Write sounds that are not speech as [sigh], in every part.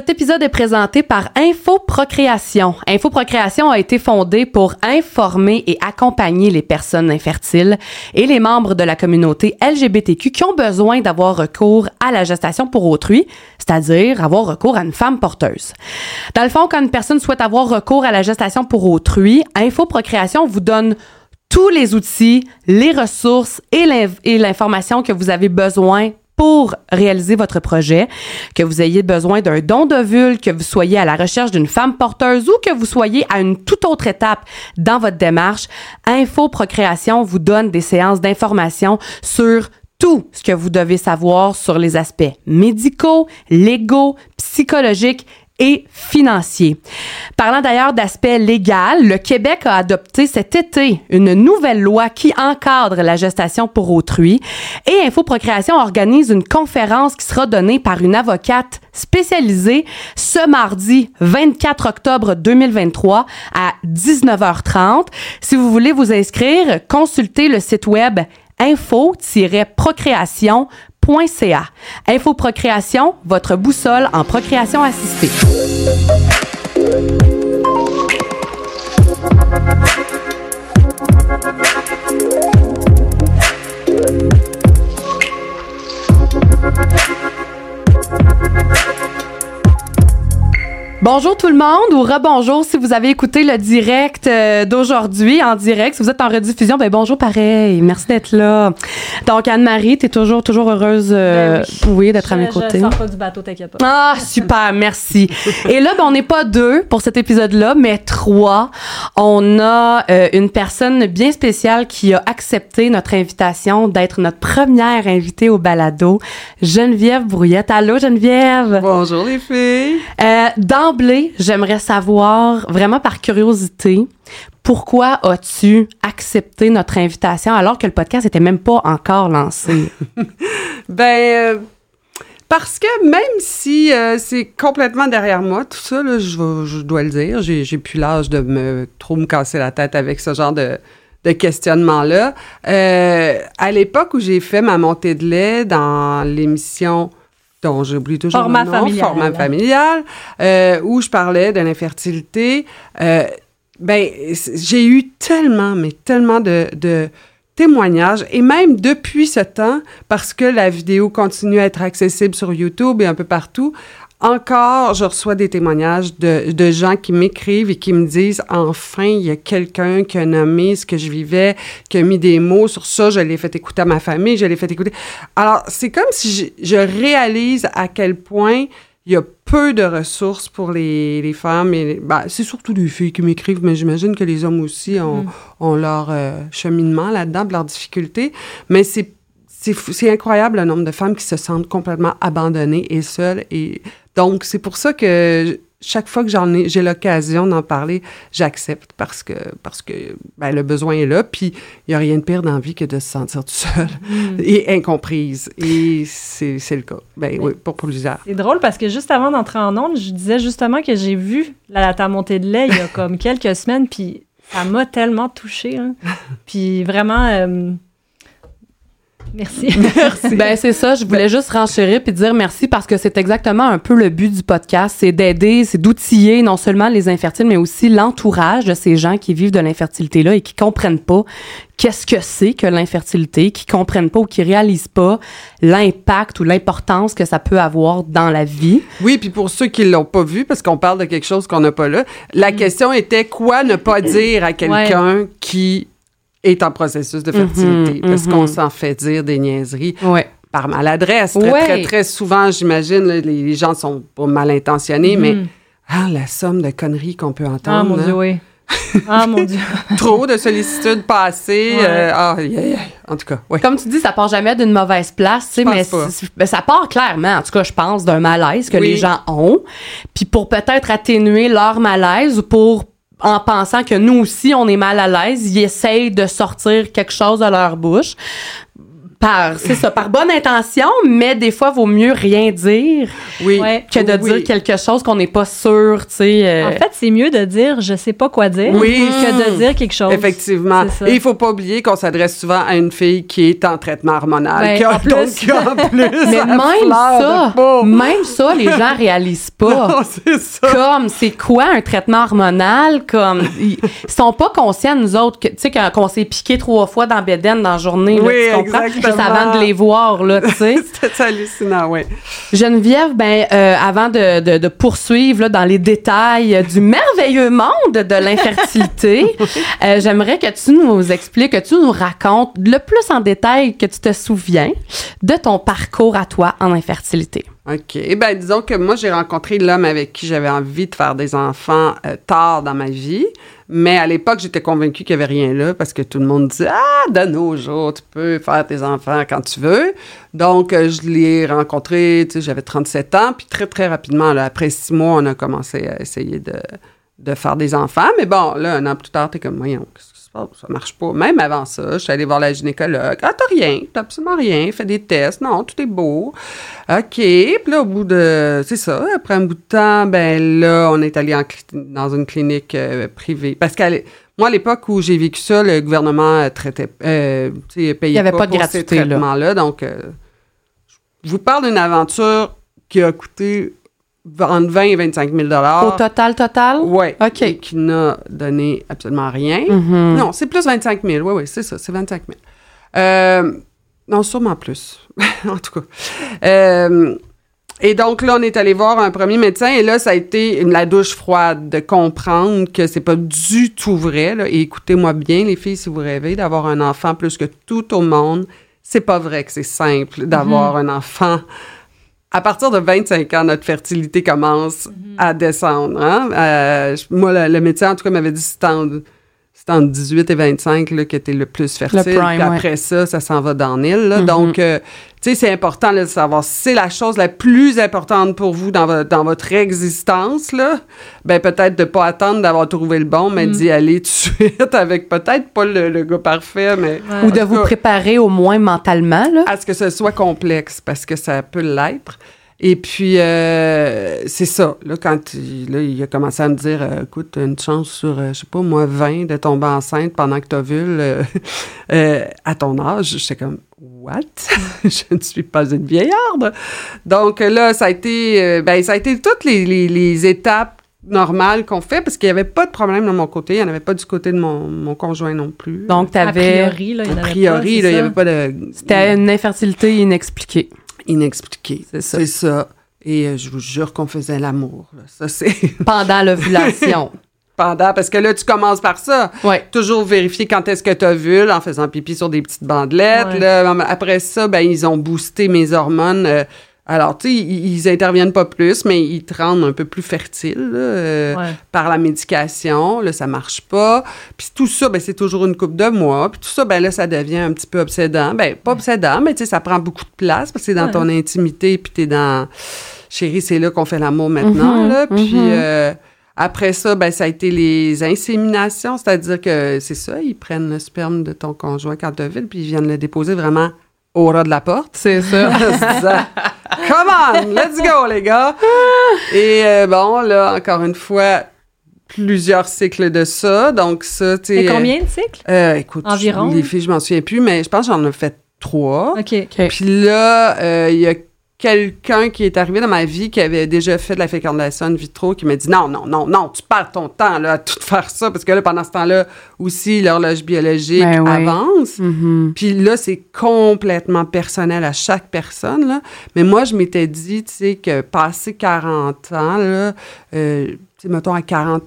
Cet épisode est présenté par Infoprocréation. Infoprocréation a été fondée pour informer et accompagner les personnes infertiles et les membres de la communauté LGBTQ qui ont besoin d'avoir recours à la gestation pour autrui, c'est-à-dire avoir recours à une femme porteuse. Dans le fond, quand une personne souhaite avoir recours à la gestation pour autrui, Infoprocréation vous donne tous les outils, les ressources et l'information que vous avez besoin pour réaliser votre projet, que vous ayez besoin d'un don d'ovule, que vous soyez à la recherche d'une femme porteuse ou que vous soyez à une toute autre étape dans votre démarche, Info Procréation vous donne des séances d'information sur tout ce que vous devez savoir sur les aspects médicaux, légaux, psychologiques et financier. Parlant d'ailleurs d'aspect légal, le Québec a adopté cet été une nouvelle loi qui encadre la gestation pour autrui et Infoprocréation organise une conférence qui sera donnée par une avocate spécialisée ce mardi 24 octobre 2023 à 19h30. Si vous voulez vous inscrire, consultez le site web info-procréation Info Infoprocréation, votre boussole en procréation assistée. Bonjour tout le monde ou rebonjour si vous avez écouté le direct euh, d'aujourd'hui en direct. Si vous êtes en rediffusion, ben bonjour pareil. Merci d'être là. Donc Anne-Marie, tu es toujours toujours heureuse euh, ben oui, d'être à mes côtés. Je sors pas du bateau, t'inquiète pas. Ah, super, merci. Et là ben, on n'est pas deux pour cet épisode-là, mais trois. On a euh, une personne bien spéciale qui a accepté notre invitation d'être notre première invitée au balado, Geneviève Brouillette. Allô Geneviève? Bonjour les filles. dans j'aimerais savoir, vraiment par curiosité, pourquoi as-tu accepté notre invitation alors que le podcast n'était même pas encore lancé? [laughs] ben, euh, parce que même si euh, c'est complètement derrière moi, tout ça, je, dois le dire, j'ai plus l'âge de me trop me casser la tête avec ce genre de, questionnement-là. Euh, à l'époque où j'ai fait ma montée de lait dans l'émission dont j'oublie toujours format le nom, familial. format familial, euh, où je parlais de l'infertilité. Euh, ben, j'ai eu tellement, mais tellement de, de témoignages, et même depuis ce temps, parce que la vidéo continue à être accessible sur YouTube et un peu partout, encore, je reçois des témoignages de, de gens qui m'écrivent et qui me disent enfin, il y a quelqu'un qui a nommé ce que je vivais, qui a mis des mots sur ça, je l'ai fait écouter à ma famille, je l'ai fait écouter. Alors, c'est comme si je, réalise à quel point il y a peu de ressources pour les, les femmes. Et ben, c'est surtout les filles qui m'écrivent, mais j'imagine que les hommes aussi ont, mm. ont leur euh, cheminement là-dedans, leurs difficultés. Mais c'est c'est incroyable le nombre de femmes qui se sentent complètement abandonnées et seules. Et donc, c'est pour ça que chaque fois que j'en ai, j'ai l'occasion d'en parler, j'accepte parce que, parce que ben, le besoin est là. Puis, il n'y a rien de pire dans la vie que de se sentir tout seul mm. [laughs] et incomprise. Et c'est, le cas. Ben, oui, pour plusieurs. C'est drôle parce que juste avant d'entrer en onde, je disais justement que j'ai vu la, ta montée de lait il y a comme [laughs] quelques semaines. Puis, ça m'a tellement touchée. Hein. [laughs] Puis, vraiment. Euh, Merci. [laughs] Merci. ben, c'est ça. Je voulais juste renchérir puis dire merci parce que c'est exactement un peu le but du podcast. C'est d'aider, c'est d'outiller non seulement les infertiles, mais aussi l'entourage de ces gens qui vivent de l'infertilité-là et qui comprennent pas qu'est-ce que c'est que l'infertilité, qui comprennent pas ou qui réalisent pas l'impact ou l'importance que ça peut avoir dans la vie. Oui, puis pour ceux qui l'ont pas vu, parce qu'on parle de quelque chose qu'on n'a pas là, la mm. question était quoi ne pas dire à quelqu'un qui est en processus de fertilité, mhm, parce qu'on mhm. s'en fait dire des niaiseries. Par maladresse. Très, très, très souvent, j'imagine, les gens sont pas mal intentionnés, mais mhm. ah, la somme de conneries qu'on peut entendre. Ah, mon Dieu, oui. Ah, mon Dieu. [laughs] Trop de sollicitude passée. Euh, ah, en tout cas, oui. Comme tu dis, ça part jamais d'une mauvaise place, mais ben, ça part clairement, en tout cas, je pense, d'un malaise que les gens ont. Puis pour peut-être atténuer leur malaise ou pour en pensant que nous aussi, on est mal à l'aise, ils essayent de sortir quelque chose de leur bouche. Par, c'est ça, par bonne intention, mais des fois, vaut mieux rien dire Oui. Que de Oui. dire quelque chose qu'on n'est pas sûr, tu sais. euh, En fait, c'est mieux de dire je sais pas quoi dire Oui. que de dire quelque chose. Effectivement. Et il faut pas oublier qu'on s'adresse souvent à une fille qui est en traitement hormonal. Ben, qui a- en plus. Donc, qui a en [laughs] plus, mais même ça, même ça, les gens réalisent [laughs] pas. Non, c'est ça. comme c'est quoi un traitement hormonal? Comme [laughs] ils sont pas conscients nous autres que tu sais quand qu'on s'est piqué trois fois dans Bédène dans la journée là, Oui, tu comprends? exactement. Juste avant de les voir là tu sais. [laughs] C'était hallucinant, oui. Geneviève ben euh, avant de, de, de poursuivre là, dans les détails euh, du merveilleux monde de l'infertilité [laughs] euh, j'aimerais que tu nous expliques que tu nous racontes le plus en détail que tu te souviens de ton parcours à toi en infertilité OK. Eh Ben, disons que moi, j'ai rencontré l'homme avec qui j'avais envie de faire des enfants euh, tard dans ma vie. Mais à l'époque, j'étais convaincue qu'il n'y avait rien là parce que tout le monde disait Ah, de nos jours, tu peux faire tes enfants quand tu veux. Donc, euh, je l'ai rencontré, tu sais, j'avais 37 ans. Puis très, très rapidement, après six mois, on a commencé à essayer de, faire des enfants. Mais bon, là, un an plus tard, t'es comme, voyons, qu'est-ce passe? Ça marche pas. Même avant ça, je suis allée voir la gynécologue. Ah, t'as rien, t'as absolument rien. Fais des tests. Non, tout est beau. OK. Puis là, au bout de. C'est ça. Après un bout de temps, ben là, on est allé en dans une clinique euh, privée. Parce qu'à moi, à l'époque où j'ai vécu ça, le gouvernement euh, traitait. Euh, payait Il y avait pas, pas de gratuité, là. Donc, euh, je vous parle d'une aventure qui a coûté entre 20 et 25 000 au total total? Ouais. OK. Et qui n'a donné absolument rien. Mhm. Non, c'est plus 25 000. Oui, oui, c'est ça, c'est 25 000. Euh, non, sûrement plus. [laughs] en tout cas. Euh, et donc là, on est allé voir un premier médecin et là, ça a été la douche froide de comprendre que c'est pas du tout vrai. là. Et écoutez-moi bien, les filles, si vous rêvez d'avoir un enfant plus que tout au monde, c'est pas vrai que c'est simple d'avoir un enfant. À partir de 25 ans, notre fertilité commence à descendre. Hein? Euh, moi, le, le médecin, en tout cas, m'avait dit que c'était entre 18 et 25 là, que tu es le plus fertile. prime, Puis ouais. après ça, ça s'en va dans l'île. Mhm. Donc, euh, tu sais, c'est important là, de savoir si c'est la chose la plus importante pour vous dans, vo- dans votre existence. Là, ben peut-être de pas attendre d'avoir trouvé le bon, mais Mhm. d'y aller tout de suite [laughs] avec peut-être pas le, le gars parfait, mais Ouais. ou de vous cas, préparer au moins mentalement là à ce que ce soit complexe, parce que ça peut l'être. Et puis, euh, c'est ça. Là, quand il, là, il a commencé à me dire, euh, écoute, t'as une chance sur, euh, je sais pas, moi, 20 de tomber enceinte pendant que t'as vu euh, [laughs] euh, à ton âge. J'étais comme, what? [laughs] je ne suis pas une vieillarde. Donc là, ça a été, euh, ben, ça a été toutes les, les, les étapes normales qu'on fait, parce qu'il n'y avait pas de problème de mon côté. Il n'y en avait pas du côté de mon, mon conjoint non plus. donc tu A avais priori, là, il y en a avait priori, là, il n'y avait ça. pas de... c'était une infertilité inexpliquée C'est ça. Et euh, je vous jure qu'on faisait l'amour. Ça, c'est [laughs] pendant l'ovulation pendant, parce que là, tu commences par ça. ouais Toujours vérifier quand est-ce que tu as vu, en faisant pipi sur des petites bandelettes. Ouais. là. Après ça, ben, ils ont boosté mes hormones. euh, alors, tu sais, ils, ils interviennent pas plus, mais ils te rendent un peu plus fertile là, euh, Ouais. par la médication. Là, ça marche pas. Puis tout ça, ben, c'est toujours une coupe de mois. Puis tout ça, ben là, ça devient un petit peu obsédant. Ben, pas obsédant, mais tu sais, ça prend beaucoup de place parce que c'est dans Ouais. ton intimité, puis t'es dans... Chérie, c'est là qu'on fait l'amour maintenant, Mhm, là. Puis... mhm. euh, après ça, ben, ça a été les inséminations, c'est-à-dire que c'est ça, ils prennent le sperme de ton conjoint quand tu puis ils viennent le déposer vraiment au ras de la porte. [laughs] [laughs] c'est ça Come on, let's go, les gars! Et euh, bon, là, encore une fois, plusieurs cycles de ça. Donc, ça, tu sais. Et combien de cycles? euh, écoute, Environ? je- les filles, je m'en souviens plus, mais je pense que j'en ai fait trois. OK. OK. Puis là, euh, il y a quelqu'un qui est arrivé dans ma vie qui avait déjà fait de la fécondation in vitro qui m'a dit non, non, non, non, tu perds ton temps là, à tout [laughs] faire ça parce que là, pendant ce temps-là, aussi, l'horloge biologique Ben oui. avance. Mhm. Puis là, c'est complètement personnel à chaque personne. Là. Mais moi, je m'étais dit, tu sais, que passé 40 ans, là, euh, tu sais, mettons à 40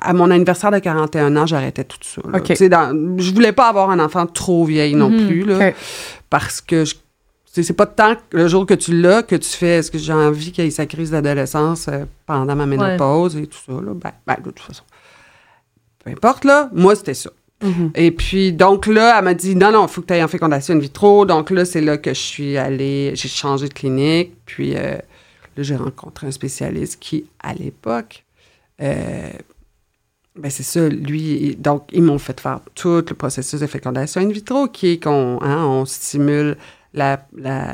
à mon anniversaire de 41 ans, j'arrêtais tout ça. là. OK. Tu sais, dans- je voulais pas avoir un enfant trop vieille non Mhm. plus, là, parce que je- c'est pas tant le jour que tu l'as que tu fais est-ce que j'ai envie qu'il y ait sa crise d'adolescence euh, pendant ma ménopause et tout ça. Là? Ben, ben, de toute façon. Peu importe, là, moi, c'était ça. Mhm. Et puis, donc là, elle m'a dit, non, non, il faut que tu ailles en fécondation in vitro. Donc là, c'est là que je suis allée, j'ai changé de clinique. Puis euh, là, j'ai rencontré un spécialiste qui, à l'époque, euh, ben c'est ça, lui, donc ils m'ont fait faire tout le processus de fécondation in vitro, qui est qu'on hein, on stimule la, la,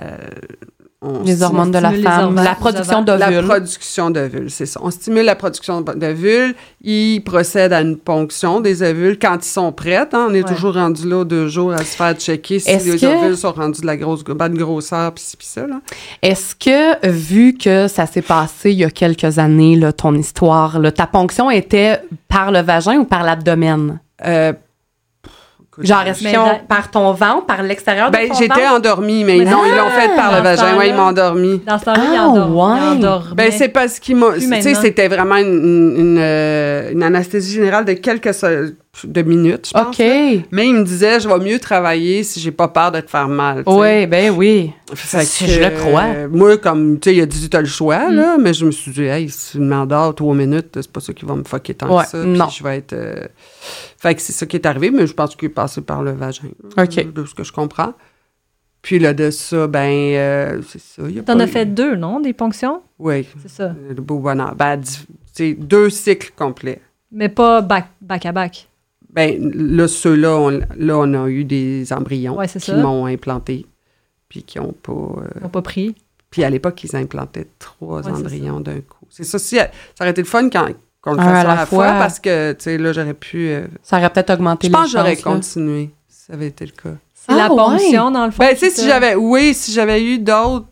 on Les hormones de la femme, la production ovaires. La d'ovules. production d'ovules, c'est ça. On stimule la production d'ovules. Ils procèdent à une ponction des ovules quand ils sont prêts. hein. On est Ouais. toujours rendu là deux jours à se faire checker si les que- ovules sont rendus de la grosse bonne grosseur puis ci puis ça. Est-ce que, vu que ça s'est passé il y a quelques années, là, ton histoire, là, ta ponction était par le vagin ou par l'abdomen? Euh, Genre, est-ce qu'ils par ton ventre, par l'extérieur de ben, ton j'étais endormie, mais Mais non, ils l'ont fait par le vagin. Ouais, ils m'ont endormi. Dans ce temps-là, il Ah, ouais. Ben, c'est parce qu'ils m'ont. Tu sais, c'était vraiment une, une, une, euh, anesthésie générale de quelques de minutes, je pense. OK. Mais il me disait, je vais mieux travailler si j'ai pas peur de te faire mal. tu sais. Oui, ben oui. Ça, que, je le crois. euh, moi, comme, tu sais, il a dit, t'as le choix, Mm. là, mais je me suis dit, hey, si je m'endors trois minutes, c'est pas ça qui va me fucker tant Ouais, que ça. puis non. je vais être. euh, Fait que c'est ça qui est arrivé, mais je pense qu'il est passé par le vagin. OK. De ce que je comprends. Puis là, de ça, ben, euh, c'est ça. T'en as eu- fait deux, non, des ponctions? Oui, C'est ça. le beau bonheur. Ben, c'est deux cycles complets. Mais pas back, back à back. Ben, là, ceux-là, on, là, on a eu des embryons Ouais, qui m'ont implanté, puis qui ont pas... euh, Ils n'ont pas pris. Puis à l'époque, ils implantaient trois Ouais, embryons d'un coup. C'est ça aussi. Ça aurait été le fun quand, qu'on le fasse à à la fois, fois. parce que, tu sais, là, j'aurais pu... euh, Ça aurait peut-être augmenté je les pense que j'aurais chances, continué, si ça avait été le cas. C'est Ah, la ouais. ponction, dans le fond. Ben, tu sais, si j'avais... Oui, si j'avais eu d'autres...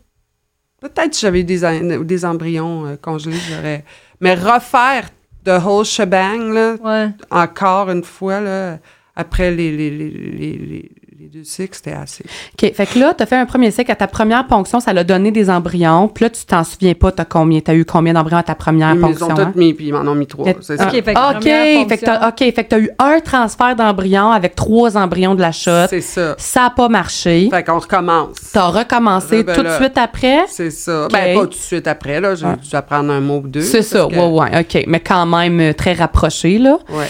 Peut-être si j'avais eu des, des embryons euh, congelés, j'aurais... Mais refaire the whole shebang, là, Ouais. encore une fois, là, après les, les, les, les, les- deux cycles, c'était assez. OK. Fait que là, t'as fait un premier cycle à ta première ponction, ça l'a donné des embryons. Puis là, tu t'en souviens pas, t'as combien, t'as eu combien d'embryons à ta première Ils ponction? ont hein? toutes mis, puis ils m'en ont mis trois. Ah, ça. OK, fait que OK, première fait que t'as, ponction. OK, fait que t'as eu un transfert d'embryons avec trois embryons de la shot. C'est ça. Ça a pas marché. Fait qu'on recommence. T'as recommencé Ah, tout de suite après? C'est ça. OK. Ben, pas tout de suite après, là. J'ai Ouais. dû apprendre un mot ou deux. C'est ça, que- ouais, ouais, OK. Mais quand même euh, très rapproché, là. Ouais.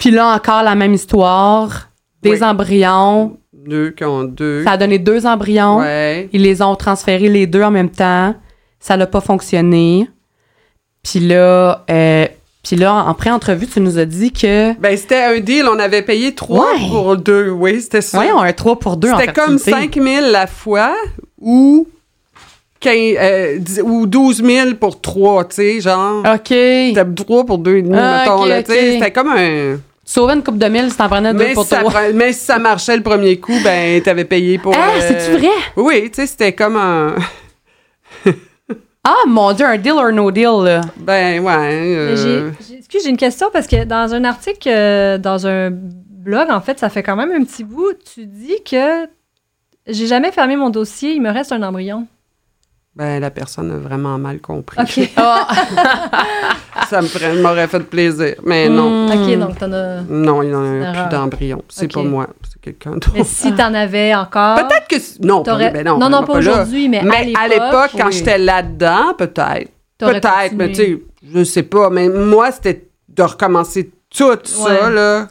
Puis là, encore la même histoire. Des Oui. embryons. Deux qui ont deux. Ça a donné deux embryons. Ouais. Ils les ont transférés les deux en même temps. Ça n'a pas fonctionné. Puis là, euh, puis là, en pré-entrevue, tu nous as dit que... Ben, c'était un deal. On avait payé trois Ouais. pour deux. Oui, c'était ça. Voyons, un 3 pour 2 en C'était comme fertilité. 5 000 la fois ou, 15, euh, dix- ou 12 000 pour trois, tu sais, genre. OK. C'était 3 pour 2,5, Ah, mettons, ok, là, tu sais. ok. C'était comme un... Sauver une coupe de mille si t'en prenais deux Mais pour si, ça, pre- mais si ça marchait le premier coup, ben, t'avais payé pour... Ah, euh, c'est-tu vrai? Oui, tu sais, c'était comme un... Ah, mon Dieu, un deal or no deal, là. Ben, ouais. Mais euh, Excuse, j'ai une question parce que dans un article, euh, dans un blog, en fait, ça fait quand même un petit bout, tu dis que j'ai jamais fermé mon dossier, il me reste un embryon. Ben, la personne a vraiment mal compris. OK. [laughs] Ah, Ça m'aurait fait plaisir. Mais non. Hmm. OK, donc t'en as. Non, il n'y en a plus d'embryon. C'est pas moi, c'est quelqu'un d'autre. Mais si t'en avais encore. Peut-être que... Non, pas, ben non, non, non, ben, pas aujourd'hui, mais, Mais à l'époque, quand j'étais là-dedans, peut-être. Peut-être, mais tu sais, je sais pas. Mais moi, c'était de recommencer tout ça, là.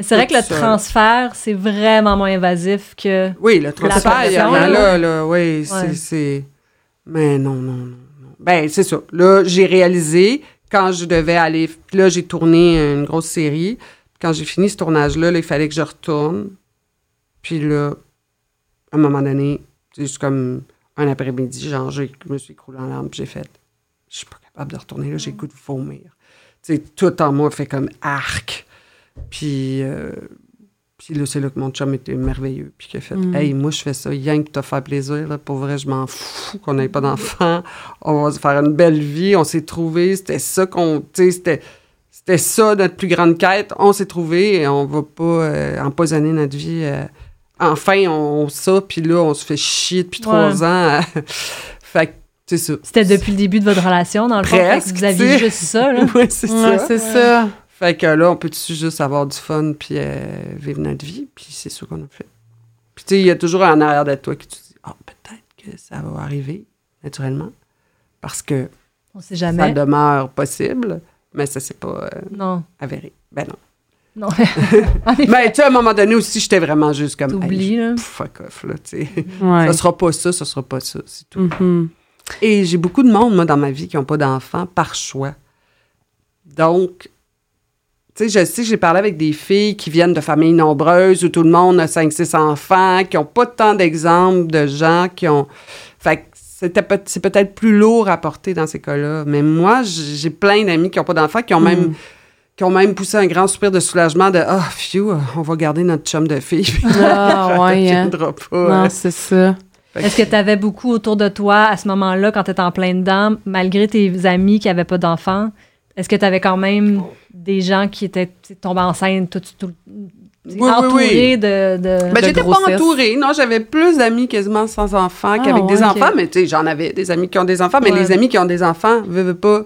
C'est vrai que le ça. transfert, c'est vraiment moins invasif que. Oui, le transfert, il y a là, là, oui, c'est- Ouais. c'est... Mais non, non, non, non. Ben, c'est ça. Là, j'ai réalisé, quand je devais aller... puis Là, j'ai tourné une grosse série. Quand j'ai fini ce tournage-là, là, il fallait que je retourne. Puis là, à un moment donné, c'est juste comme un après-midi, genre, je me suis écroulé en larmes, puis j'ai fait... Je suis pas capable de retourner là, j'ai le goût de vomir. Sais, tout en moi fait comme arc. Puis... euh, puis là, c'est là que mon chum était merveilleux. Puis qu'il a fait Mm. Hey, moi, je fais ça rien que te faire plaisir. Là. Pour vrai, je m'en fous qu'on n'ait pas d'enfant. On va se faire une belle vie. On s'est trouvé. C'était ça qu'on. C'était. C'était ça notre plus grande quête. On s'est trouvé et on va pas euh, empoisonner notre vie. euh. enfin, on, on ça, puis là, on se fait chier depuis trois ans. [laughs] fait que, c'est ça. C'était depuis le début de votre relation, dans le fond. fait que Presque, Vous aviez juste ça, là. [laughs] ouais, c'est Ouais, ça. c'est ça. Fait que là, on peut-tu juste avoir du fun puis euh, vivre notre vie? Puis c'est ça qu'on a fait. Puis tu sais, il y a toujours en arrière de toi qui te dit Ah, peut-être que ça va arriver naturellement. Parce que On sait ça jamais. demeure possible, mais ça s'est pas euh, Non. avéré. Ben non. Non. [laughs] Mais tu sais, à un moment donné aussi, j'étais vraiment juste comme T'oublies, là. Fuck off, là, tu sais. Ouais. Ça sera pas ça, ça sera pas ça, c'est tout. Mhm. Et j'ai beaucoup de monde, moi, dans ma vie, qui n'ont pas d'enfants par choix. Donc, Tu sais, je sais que j'ai parlé avec des filles qui viennent de familles nombreuses où tout le monde a 5-6 enfants, qui n'ont pas tant d'exemples de gens qui ont. Fait que c'était peut- c'est peut-être plus lourd à porter dans ces cas-là. Mais moi, j'ai plein d'amis qui n'ont pas d'enfants, qui ont même. Mm. qui ont même poussé un grand soupir de soulagement de Ah, phew, on va garder notre chum de fille. Ah, ouais, [laughs] hein. pas. Non, c'est ça. Fait Est-ce que tu avais beaucoup autour de toi à ce moment-là, quand tu étais en plein dedans, malgré tes amis qui n'avaient pas d'enfants? Est-ce que tu avais quand même des gens qui étaient tombés enceintes, tout, tout, Oui, oui, entourés oui. de. de- Ben, de j'étais pas entourée. Non, j'avais plus d'amis quasiment sans enfants Ah, qu'avec des enfants. Mais tu sais, j'en avais des amis qui ont des enfants. Mais Ouais. les amis qui ont des enfants, veux, veux pas,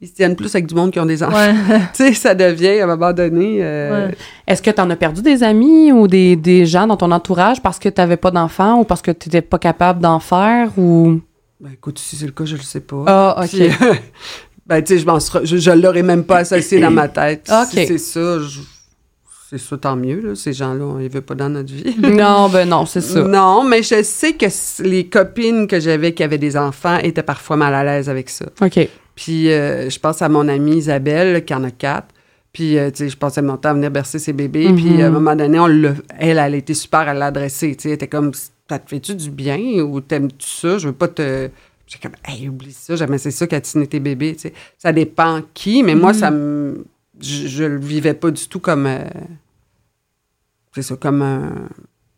ils se tiennent plus avec du monde qui ont des enfants. Ouais. [laughs] tu sais, ça devient, à un moment donné... euh, Ouais. Est-ce que tu en as perdu des amis ou des, des gens dans ton entourage parce que tu n'avais pas d'enfants ou parce que tu n'étais pas capable d'en faire ou? Ben, écoute, si c'est le cas, je le sais pas. Ah, OK. Puis, euh, [laughs] ben, tu sais, je je, l'aurais même pas associé dans ma tête. Si c'est ça, je- c'est ça, tant mieux, là. Ces gens-là, on les veut pas dans notre vie. [laughs] non, ben non, c'est ça. Non, mais je sais que les copines que j'avais qui avaient des enfants étaient parfois mal à l'aise avec ça. OK. Puis euh, je pense à mon amie Isabelle, qui en a quatre. Puis, euh, tu sais, je passais mon temps à venir bercer ses bébés. Mhm. Puis, à un moment donné, on l'a- elle, elle était super à l'adresser. Tu sais, elle était comme, ça te fait-tu du bien ou t'aimes-tu ça? Je veux pas te... J'ai comme, hey, oublie ça, jamais c'est ça qu'attiner tes bébés, tu sais. Ça dépend qui, mais moi, Mhm. ça me... Je, je le vivais pas du tout comme... euh, c'est ça, comme un...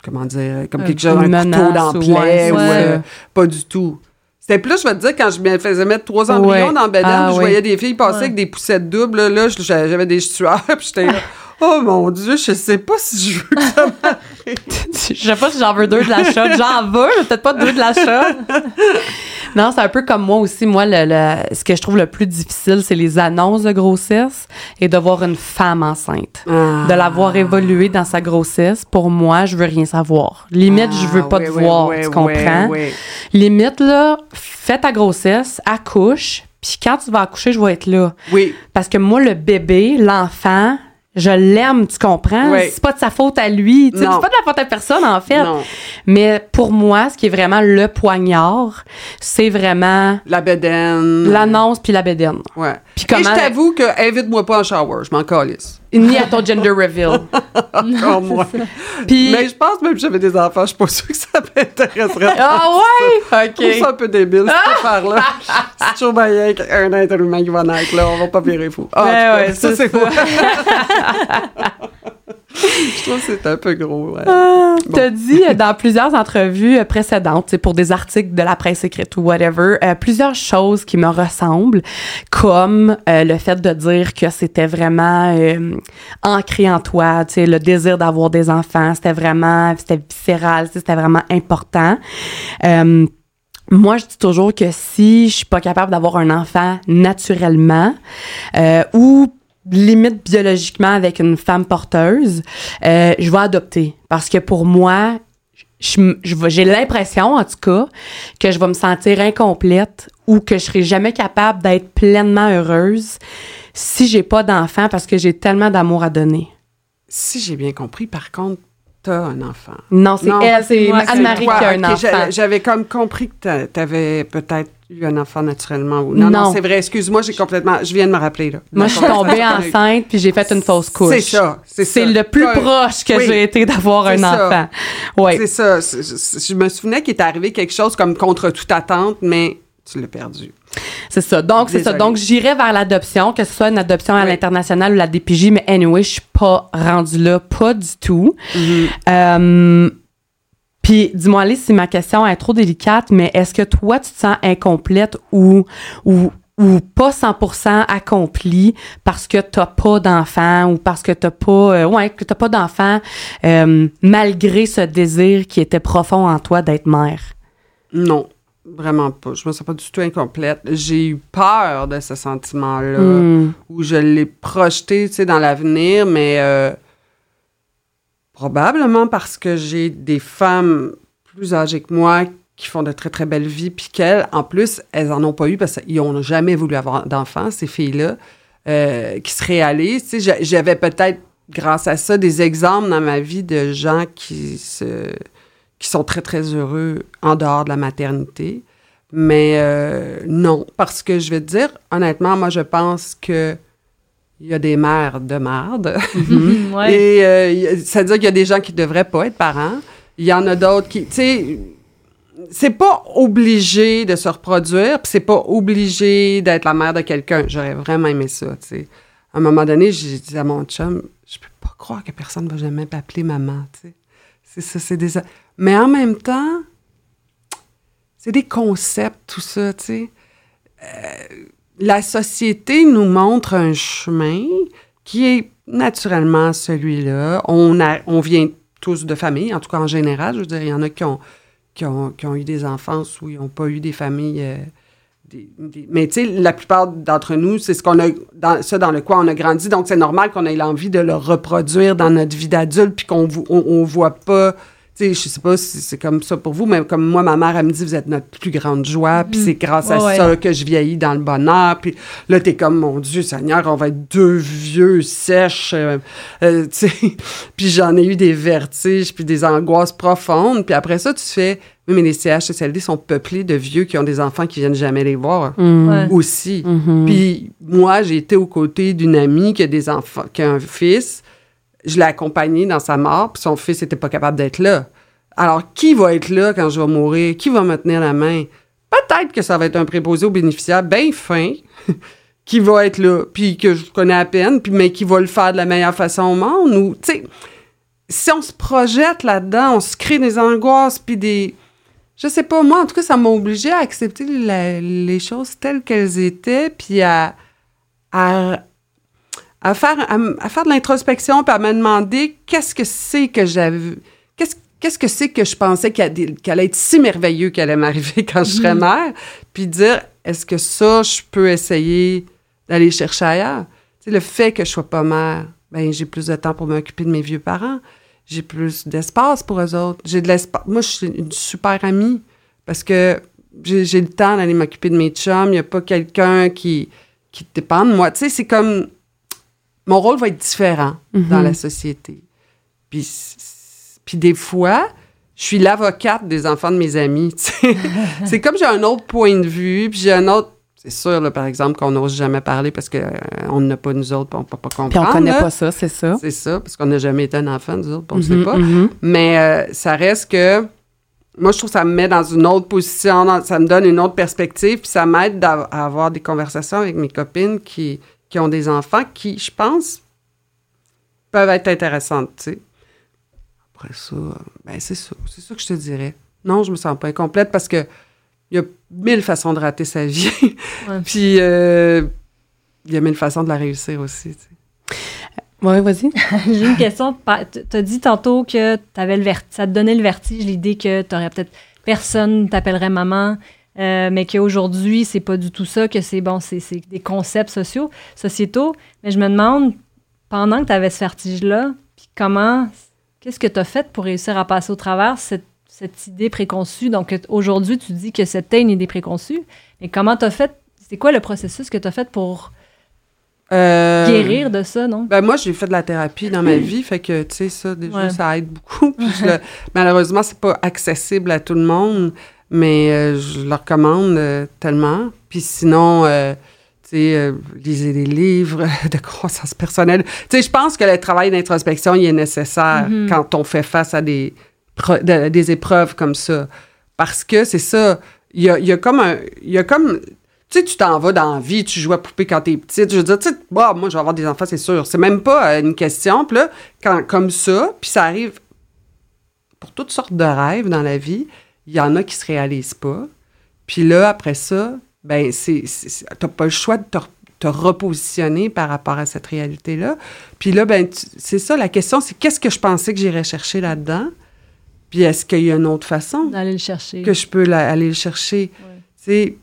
Comment dire? Comme Un- quelque chose, un couteau dans ou- ouais, euh, pas du tout. C'était plus, je vais te dire, quand je me faisais mettre trois embryons Ouais. dans le bédaine, Ah, je voyais des filles passer Ouais. avec des poussettes doubles, là, j'avais des sueurs, [laughs] puis j'étais là, oh mon Dieu, je sais pas si je veux que ça [laughs] Je sais pas si j'en veux deux de la shot. J'en veux, peut-être pas deux de la shot. [laughs] non, c'est un peu comme moi aussi. Moi, le, le- ce que je trouve le plus difficile, c'est les annonces de grossesse et de voir une femme enceinte. Ah. De la voir évoluer dans sa grossesse, pour moi, je veux rien savoir. Limite, je veux pas Ah, te oui, voir, oui, tu oui, comprends? oui. Limite, là, fais ta grossesse, accouche, puis quand tu vas accoucher, je vais être là. Oui, Parce que moi, le bébé, l'enfant, je l'aime, tu comprends? C'est pas de sa faute à lui. C'est pas de la faute à personne, en fait. non. Mais pour moi, ce qui est vraiment le poignard, c'est vraiment La bedaine. l'annonce puis la bédaine. Ouais. Puis Et je t'avoue que invite-moi pas en shower, je m'en calisse. Ni à ton gender reveal. [laughs] Encore moi. Puis... Mais je pense même que j'avais des enfants, je suis pas sûre que ça m'intéresserait. Ah ouais? Je trouve ça OK. un peu débile, cette affaire-là. [laughs] C'est toujours bien qu'un être humain qui va naître, là. On va pas virer fou. Ah, en Ben ouais, ça, c'est c'est moi. [laughs] Je trouve que c'est un peu gros, ouais. Ah, T'as dit euh, dans plusieurs entrevues euh, précédentes, pour des articles de la presse écrite ou whatever, euh, plusieurs choses qui me ressemblent, comme euh, le fait de dire que c'était vraiment euh, ancré en toi, tu sais, le désir d'avoir des enfants, c'était vraiment, c'était viscéral, c'était vraiment important. Moi, je dis toujours que si je suis pas capable d'avoir un enfant naturellement euh, ou limite biologiquement avec une femme porteuse, euh, je vais adopter. Parce que pour moi, j'ai l'impression, en tout cas, que je vais me sentir incomplète ou que je serai jamais capable d'être pleinement heureuse si j'ai pas d'enfant parce que j'ai tellement d'amour à donner. Si j'ai bien compris, par contre, t'as un enfant. Non, c'est elle, c'est Anne-Marie qui a un enfant. J'avais comme compris que t'a- t'avais peut-être eu un enfant naturellement. Ou... Non, non, Non. c'est vrai. Excuse-moi, j'ai complètement... Je viens de me rappeler, là. Moi, je suis tombée [laughs] enceinte puis j'ai fait une fausse couche. C'est ça, c'est le plus proche que Oui. j'ai été d'avoir un ça. enfant. Ouais. C'est ça. Je, me souvenais qu'il est arrivé quelque chose comme contre toute attente, mais tu l'as perdu. C'est ça. Donc, c'est ça. Donc, j'irai vers l'adoption, que ce soit une adoption à Oui. l'international ou la DPJ, mais anyway, je suis pas rendue là, pas du tout. Mm-hmm. Euh, Puis, dis-moi, Alice, si ma question est trop délicate, mais est-ce que toi, tu te sens incomplète ou, ou, ou pas 100% accomplie parce que t'as pas d'enfant ou parce que t'as pas, euh, ouais, que t'as pas d'enfant, euh, malgré ce désir qui était profond en toi d'être mère? Non, vraiment pas. Je me sens pas du tout incomplète. J'ai eu peur de ce sentiment-là, Hmm. où je l'ai projeté, tu sais, dans l'avenir, mais euh, probablement parce que j'ai des femmes plus âgées que moi qui font de très, très belles vies, puis qu'elles, en plus, elles en ont pas eu parce qu'ils n'ont jamais voulu avoir d'enfants, ces filles-là, euh, qui se réalisent. Tu sais, j'a- j'avais peut-être, grâce à ça, des exemples dans ma vie de gens qui se qui sont très, très heureux en dehors de la maternité. Mais euh, non, parce que je vais te dire, honnêtement, moi, je pense que il y a des mères de marde. Mhm, ouais. Et euh, c'est-à-dire qu'il y a des gens qui devraient pas être parents. Il y en a d'autres qui, tu sais, c'est pas obligé de se reproduire, puis c'est pas obligé d'être la mère de quelqu'un. J'aurais vraiment aimé ça, tu sais. À un moment donné, j'ai dit à mon chum, je peux pas croire que personne va jamais m'appeler maman, tu sais. C'est ça, c'est des... Mais en même temps, c'est des concepts, tout ça, tu sais. Euh, la société nous montre un chemin qui est naturellement celui-là. On, on vient tous de famille, en tout cas en général. Je veux dire, il y en a qui ont, qui ont, qui ont eu des enfances où ils n'ont pas eu des familles. euh, mais tu sais, la plupart d'entre nous, c'est ce qu'on a, dans, ça dans le quoi on a grandi. Donc, c'est normal qu'on ait l'envie de le reproduire dans notre vie d'adulte, puis qu'on on voit pas. Sais, je sais pas si c'est comme ça pour vous, mais comme moi, ma mère, elle me dit, vous êtes notre plus grande joie, puis c'est grâce à Ouais, ça que je vieillis dans le bonheur. Puis là, t'es comme, mon Dieu Seigneur, on va être deux vieux sèches. euh, euh, tu sais. [laughs] puis j'en ai eu des vertiges, puis des angoisses profondes. Puis après ça, tu fais, oui, mais les CHSLD sont peuplés de vieux qui ont des enfants qui viennent jamais les voir Mm. Ouais. aussi. Mhm. Puis moi, j'ai été aux côtés d'une amie qui a des enfants, qui a un fils. Je l'ai accompagné dans sa mort, puis son fils n'était pas capable d'être là. Alors, qui va être là quand je vais mourir? Qui va me tenir la main? Peut-être que ça va être un préposé aux bénéficiaires bien fin [laughs] qui va être là, puis que je connais à peine, puis mais qui va le faire de la meilleure façon au monde. Ou, tu sais, si on se projette là-dedans, on se crée des angoisses, puis des... Je sais pas, moi, en tout cas, ça m'a obligé à accepter les choses telles qu'elles étaient, puis à, à faire, à, faire de l'introspection, puis à me demander qu'est-ce que c'est que j'avais... Qu'est-ce qu'est-ce que c'est que je pensais qu'il allait être si merveilleux qu'elle allait m'arriver quand je serais mère, puis dire, est-ce que ça, je peux essayer d'aller chercher ailleurs? Tu sais, le fait que je sois pas mère, ben j'ai plus de temps pour m'occuper de mes vieux parents. J'ai plus d'espace pour eux autres. J'ai de l'espace. Moi, je suis une super amie parce que j'ai j'ai le temps d'aller m'occuper de mes chums. Il n'y a pas quelqu'un qui, qui dépend de moi. Tu sais, c'est comme... Mon rôle va être différent dans la société. Puis, puis des fois, je suis l'avocate des enfants de mes amis. [laughs] c'est comme j'ai un autre point de vue, puis j'ai un autre... C'est sûr, là, par exemple, qu'on n'ose jamais parler parce qu'on n'a pas nous autres, puis on ne peut pas comprendre. Puis on connaît là. pas ça, c'est ça. C'est ça, parce qu'on n'a jamais été un enfant, nous autres, puis on ne Mhm, sait pas. mhm. Mais euh, ça reste que. Moi, je trouve que ça me met dans une autre position, dans- ça me donne une autre perspective, puis ça m'aide à avoir des conversations avec mes copines qui, qui ont des enfants qui, je pense, peuvent être intéressantes, tu sais. Après ça, ben c'est ça. C'est ça que je te dirais. Non, je me sens pas incomplète parce que il y a mille façons de rater sa vie. [laughs] Ouais. puis euh, il y a mille façons de la réussir aussi, tu sais. Ouais, vas-y. [laughs] J'ai une question. Pa- t- T'as dit tantôt que avais le ça te donnait le vertige, l'idée que t'aurais peut-être personne t'appellerait maman, euh, mais qu'aujourd'hui, c'est pas du tout ça, que c'est bon, c'est des concepts sociaux, sociétaux. Mais je me demande, pendant que tu avais ce vertige-là, puis comment, qu'est-ce que tu as fait pour réussir à passer au travers cette, cette idée préconçue? Donc, aujourd'hui, tu dis que c'était une idée préconçue, mais comment tu as fait, c'est quoi le processus que tu as fait pour Euh, guérir de ça, non? Ben moi, j'ai fait de la thérapie dans ma vie, fait que, tu sais, ça, déjà, Ouais. ça aide beaucoup. [laughs] Puis je le- malheureusement, c'est pas accessible à tout le monde, mais euh, je le recommande euh, tellement. Puis sinon, euh, tu sais, lisez des livres [laughs] de croissance personnelle. Tu sais, je pense que le travail d'introspection, il est nécessaire Mhm. quand on fait face à des, de- des épreuves comme ça. Parce que c'est ça, il y a, y a comme un... Y a comme... Tu sais, tu t'en vas dans la vie, tu joues à poupée quand t'es petite. Je veux dire, tu sais, bah, moi, je vais avoir des enfants, c'est sûr. C'est même pas une question. Puis là, quand, comme ça, puis ça arrive pour toutes sortes de rêves dans la vie, il y en a qui se réalisent pas. Puis là, après ça, ben, c'est, t'as pas le choix de te, te repositionner par rapport à cette réalité-là. Puis là, ben, c'est ça, la question, c'est qu'est-ce que je pensais que j'irais chercher là-dedans? Puis est-ce qu'il y a une autre façon? D'aller le chercher. que je peux la- aller le chercher? Ouais.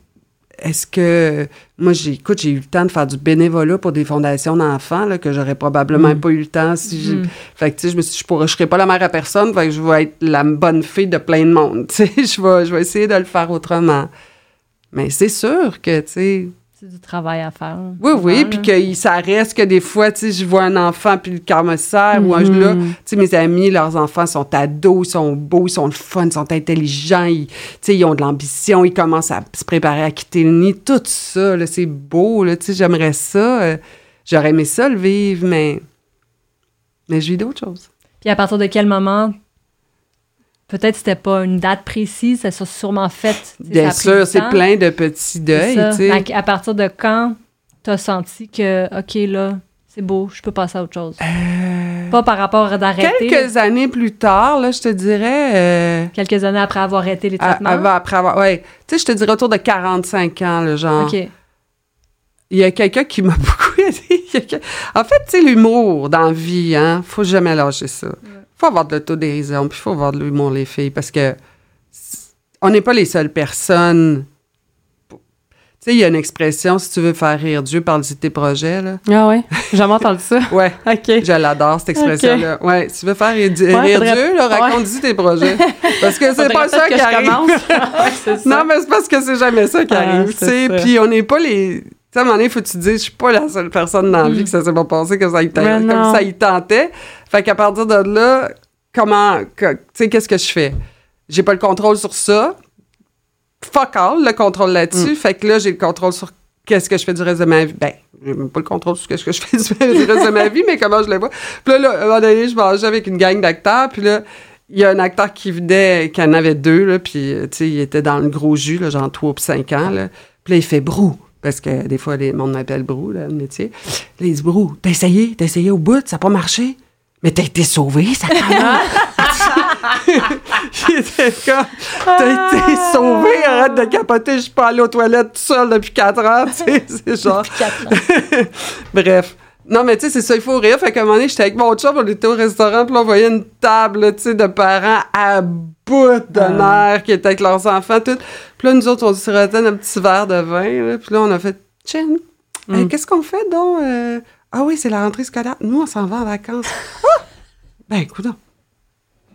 Est-ce que. Moi, j'ai, écoute, j'ai eu le temps de faire du bénévolat pour des fondations d'enfants, là, que j'aurais probablement Mm. pas eu le temps si j'ai. Mhm. Fait que, tu sais, je me suis dit, je pourrais, je serais pas la mère à personne, fait que je vais être la bonne fille de plein de monde. [laughs] Tu sais, je vais, je vais essayer de le faire autrement. Mais c'est sûr que, tu sais. Du travail à faire. Oui, oui, puis que ça reste que des fois, tu sais, je vois un enfant, puis le cœur me serre, ou un là, tu sais, mes amis, leurs enfants sont ados, ils sont beaux, ils sont le fun, ils sont intelligents, ils, tu sais, ils ont de l'ambition, ils commencent à se préparer à quitter le nid, tout ça, là, c'est beau, là, tu sais, j'aimerais ça, euh, j'aurais aimé ça le vivre, mais, mais je vis d'autres choses. Puis à partir de quel moment, peut-être c'était pas une date précise, ça s'est sûrement fait. tu Bien sûr, c'est plein de petits deuils, tu qu'à partir de quand t'as senti que, OK, là, c'est beau, je peux passer à autre chose? Pas par rapport à d'arrêter. là. Quelques années plus tard, là, je te dirais... euh, Quelques années après avoir arrêté les à- traitements? après avoir... Ouais. Tu sais, je te dirais autour de 45 ans, le genre. OK. Il y a quelqu'un qui m'a [laughs] beaucoup aidé. En fait, tu sais, l'humour dans la vie, hein, faut jamais lâcher ça. Faut avoir de l'autodérision, puis faut avoir de l'humour, les filles, parce que on n'est pas les seules personnes. Tu sais, il y a une expression, si tu veux faire rire Dieu, parle de tes projets, là. Ah ouais, j'ai jamais entendu ça. [laughs] Ouais, OK. je l'adore, cette expression-là. Ouais, si tu veux faire rire, rire Ouais, faudrait- Dieu, là, ouais. raconte-y tes projets. [laughs] Parce que c'est pas ça qui arrive. [laughs] Ouais, ça. Non, mais c'est parce que c'est jamais ça qui Ah, arrive, tu sais. Puis on n'est pas les... Sais, à un moment donné, faut que tu te dises, je suis pas la seule personne dans la vie que ça s'est pas passé que ça y, Mm. Comme ça y tentait. Fait qu'à partir de là, comment... Tu sais, qu'est-ce que je fais? J'ai pas le contrôle sur ça. Fuck all, le contrôle là-dessus. Mm. Fait que là, j'ai le contrôle sur qu'est-ce que je fais du reste de ma vie. Ben, j'ai même pas le contrôle sur ce que je fais du reste de ma vie, mais comment je le vois? Puis là, là, à un moment donné, je mangeais avec une gang d'acteurs, puis là, il y a un acteur qui venait, qui en avait deux, là, puis, tu sais, il était dans le gros jus, là, genre 3 ou 5 ans, là. Puis là, il fait brou. Parce que des fois, les, le monde m'appelle brou, là, le métier. Là, il dit brou. T'as essayé? T'as essayé au bout? Ça n'a pas marché? Mais t'as été sauvé, ça Il [laughs] était comme, t'as été sauvé, arrête de capoter, je suis pas allée aux toilettes tout seul depuis 4 ans, tu sais, c'est genre... [laughs] Bref. Non, mais tu sais, c'est ça, il faut rire. Fait qu'à un moment donné, j'étais avec mon chum, on était au restaurant, puis là, on voyait une table, tu sais, de parents à bout de nerfs qui étaient avec leurs enfants, tout. Puis là, nous autres, on se sirotait notre petit verre de vin, là, puis là, on a fait « Chin, euh, qu'est-ce qu'on fait, donc? euh? Ah oui, c'est la rentrée scolaire. Nous, on s'en va en vacances. Ah! Ben, écoute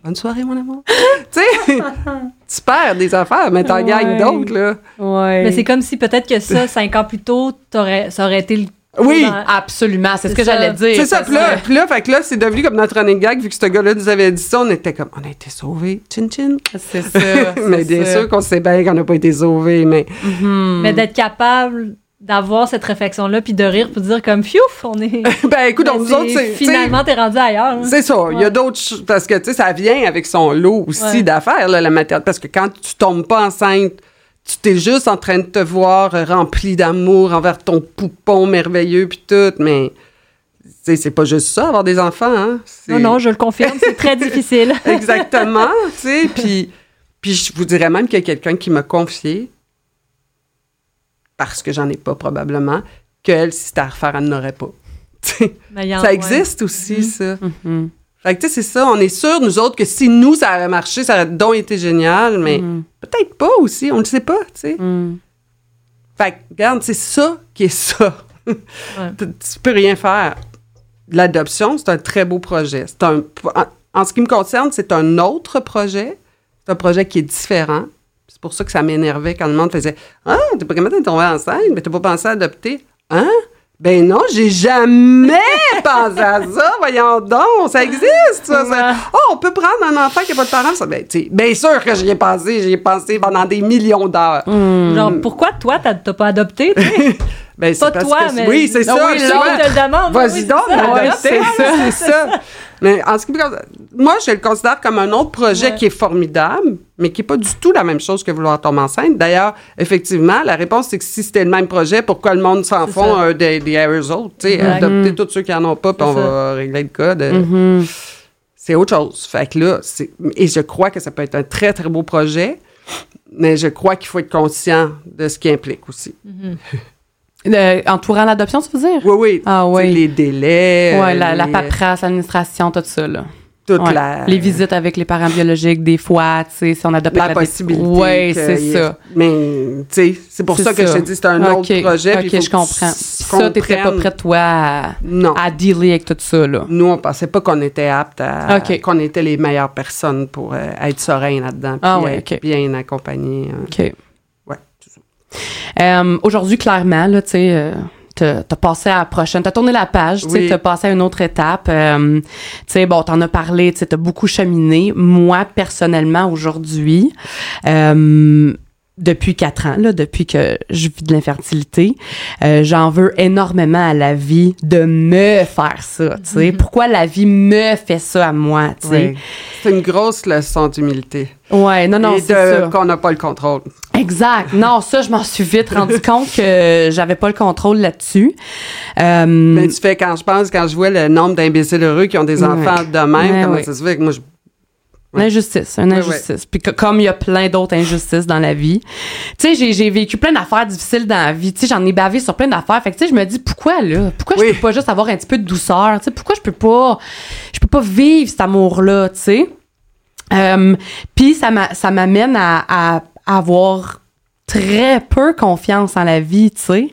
Bonne soirée, mon amour. [laughs] tu sais, tu perds des affaires, mais t'en Ouais. gagnes d'autres, là. Ouais. Mais c'est comme si peut-être que ça, cinq ans plus tôt, t'aurais- ça aurait été le. Oui. dans- Absolument, c'est ce que j'allais dire. C'est ça, puis là, que- là, fait que là, c'est devenu comme notre running gag, vu que ce gars-là nous avait dit ça, on était comme, on a été sauvés, chin chin. C'est ça. [laughs] mais bien sûr qu'on sait bien qu'on n'a pas été sauvés, mais Mhm. Mais d'être capable d'avoir cette réflexion-là, puis de rire, puis de dire comme, fiouf, on est. [laughs] ben écoute, Mais nous autres, c'est. Finalement, t'es rendu ailleurs. hein. C'est ça, il y a d'autres parce que tu sais ça vient avec son lot aussi Ouais. d'affaires là, la matière parce que quand tu tombes pas enceinte, tu t'es juste en train de te voir rempli d'amour envers ton poupon merveilleux puis tout, mais tu sais c'est pas juste ça avoir des enfants hein. Non, non, je le confirme, c'est très [laughs] difficile. Exactement, [laughs] tu sais, puis puis je vous dirais même qu'il y a quelqu'un qui m'a confié parce que j'en ai pas probablement qu'elle si c'était à refaire elle n'aurait pas. [laughs] Ça ouais. existe aussi ça. Mhm. Fait que tu sais c'est ça, on est sûr nous autres que si nous ça avait marché, ça aurait donc été génial, mais Mhm. peut-être pas aussi, on ne sait pas, tu sais. Mhm. Fait que regarde, c'est ça qui est ça. [laughs] tu, tu peux rien faire. L'adoption, c'est un très beau projet. C'est un, en, en ce qui me concerne, c'est un autre projet. C'est un projet qui est différent. C'est pour ça que ça m'énervait quand le monde faisait Ah, t'es pas capable de tomber enceinte, mais t'as pas pensé à adopter. Hein? Ben non, j'ai jamais [laughs] pensé à ça. Voyons donc, ça existe. Ça, ça. Oh, on peut prendre un enfant qui n'a pas de parents. Ça, ben, tu sais, bien sûr que j'y ai pensé. J'y ai pensé pendant des millions d'heures. Genre, pourquoi toi, t'as t'as pas adopté? [laughs] Ben, c'est Pas parce toi, que- mais. Oui, c'est ça. Oui, je te le demande. Vas-y Oui, donc, c'est ça. c'est ça. Mais en ce qui me concerne, moi, je le considère comme un autre projet Ouais. qui est formidable, mais qui n'est pas du tout la même chose que vouloir tomber enceinte. D'ailleurs, effectivement, la réponse, c'est que si c'était le même projet, pourquoi le monde s'en ça. euh, des, des Exact. adopter tous ceux qui n'en ont pas, puis on ça. va régler le cas. de- Mhm. C'est autre chose. Fait que là. Et je crois que ça peut être un très, très beau projet, mais je crois qu'il faut être conscient de ce qui implique aussi. [laughs] Euh, entourant l'adoption, tu veux dire? Oui, oui. Ah oui. Les délais. ouais, la, la paperasse, l'administration, tout ça, là. toute Ouais. la... Les visites avec les parents biologiques, des fois, tu sais, si on adopte la avec possibilité. Oui, c'est ça. Mais, tu sais, c'est pour ça que ça. je te dis, c'est un autre projet. puis Ok, je comprends. Puis ça, t'étais pas prête, toi, à, Non. à dealer avec tout ça, là. Nous, on pensait pas qu'on était aptes à. Qu'on était les meilleures personnes pour euh, être serein là-dedans. Puis Ah ouais, être ok. bien accompagné. hein. OK. Euh, Aujourd'hui, clairement, là, tu sais, euh, t'as t'as passé à la prochaine, t'as tourné la page, tu sais, Oui. t'as passé à une autre étape. Euh, tu sais, bon, t'en as parlé, tu sais, t'as beaucoup cheminé. Moi, personnellement, aujourd'hui, euh, depuis quatre ans, là, depuis que je vis de l'infertilité, euh, j'en veux énormément à la vie de me faire ça, tu sais. Pourquoi la vie me fait ça à moi, tu sais? Oui. C'est une grosse leçon d'humilité. Ouais, non, non, Et c'est de- ça. qu'on n'a pas le contrôle. Exact. Non, ça, je m'en suis vite rendu [laughs] compte que j'avais pas le contrôle là-dessus. Euh, Mais tu fais, quand je pense, quand je vois le nombre d'imbéciles heureux qui ont des enfants de même, comment ça se fait que moi, je... Une injustice, une Ouais, injustice. Puis que- comme il y a plein d'autres injustices dans la vie. Tu sais, j'ai, vécu plein d'affaires difficiles dans la vie. Tu sais, j'en ai bavé sur plein d'affaires. Fait que tu sais, je me dis pourquoi là? Pourquoi Oui. je peux pas juste avoir un petit peu de douceur? Tu sais, pourquoi je peux pas je peux pas vivre cet amour là, tu sais? Euh, Puis ça m'a, ça m'amène à, à avoir très peu confiance en la vie, tu sais.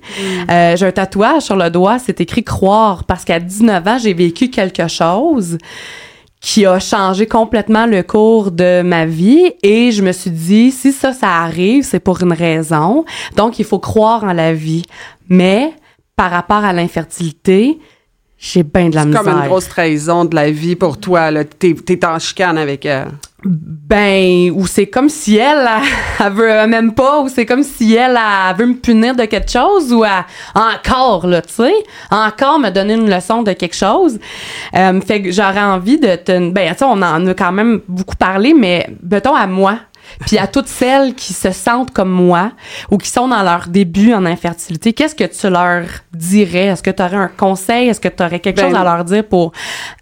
Euh, j'ai un tatouage sur le doigt, c'est écrit croire parce qu'à 19 ans, j'ai vécu quelque chose qui a changé complètement le cours de ma vie et je me suis dit si ça ça arrive, c'est pour une raison. Donc il faut croire en la vie. Mais par rapport à l'infertilité, j'ai bien de la C'est misère. comme une grosse trahison de la vie pour toi. là. T'es, t'es en chicane avec elle. Ben, ou c'est comme si elle, elle, elle veut euh, même pas, ou c'est comme si elle, elle veut me punir de quelque chose, ou encore, là, tu sais, encore me donner une leçon de quelque chose. Euh, fait que j'aurais envie de te... Ben, tu sais, on en a quand même beaucoup parlé, mais mettons à moi, puis à toutes celles qui se sentent comme moi, ou qui sont dans leur début en infertilité, qu'est-ce que tu leur dirais? Est-ce que tu aurais un conseil? Est-ce que tu aurais quelque Ben, chose à leur dire pour...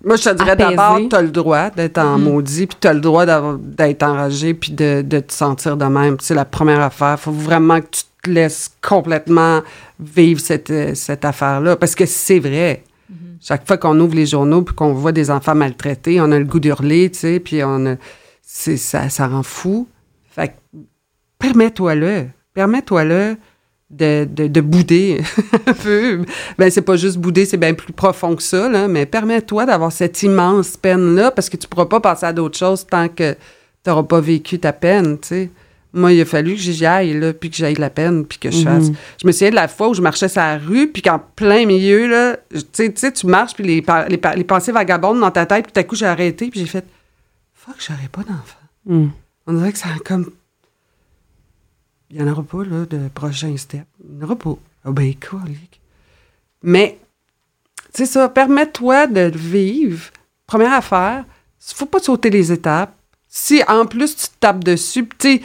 Moi, je te dirais d'abord, t'as le droit d'être en Mhm. maudit, puis t'as le droit d'être enragé, puis de, de te sentir de même. C'est la première affaire. Faut vraiment que tu te laisses complètement vivre cette, euh, cette affaire-là, parce que c'est vrai. Chaque fois qu'on ouvre les journaux puis qu'on voit des enfants maltraités, on a le goût d'hurler, tu sais, puis on a, ça, ça rend fou. Fait que permets-toi-le. Permets-toi-le de, de, de bouder [laughs] un peu. Ben, c'est pas juste bouder, c'est bien plus profond que ça, là, mais permets-toi d'avoir cette immense peine-là parce que tu pourras pas passer à d'autres choses tant que tu n'auras pas vécu ta peine, tu sais. Moi, il a fallu que j'y aille, là, puis que j'aille la peine, puis que je fasse. Mhm. Je me souviens de la fois où je marchais sur la rue, puis qu'en plein milieu, là, tu sais, tu marches, puis les, les, les pensées vagabondes dans ta tête, puis tout à coup, j'ai arrêté, puis j'ai fait « Fuck, j'aurais pas d'enfant. Hmm. On dirait que ça a comme... Il n'y en aura pas, là, de prochain step. Aura pas. Ah ben, colique. Mais, c'est ça, permets-toi de vivre. Première affaire, il faut pas sauter les étapes. Si, en plus, tu te tapes dessus, tu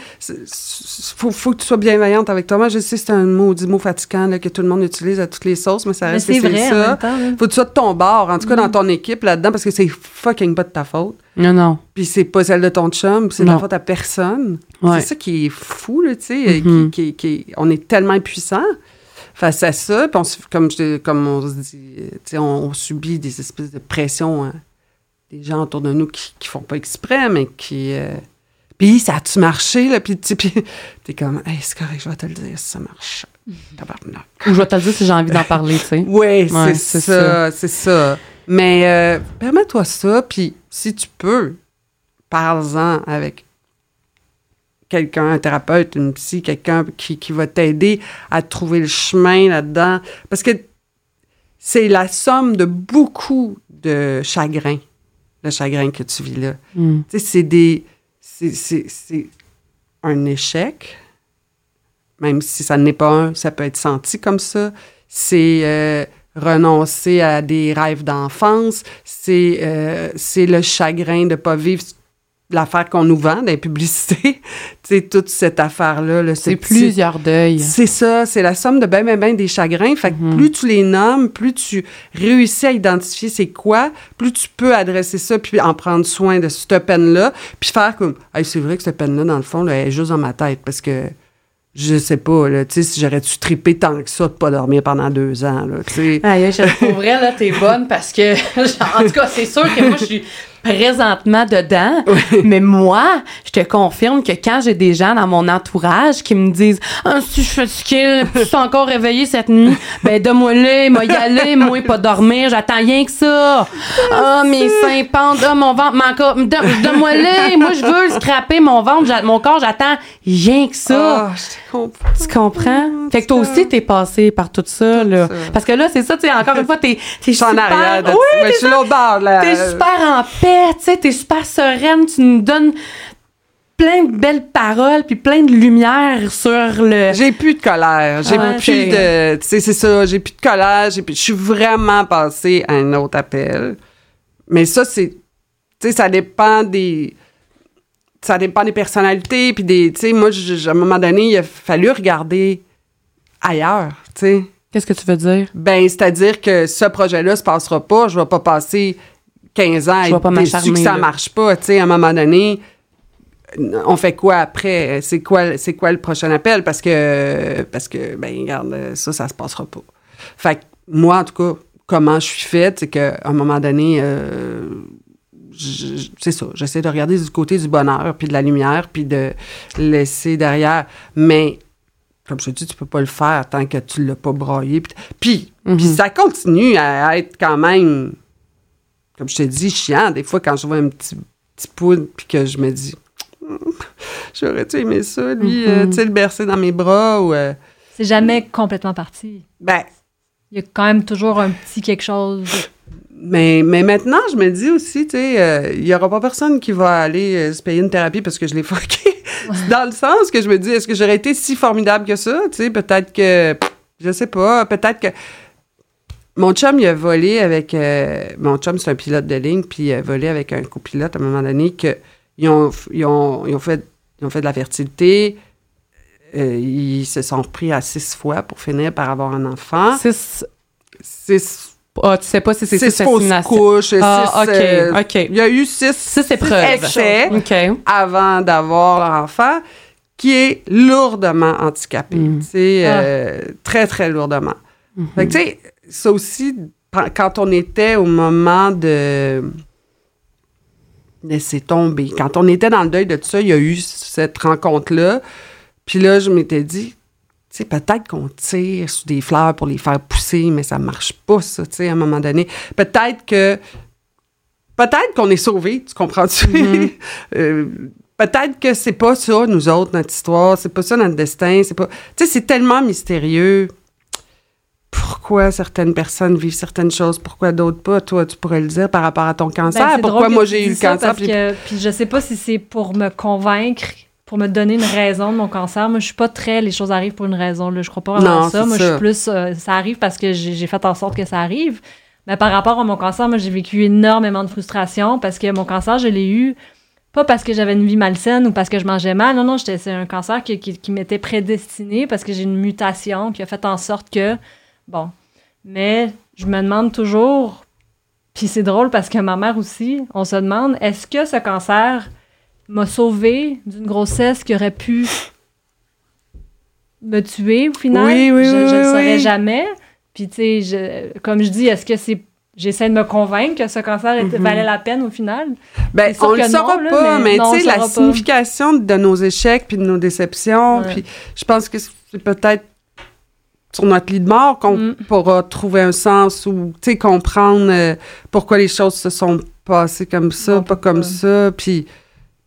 faut, faut que tu sois bienveillante avec toi. Moi, je sais, c'est un maudit mot fatigant là, que tout le monde utilise à toutes les sauces, mais ça reste c'est vrai en ça. même temps. là. Faut que tu sois de ton bord, en tout cas dans ton équipe là-dedans, parce que c'est fucking pas de ta faute. Non, non. Puis c'est pas celle de ton chum, c'est de la faute à personne. Ouais. C'est ça qui est fou, là, tu sais. euh, Mhm. qui, qui, qui- on est tellement impuissant face à ça. Puis on comme, je- comme on se dit, euh, on, on subit des espèces de pressions, hein, des gens autour de nous qui, qui font pas exprès, mais qui. euh, puis ça a-tu marché, là? Puis [laughs] t'es comme, hey, c'est correct, je vais te le dire si ça marche. Tabarnak. Ou je vais te le dire si j'ai envie d'en [laughs] parler, tu sais. Oui, c'est ça, c'est ça. Mais euh, permets-toi ça, puis si tu peux, parle-en avec quelqu'un, un thérapeute, une psy, quelqu'un qui, qui va t'aider à trouver le chemin là-dedans. Parce que c'est la somme de beaucoup de chagrin, le chagrin que tu vis là. Hmm. Tu sais, c'est des. c'est- C'est c'est un échec, même si ça n'est pas un, ça peut être senti comme ça. C'est euh, renoncer à des rêves d'enfance. C'est euh, c'est le chagrin de ne pas vivre l'affaire qu'on nous vend, des publicités. [laughs] tu sais, toute cette affaire-là. là, ce C'est plusieurs deuils. c'est ça, c'est la somme de ben, ben, ben des chagrins. Fait que Mhm. plus tu les nommes, plus tu réussis à identifier c'est quoi, plus tu peux adresser ça, puis en prendre soin de cette peine-là, puis faire comme, hey, c'est vrai que cette peine-là, dans le fond, là, elle est juste dans ma tête, parce que je sais pas, là, tu sais, si j'aurais-tu trippé tant que ça de pas dormir pendant deux ans, là, tu sais. Pour [laughs] vrai, là, t'es bonne parce que, [laughs] en tout cas, c'est sûr que moi, je suis présentement dedans, mais moi, je te confirme que quand j'ai des gens dans mon entourage qui me disent Ah, si je suis fatiguée, je suis [laughs] encore réveillée cette nuit, ben, donne-moi-le, moi y aller, moi pas dormir, j'attends rien que ça. Ah, mes seins pendent, ah, mon ventre, encore, don- donne-moi-le, moi je veux scraper mon ventre, mon corps, j'attends rien que ça. Ah, je comprends. Tu comprends? Ah, Fait que toi aussi, t'es passé par tout ça, là. ça. Parce que là, c'est ça, tu sais, encore une fois, t'es, t'es en super... arrière de oui, Mais t'es je suis l'autre bord, là. T'es super en paix, tu sais, t'es super sereine, tu nous donnes plein de belles paroles puis plein de lumière sur le. J'ai plus de colère. J'ai plus de. Tu sais, c'est ça. J'ai plus de colère. j'ai plus- Je suis vraiment passée à un autre appel. Mais ça, c'est. Tu sais, ça dépend des. Ça dépend des personnalités. Puis des. Tu sais, moi, je- je- à un moment donné, il a fallu regarder ailleurs. Tu sais. Qu'est-ce que tu veux dire? Ben, c'est-à-dire que ce projet-là se passera pas. Je vais pas passer 15 ans pas déçu que ça marche pas. Tu sais, à un moment donné, on fait quoi après? C'est quoi, c'est quoi le prochain appel? Parce que, parce que, ben, regarde, ça, ça se passera pas. Fait que moi, en tout cas, comment je suis faite, c'est qu'à un moment donné, euh, c'est ça, j'essaie de regarder du côté du bonheur, puis de la lumière, puis de laisser derrière. Mais, comme je te dis, tu peux pas le faire tant que tu l'as pas broyé. Puis, puis, Mhm. puis ça continue à être quand même, comme je te dis, chiant. Des fois, quand je vois un petit, petit poudre, puis que je me dis, [laughs] j'aurais-tu aimé ça, lui, euh, Mhm. tu sais, le bercer dans mes bras, ou... euh, C'est jamais complètement parti. ben, Il y a quand même toujours un petit quelque chose. Mais, mais maintenant, je me dis aussi, tu sais, euh, il y aura pas personne qui va aller euh, se payer une thérapie parce que je l'ai [laughs] fucké. Dans le sens que je me dis, est-ce que j'aurais été si formidable que ça? Tu sais, peut-être que, je sais pas, peut-être que... Mon chum, il a volé avec... euh, mon chum, c'est un pilote de ligne, puis il a volé avec un copilote à un moment donné que ils ont, ils ont, ils ont fait, ils ont fait de la fertilité. Euh, ils se sont repris à six fois pour finir par avoir un enfant. Six. Six Ah, tu sais pas si c'est six six fausses couches, Ah, six, ok, euh, ok. Il y a eu six, Six épreuves. OK. avant d'avoir leur enfant qui est lourdement handicapé. Mm. Tu sais, euh, très, très lourdement. Fait que, tu sais, ça aussi, quand on était au moment de laisser tomber, quand on était dans le deuil de tout ça, il y a eu cette rencontre-là. Puis là, je m'étais dit, tu sais, peut-être qu'on tire sur des fleurs pour les faire pousser, mais ça marche pas, ça, tu sais, à un moment donné. Peut-être que. Peut-être qu'on est sauvés, tu comprends-tu? [laughs] Euh, peut-être que c'est pas ça, nous autres, notre histoire, c'est pas ça notre destin, c'est pas. Tu sais, c'est tellement mystérieux. Pourquoi certaines personnes vivent certaines choses, pourquoi d'autres pas? Toi, tu pourrais le dire par rapport à ton cancer. Ben, c'est pourquoi moi j'ai eu le cancer? Parce puis- que, puis je sais pas si c'est pour me convaincre, pour me donner une raison de mon cancer. Moi, je suis pas très les choses arrivent pour une raison. Là. Je crois pas vraiment Non, ça. Moi, ça. je suis plus euh, ça arrive parce que j'ai fait en sorte que ça arrive. Mais par rapport à mon cancer, moi, j'ai vécu énormément de frustration parce que mon cancer, je l'ai eu pas parce que j'avais une vie malsaine ou parce que je mangeais mal. Non, non, c'est un cancer qui, qui, qui m'était prédestiné parce que j'ai une mutation qui a fait en sorte que. Bon. Mais je me demande toujours, puis c'est drôle parce que ma mère aussi, on se demande, est-ce que ce cancer m'a sauvé d'une grossesse qui aurait pu me tuer au final? Oui, oui, je, oui, je le oui, saurais jamais. Puis tu sais, je- comme je dis, est-ce que c'est... J'essaie de me convaincre que ce cancer était- Mhm. valait la peine au final? Ben, on le saura non, là, pas, mais tu sais, la pas. signification de nos échecs puis de nos déceptions, Ouais. puis je pense que c'est peut-être sur notre lit de mort qu'on Mm. pourra trouver un sens ou, comprendre euh, pourquoi les choses se sont passées comme ça, Non, pas pourquoi? comme ça, puis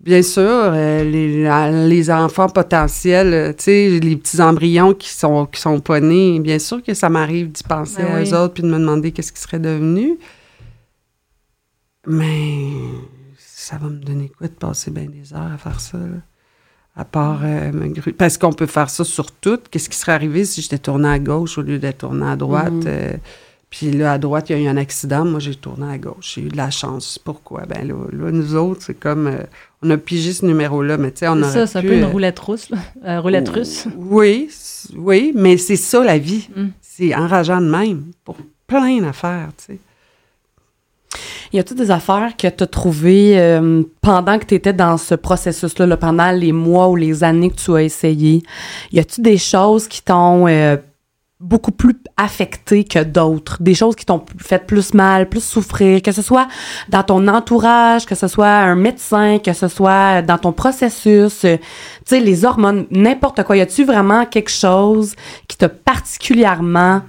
bien sûr, euh, les, la- les enfants potentiels, euh, les petits embryons qui sont, qui sont pas nés, bien sûr que ça m'arrive d'y penser Ben à oui. eux autres puis de me demander qu'est-ce qui serait devenu. Mais ça va me donner quoi de passer bien des heures à faire ça, là? À part euh, Parce qu'on peut faire ça sur tout. Qu'est-ce qui serait arrivé si j'étais tournée à gauche au lieu d'être tournée à droite? Mhm. euh, puis là, à droite, il y a eu un accident. Moi, j'ai tourné à gauche. J'ai eu de la chance. Pourquoi? Ben là, là, nous autres, c'est comme... euh, on a pigé ce numéro-là, mais tu sais, on aurait ça, c'est un peu une roulette russe. là. Roulette russe. Oui, oui, mais c'est ça, la vie. Mm. C'est enrageant de même pour plein d'affaires, tu sais. Y a-t-il des affaires que tu as trouvées euh, pendant que tu étais dans ce processus-là, là, pendant les mois ou les années que tu as essayé? Y a-t-il des choses qui t'ont euh, beaucoup plus affecté que d'autres? Des choses qui t'ont fait plus mal, plus souffrir, que ce soit dans ton entourage, que ce soit un médecin, que ce soit dans ton processus, euh, tu sais, les hormones, n'importe quoi. Y a-t-il vraiment quelque chose qui t'a particulièrement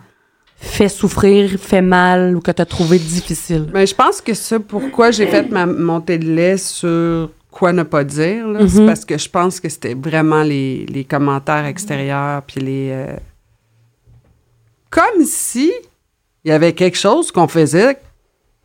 fait souffrir, fait mal ou que tu as trouvé difficile? Mais je pense que ça, pourquoi j'ai fait ma montée de lait sur quoi ne pas dire, là, Mhm. c'est parce que je pense que c'était vraiment les, les commentaires extérieurs, puis les... euh, Comme si il y avait quelque chose qu'on faisait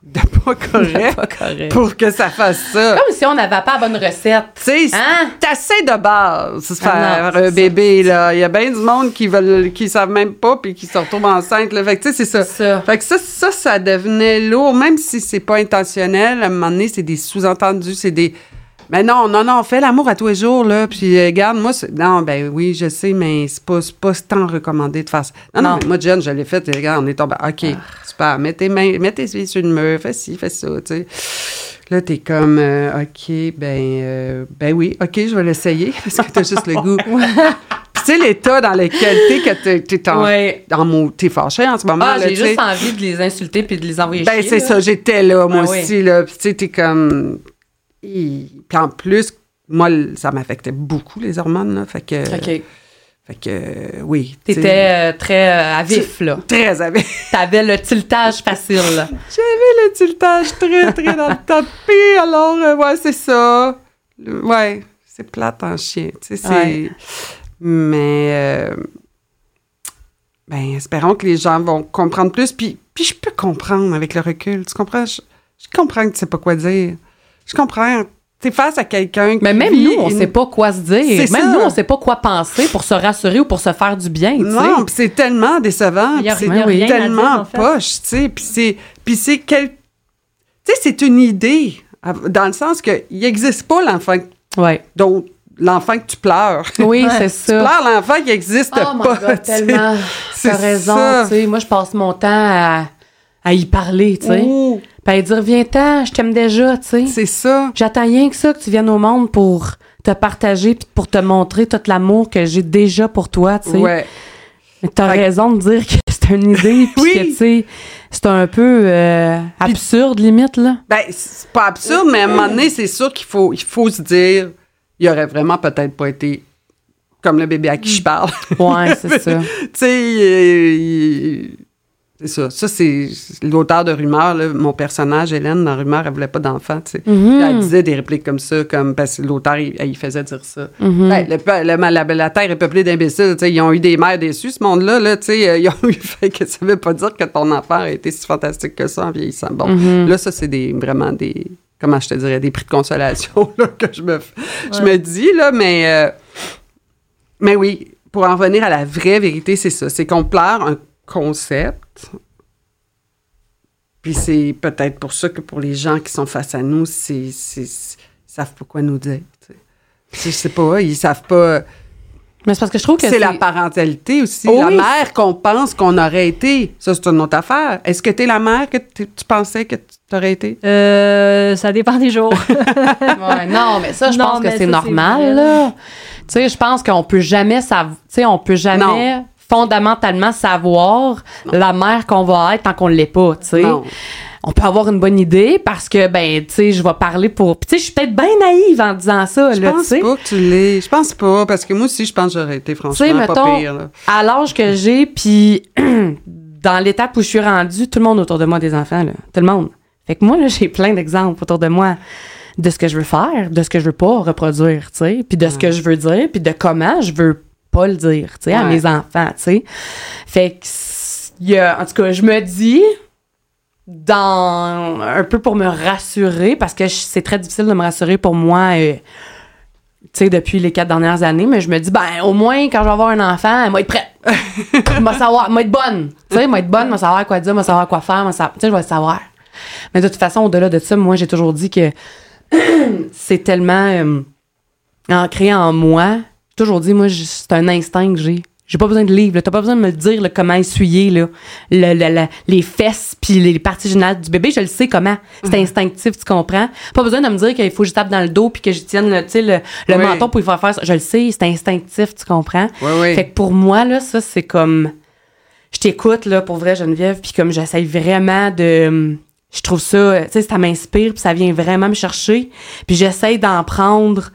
de pas correct Pas correct. pour que ça fasse ça. Comme si on n'avait pas la bonne recette. Tu sais, Hein? c'est assez de base, se Ah faire non, c'est un ça. bébé, là. Il y a bien du monde qui veulent, qui savent même pas puis qui se retrouvent enceintes, là. Fait que, tu sais, c'est ça. C'est ça. Fait que ça, ça, ça devenait lourd, même si c'est pas intentionnel. À un moment donné, c'est des sous-entendus, c'est des. Mais non, non, non, on fait l'amour à tous les jours, là. Puis, euh, regarde, moi, c'est- non, ben oui, je sais, mais c'est pas, c'est pas tant recommandé de faire ça. Non, non, Non. mais moi, Jen, je l'ai fait, et regarde, on est tombé. OK, super, mets tes mains, mets tes pieds sur le mur, fais ci, fais ça, tu sais. Là, t'es comme, euh, OK, ben, euh, ben oui, OK, je vais l'essayer, [laughs] parce que t'as juste le goût. [laughs] Puis, tu sais, l'état dans lequel t'es, que t'es- en, Ouais. en t'es fâché en ce moment, Ah, j'ai juste envie de les insulter puis de les envoyer Ben, chier, c'est là. ça, j'étais là, moi Ah oui. aussi, là. Puis, tu sais, t'es comme. Hi. Puis, en plus, moi, ça m'affectait beaucoup, les hormones, là. Fait que. Fait que, euh, oui. T'étais euh, très euh, à vif, là. [laughs] Très avec. T'avais le tiltage facile. là. J'avais le tiltage très, très dans le [laughs] tapis. Alors, euh, ouais, c'est ça. Ouais, c'est plate en chien. Tu sais. Ouais. Mais. euh, ben, espérons que les gens vont comprendre plus. Puis, puis je peux comprendre avec le recul. Tu comprends? Je, je comprends que tu sais pas quoi dire. Je comprends. T'es face à quelqu'un qui. Mais même vit nous, on une- sait pas quoi se dire. C'est Même ça. nous, on sait pas quoi penser pour se rassurer ou pour se faire du bien, tu. Non, puis c'est tellement décevant. Il y a puis rien- c'est rien à tellement dire, en fait. poche, tu sais. Puis c'est, puis c'est quel... Tu sais, c'est une idée, dans le sens qu'il n'existe pas l'enfant Ouais. dont l'enfant que tu pleures. Oui, Ouais. [laughs] c'est Tu ça. pleures l'enfant qui n'existe Oh my pas. God, tu sais. tellement. [laughs] C'est T'as raison, tu. Moi, je passe mon temps à, à y parler, tu sais. Puis à lui dire, viens-t'en, je t'aime déjà, tu sais. c'est ça. J'attends rien que ça, que tu viennes au monde pour te partager puis pour te montrer tout l'amour que j'ai déjà pour toi, tu sais. Ouais. Mais t'as Fait raison de dire que [laughs] c'est une idée [laughs] puis Oui. que, tu sais, c'est un peu euh, absurde, limite, là. Ben, c'est pas absurde, mais à un moment donné, c'est sûr qu'il faut, il faut se dire, il aurait vraiment peut-être pas été comme le bébé à qui je parle. Ouais, [laughs] c'est ça. tu sais, c'est ça. Ça, c'est l'auteur de Rumeur, là, mon personnage, Hélène, dans Rumeur, elle voulait pas d'enfant, tu sais. Mhm. Elle disait des répliques comme ça, comme parce que l'auteur, il, il faisait dire ça. Mhm. Ben, le la, la Terre est peuplée d'imbéciles, tu sais. Ils ont eu des mères déçues, ce monde-là, là, tu sais. euh, Ils ont [laughs] eu fait que ça veut pas dire que ton enfant a été si fantastique que ça en vieillissant. Bon, Mhm. là, ça, c'est des, vraiment des, comment je te dirais, des prix de consolation, [laughs] là, que je me, je me dis, là, mais, euh, mais oui, pour en revenir à la vraie vérité, c'est ça. C'est qu'on pleure un concept. Puis c'est peut-être pour ça que pour les gens qui sont face à nous, c'est, c'est, ils savent pas quoi nous dire. Je sais pas, ils savent pas. Mais c'est parce que je trouve que C'est la parentalité aussi. Oh la oui. mère qu'on pense qu'on aurait été. Ça, c'est une autre affaire. Est-ce que tu es la mère que tu pensais que tu aurais été? Euh, ça dépend des jours. [laughs] Ouais, non, mais ça, je Non, pense que c'est normal. Tu sais, je pense qu'on peut jamais savoir, tu sais, on peut jamais fondamentalement savoir la mère qu'on va être tant qu'on l'est pas, tu sais. On peut avoir une bonne idée parce que, ben, tu sais, je vais parler pour. Puis, tu sais, je suis peut-être bien naïve en disant ça, Je là, tu pense sais. pas que tu l'es. Je pense pas, parce que moi aussi, je pense que j'aurais été franchement pas mettons, pire. là. à l'âge que j'ai, puis [clears throat] dans l'étape où je suis rendue, tout le monde autour de moi a des enfants, là. Tout le monde. Fait que moi, là, j'ai plein d'exemples autour de moi de ce que je veux faire, de ce que je veux pas reproduire, tu sais, puis de ce que je veux dire, puis de comment je veux pas le dire, tu sais, à mes enfants, tu sais. Fait que, y a, en tout cas, je me dis, dans, un peu pour me rassurer, parce que c'est très difficile de me rassurer pour moi, euh, tu sais, depuis les quatre dernières années, mais je me dis, ben, au moins, quand je vais avoir un enfant, elle va être prête. Elle va savoir, elle va être bonne. Tu sais, elle va être bonne, elle va savoir quoi dire, elle va savoir quoi faire, tu sais, je vais le savoir. Mais de toute façon, au-delà de ça, moi, j'ai toujours dit que [clears throat] c'est tellement euh, ancré en moi. Toujours dit, moi, c'est un instinct que j'ai. J'ai pas besoin de livre. T'as pas besoin de me dire là, comment essuyer là, le- le- le- les fesses puis les parties génitales du bébé. Je le sais comment. C'est instinctif, tu comprends? Pas besoin de me dire qu'il faut que je tape dans le dos puis que je tienne le, Oui. menton pour y faire faire ça. Je le sais, c'est instinctif, tu comprends? Oui, oui. Fait que pour moi, là, ça, c'est comme. Je t'écoute, là, pour vrai, Geneviève, puis comme j'essaye vraiment de. Je trouve ça. Tu sais, ça m'inspire, puis ça vient vraiment me chercher. Puis j'essaye d'en prendre.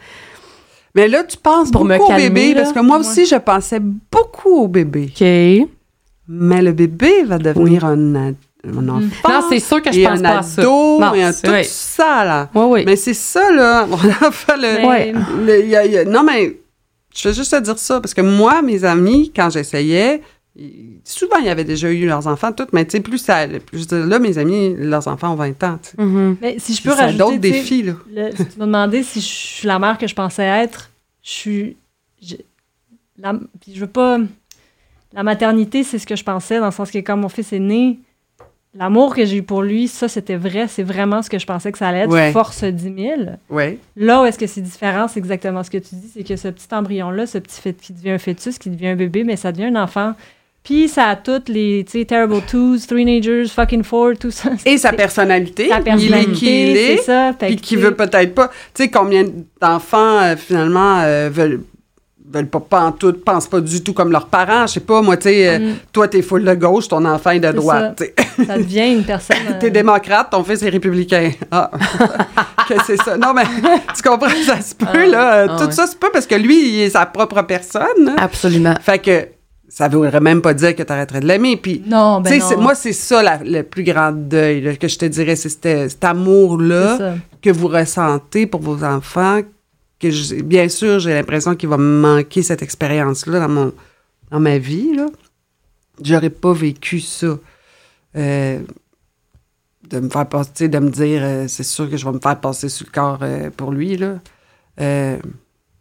Mais là, tu penses Pour me beaucoup calmer, au bébé, là. parce que moi aussi, je pensais beaucoup au bébé. OK. Mais le bébé va devenir un, ad- un enfant. Non, c'est sûr que je pense un pas à ça. Non, et un c'est tout ça, là. Oui, oui. Mais c'est ça, là. On a fait le, Mais- Ouais. le- il y a- il y a- non, mais je vais juste te dire ça, parce que moi, mes amis, quand j'essayais, souvent, ils avaient déjà eu leurs enfants, toutes, mais tu sais, plus ça. allait, plus- je veux dire, là, mes amis, leurs enfants ont 20 ans. Mhm. Mais si je peux rajouter. d'autres défis, là. le- si tu m'as demandé si je suis la mère que je pensais être, je suis. je- la, puis je veux pas. La maternité, c'est ce que je pensais, dans le sens que quand mon fils est né, l'amour que j'ai eu pour lui, ça, c'était vrai. C'est vraiment ce que je pensais que ça allait être. Ouais. Force 10 000. Ouais. Là où est-ce que c'est différent, c'est exactement ce que tu dis, c'est que ce petit embryon-là, ce petit fœtus qui devient un fœtus, qui devient un bébé, mais ça devient un enfant. Puis ça a toutes les, tu sais, terrible twos, teenagers, fucking four, tout ça. Et sa C'est- personnalité, sa il est personnalité, qui il c'est est, ça. Fait puis qui veut peut-être pas. Tu sais, combien d'enfants, euh, finalement, euh, veulent, veulent pas, pas en tout, pensent pas du tout comme leurs parents. Je sais pas, moi, tu sais, euh, Mm. toi, t'es full de gauche, ton enfant est de C'est droite. ça devient une personne. [laughs] euh, T'es démocrate, ton fils est républicain. Ah, [laughs] que c'est ça. Non, mais tu comprends, ça se peut, Ah, là. ah Tout ouais. ça se peut parce que lui, il est sa propre personne. Absolument. Fait que ça voudrait même pas dire que t'arrêterais de l'aimer. Puis, Non, ben tu non. moi, c'est ça la- le plus grand deuil là, que je te dirais, c'est cet, C'est amour-là que vous ressentez pour vos enfants. Que je- bien sûr, j'ai l'impression qu'il va me manquer cette expérience-là dans, mon, dans ma vie. Là. J'aurais pas vécu ça. Euh, de me faire passer, tu de me dire, euh, c'est sûr que je vais me faire passer sur le corps euh, pour lui, là. Euh,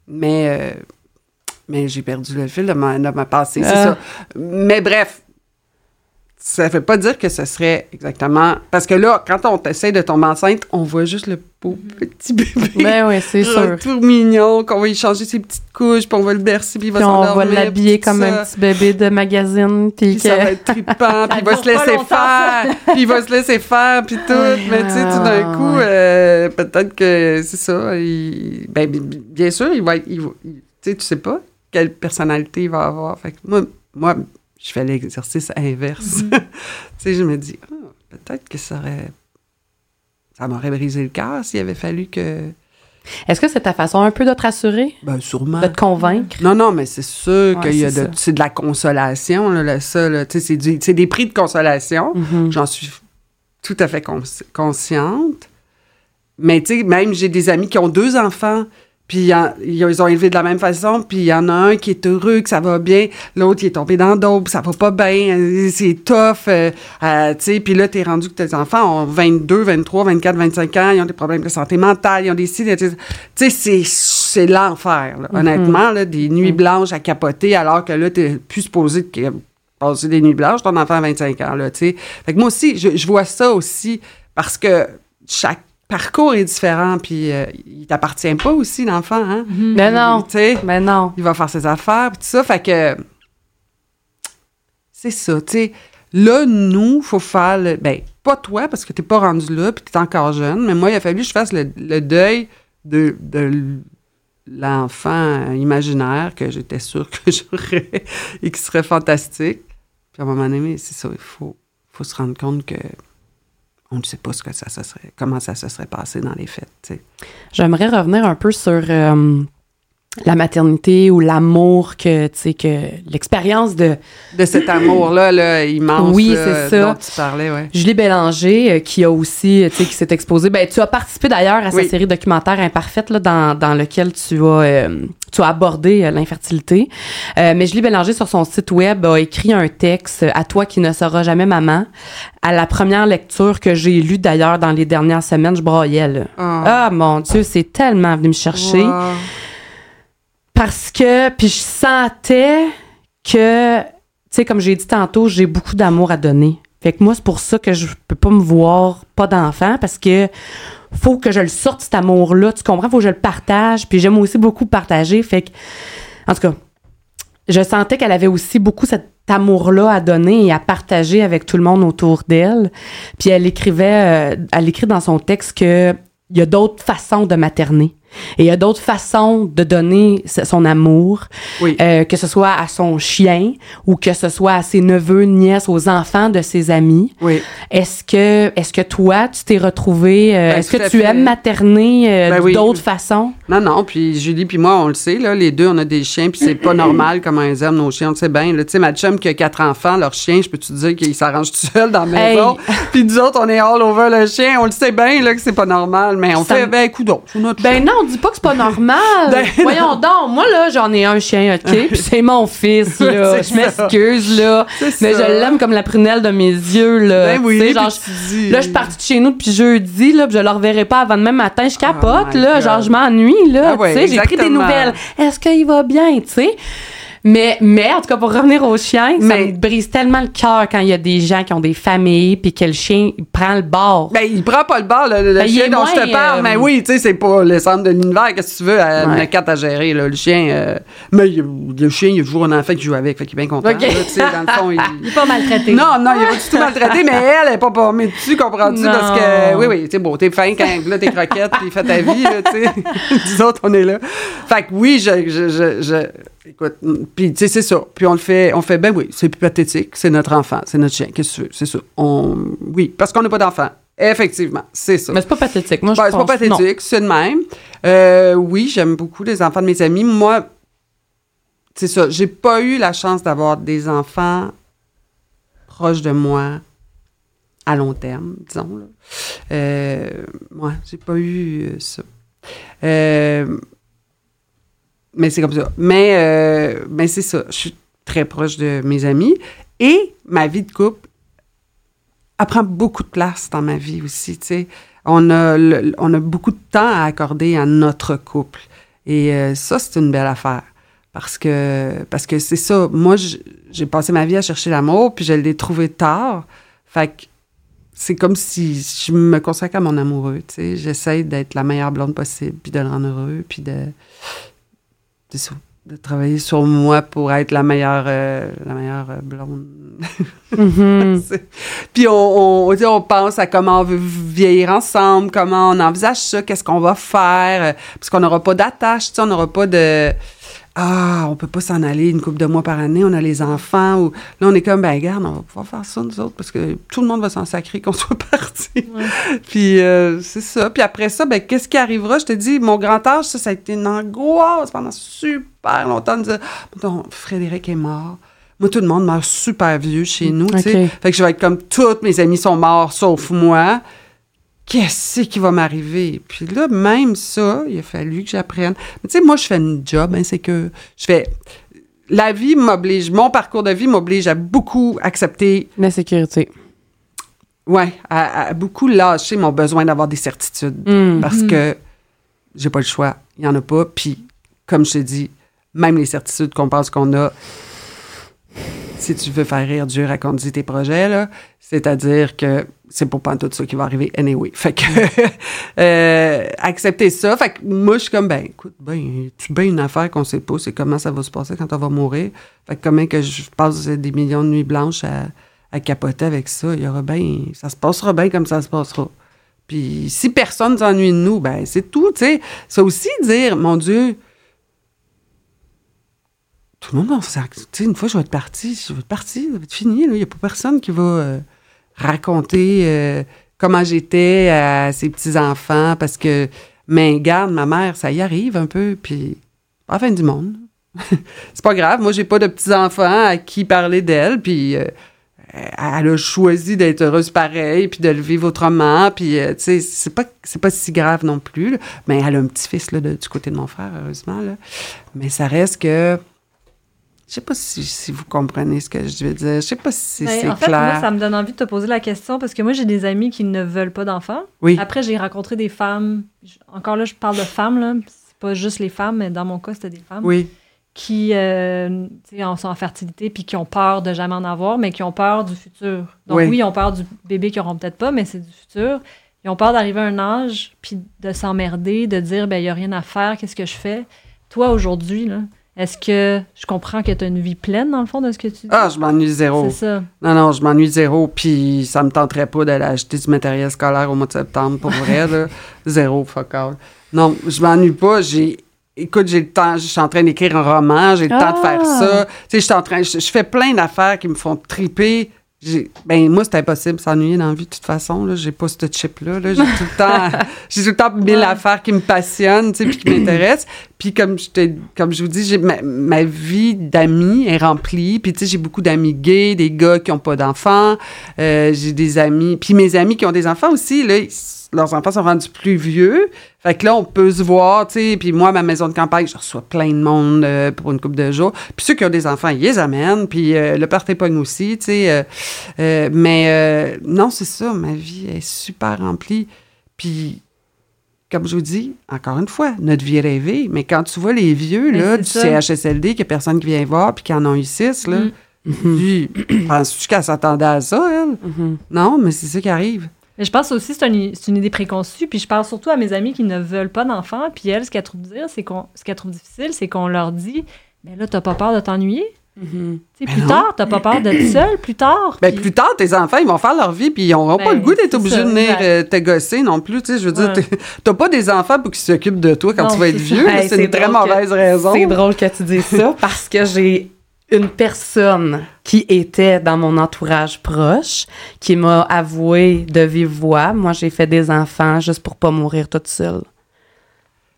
mais, euh, mais j'ai perdu le fil de ma, de ma pensée, c'est Ah. ça. Mais bref, ça fait pas dire que ce serait exactement... Parce que là, quand on essaie de tomber enceinte, on voit juste le beau petit bébé. Ben oui, c'est [laughs] sûr. Tout mignon, qu'on va y changer ses petites couches, puis on va le bercer, puis il va Puis on s'endormir. va l'habiller comme ça. un petit bébé de magazine. Puis ça va être trippant, [laughs] puis il va se laisser faire, puis il va se laisser faire, puis tout. Mais tu sais, tout d'un coup, euh, peut-être que c'est ça. il- ben, bi- bi- bien sûr, il va être. il va- il- tu sais, tu sais pas quelle personnalité il va avoir. Fait que moi, moi je fais l'exercice inverse. [laughs] Tu sais, je me dis, ah, peut-être que ça aurait. Ça m'aurait brisé le cœur s'il avait fallu que. Est-ce que c'est ta façon un peu de te rassurer, Ben, sûrement. de te convaincre? Non, non, mais c'est sûr Ouais, qu'il y a c'est de, c'est de la consolation, là, là, ça, là. Tu sais, c'est des prix de consolation. Mhm. J'en suis tout à fait cons- consciente. Mais tu sais, même j'ai des amis qui ont deux enfants, puis ils ont élevé de la même façon, puis il y en a un qui est heureux, que ça va bien, l'autre il est tombé dans puis ça va pas bien, euh, c'est tough, euh, euh, tu sais, puis là t'es rendu que tes enfants ont 22, 23, 24, 25 ans, ils ont des problèmes de santé mentale, ils ont des signes, tu sais, c'est c'est l'enfer, là. honnêtement, là, des nuits blanches à capoter, alors que là t'es plus supposé de passer des nuits blanches, ton enfant a 25 ans, là, tu sais. Fait que moi aussi, je, je vois ça aussi, parce que chaque parcours est différent, puis euh, il t'appartient pas aussi, l'enfant, hein? Ben non. Tu sais, Ben non. il va faire ses affaires, puis tout ça, fait que... C'est ça, tu sais. Là, nous, faut faire le... Ben, pas toi, parce que t'es pas rendu là, puis t'es encore jeune, mais moi, il a fallu que je fasse le, le deuil de, de l'enfant imaginaire que j'étais sûre que [laughs] j'aurais et qui serait fantastique. Puis à un moment donné, c'est ça, il faut, faut se rendre compte que on ne sait pas ce que ça, ça serait, comment ça se serait passé dans les fêtes. J'aimerais revenir un peu sur euh, la maternité ou l'amour que, tu sais, que l'expérience de De cet amour-là, là, immense, Oui, là, c'est ça. dont tu parlais, ouais. Julie Bélanger, euh, qui a aussi, euh, tu sais, qui s'est exposée. Ben, tu as participé d'ailleurs à sa Oui. série documentaire Imparfaite, là, dans, dans lequel tu as, euh, tu as abordé euh, l'infertilité. Euh, mais Julie Bélanger, sur son site web, a écrit un texte euh, à toi qui ne seras jamais maman. À la première lecture que j'ai lue d'ailleurs dans les dernières semaines, je broyais, là. Ah. Ah, mon Dieu, c'est tellement venu me chercher. Wow. Parce que, puis je sentais que, tu sais, comme j'ai dit tantôt, j'ai beaucoup d'amour à donner. Fait que moi, c'est pour ça que je peux pas me voir pas d'enfant parce que faut que je le sorte, cet amour-là. Tu comprends? Faut que je le partage. Puis j'aime aussi beaucoup partager. Fait que, en tout cas, je sentais qu'elle avait aussi beaucoup cet amour-là à donner et à partager avec tout le monde autour d'elle. Puis elle écrivait, euh, elle écrit dans son texte que il y a d'autres façons de materner. Et il y a d'autres façons de donner son amour, Oui. euh, que ce soit à son chien ou que ce soit à ses neveux, nièces, aux enfants de ses amis. Oui. Est-ce que, est-ce que toi, tu t'es retrouvé, euh, Ben, est-ce que tu fait. aimes materner euh, Ben oui. d'autres façons? Non, non, puis Julie puis moi, on le sait, là, les deux, on a des chiens, puis c'est pas normal comment ils aiment nos chiens, on le sait bien. Tu sais, ma chum qui a quatre enfants, leur chien, je peux te dire qu'il s'arrange tout seul dans la Hey. maison? Puis nous autres, on est all over le chien. On le sait bien là, que c'est pas normal, mais on Ça fait, ben, notre Ben non, on dit pas que c'est pas normal. Ben Voyons donc, moi là, j'en ai un chien, OK? Puis c'est mon fils, [laughs] là. Je m'excuse, là. Mais ça. je l'aime comme la prunelle de mes yeux, là. Ben oui, Tu sais, puis genre, dis- Là, je suis partie de chez nous depuis jeudi, là, puis je le reverrai pas avant demain matin. Je capote, Oh là. God. Genre, je m'ennuie, là. Ah ouais, tu sais, j'ai pris des nouvelles. Est-ce qu'il va bien, tu sais? Mais, mais, en tout cas, pour revenir au chien, ça Mais- me brise tellement le cœur quand il y a des gens qui ont des familles, puis que le chien il prend le bord. Ben, il prend pas le bord, le, le Ben, chien dont je te moins, parle. euh, Mais oui, tu sais, c'est pas le centre de l'univers. Qu'est-ce que tu veux? Elle Ouais. a quatre à gérer, là. Le chien. euh, mais le chien, il y a toujours un enfant qui joue avec. Fait qu'il est bien content. Ok. là, tu sais, dans le fond, il. [laughs] Il est pas maltraité. Non, non, il est pas du tout maltraité, mais elle, [laughs] elle est pas pommée dessus, comprends-tu? Parce que, oui, oui, tu sais, bon, t'es fin quand là, t'es croquettes, puis fais ta vie, tu sais. [laughs] Autres, on est là. Fait que oui, je, je, je, je- écoute, puis tu sais, c'est ça. Puis on le fait, on fait, ben oui, c'est plus pathétique, c'est notre enfant, c'est notre chien, qu'est-ce que tu veux? C'est ça. On, oui, parce qu'on n'a pas d'enfant. Effectivement, c'est ça. Mais c'est pas pathétique. Moi, je Ben, c'est pas pense- pathétique, c'est de même. Euh, oui, j'aime beaucoup les enfants de mes amis. Moi, c'est ça, j'ai pas eu la chance d'avoir des enfants proches de moi à long terme, disons. Là. Euh, moi, j'ai pas eu euh, ça. Euh, mais c'est comme ça. Mais, euh, mais c'est ça, je suis très proche de mes amis. Et ma vie de couple elle prend beaucoup de place dans ma vie aussi. On a, on a beaucoup de temps à accorder à notre couple. Et euh, ça, c'est une belle affaire. Parce que parce que c'est ça. Moi, j'ai passé ma vie à chercher l'amour, puis je l'ai trouvé tard. Fait que c'est comme si je me consacre à mon amoureux. J'essaie d'être la meilleure blonde possible, puis de le rendre heureux, puis de... De travailler sur moi pour être la meilleure, euh, la meilleure euh, blonde Mhm. [laughs] c'est- Puis on, on, on pense à comment on veut vieillir ensemble, comment on envisage ça, qu'est-ce qu'on va faire, euh, parce qu'on n'aura pas d'attache, on n'aura pas de ah, on peut pas s'en aller une couple de mois par année, on a les enfants ou là on est comme ben regarde, on va pouvoir faire ça nous autres parce que tout le monde va s'en sacrer qu'on [laughs] soit parti. Puis euh, c'est ça. Puis après ça, ben qu'est-ce qui arrivera? Je te dis, mon grand âge, ça, ça a été une angoisse pendant super longtemps de dire Ton Frédéric est mort. Moi, tout le monde meurt super vieux chez nous, tu sais. Fait que je vais être comme toutes mes amis sont morts sauf moi. Qu'est-ce qui va m'arriver? Puis là, même ça, il a fallu que j'apprenne. Mais tu sais, moi, je fais une job, hein, c'est que je fais. La vie m'oblige, mon parcours de vie m'oblige à beaucoup accepter, La sécurité. ouais, à, à beaucoup lâcher mon besoin d'avoir des certitudes. Mm. Parce que j'ai pas le choix. Il n'y en a pas. Puis, comme je te dis, même les certitudes qu'on pense qu'on a, si tu veux faire rire Dieu, raconte tes projets, là. C'est-à-dire que c'est pas tout ça qui va arriver anyway. Fait que, [laughs] euh, accepter ça. Fait que moi, je suis comme, ben, écoute, ben, tu bien une affaire qu'on sait pas, c'est comment ça va se passer quand on va mourir. Fait que comment que je passe des millions de nuits blanches à, à capoter avec ça, il y aura bien, ça se passera bien comme ça se passera. Puis si personne s'ennuie de nous, ben c'est tout, tu sais. Ça aussi dire, mon Dieu, tout le monde sais, une fois je vais être parti, je vais être parti, ça va être fini. Il n'y a pas personne qui va euh, raconter euh, comment j'étais à ses petits-enfants parce que, mais garde, ma mère, ça y arrive un peu, puis pas la fin du monde. [laughs] c'est pas grave, moi j'ai pas de petits-enfants à qui parler d'elle, puis... euh, elle a choisi d'être heureuse pareil, puis de le vivre autrement, puis euh, tu sais, c'est pas, c'est pas si grave non plus, mais elle a un petit-fils du côté de mon frère, heureusement, là. mais ça reste que, je sais pas si, si vous comprenez ce que je veux dire, je sais pas si Ben, c'est en fait, clair. moi, ça me donne envie de te poser la question parce que moi, j'ai des amis qui ne veulent pas d'enfants. Oui, Après, j'ai rencontré des femmes. Encore là, je parle de femmes, là. C'est pas juste les femmes, mais dans mon cas, c'était des femmes oui, qui euh, sont en fertilité puis qui ont peur de jamais en avoir, mais qui ont peur du futur. Donc Oui. oui, ils ont peur du bébé qu'ils n'auront peut-être pas, mais c'est du futur. Ils ont peur d'arriver à un âge puis de s'emmerder, de dire ben il y a rien à faire, qu'est-ce que je fais? Toi aujourd'hui là, est-ce que je comprends que tu as une vie pleine dans le fond de ce que tu dis? Ah, je m'ennuie zéro. C'est ça. Non, non, je m'ennuie zéro, puis ça me tenterait pas d'aller acheter du matériel scolaire au mois de septembre, pour vrai, là. [laughs] Zéro, fuck all. Non, je m'ennuie pas, j'ai... Écoute, j'ai le temps, je suis en train d'écrire un roman, j'ai le temps de faire Ah! ça. Tu sais, je suis en train... Je, je fais plein d'affaires qui me font triper. Ben moi c'est impossible de s'ennuyer dans la vie de toute façon là. J'ai pas ce chip là, j'ai tout le [laughs] temps j'ai tout le temps mille Ouais. affaires qui me passionnent tu sais puis qui m'intéressent. Puis comme je te comme je vous dis j'ai ma, ma vie d'amis est remplie. Puis tu sais j'ai beaucoup d'amis gays des gars qui ont pas d'enfants euh, j'ai des amis puis mes amis qui ont des enfants aussi là ils- leurs enfants sont rendus plus vieux fait que là on peut se voir tu sais puis moi à ma maison de campagne je reçois plein de monde euh, pour une couple de jours puis ceux qui ont des enfants ils les amènent puis euh, le party pogne aussi tu sais euh, mais non, c'est ça, ma vie est super remplie. Puis, comme je vous dis, encore une fois, notre vie est rêvée, mais quand tu vois les vieux Mais là, du ça. CHSLD, qu'il n'y a personne qui vient voir, puis qui en ont eu six, là, Mm. puis, [clears throat] penses-tu qu'elle s'attendait à ça, elle? Mhm. Non, mais c'est ça qui arrive. Mais je pense aussi que c'est une, c'est une idée préconçue. Puis je parle surtout à mes amis qui ne veulent pas d'enfants. Puis elles, ce qu'elles trouvent dire, c'est qu'on, ce qu'elles trouvent difficile, c'est qu'on leur dit, mais là, t'as pas peur de t'ennuyer? Tu sais, Ben plus non. tard, t'as pas peur d'être [clears throat] seul plus tard. Ben, plus tard, tes enfants, ils vont faire leur vie, puis ils n'auront pas Ben, le goût d'être obligés ça, de venir euh, te gosser non plus. Tu sais, je veux dire, Ouais. t'es- t'as pas des enfants pour qu'ils s'occupent de toi quand Non, tu vas être vieux. Hey, c'est une très que- mauvaise raison. C'est drôle que tu dises ça parce que j'ai une personne qui était dans mon entourage proche qui m'a avoué de vive voix, moi j'ai fait des enfants juste pour pas mourir toute seule.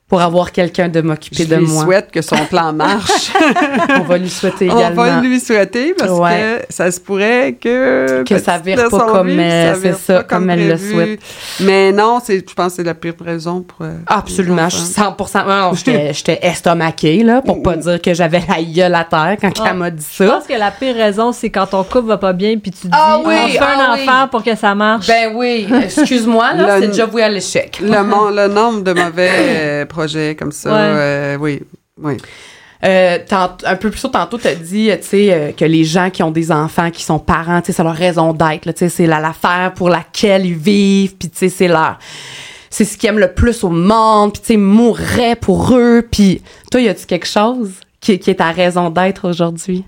Pour avoir quelqu'un de m'occuper Je de lui moi. souhaite que son plan marche. [laughs] On va lui souhaiter On également. va lui souhaiter parce Ouais. que ça se pourrait que. Que ça vire pas comme, vie, ça vire c'est ça, pas comme elle le prévu. souhaite. Mais non, c'est, je pense que c'est la pire raison pour. euh, Absolument, je suis enfants. 100%. Non, j'étais [laughs] j'étais estomaquée, là, pour pas dire que j'avais la gueule à terre quand Ah, elle m'a dit Je ça. pense que la pire raison, c'est quand ton couple va pas bien, puis tu dis, Ah oui, on fait ah un oui. enfant pour que ça marche. Ben oui, excuse-moi, là, [laughs] c'est déjà voué à l'échec. Le nombre de mauvais euh, projets comme ça, Ouais. euh, oui. Oui. Euh, tant- un peu plus tôt, tantôt, tu as dit euh, tu sais, euh, que les gens qui ont des enfants, qui sont parents, c'est leur raison d'être. là, tu sais, C'est la- l'affaire pour laquelle ils vivent, puis c'est leur. C'est ce qu'ils aiment le plus au monde, puis tu sais, mourraient pour eux. Puis toi, y a-tu quelque chose qui, qui est ta raison d'être aujourd'hui?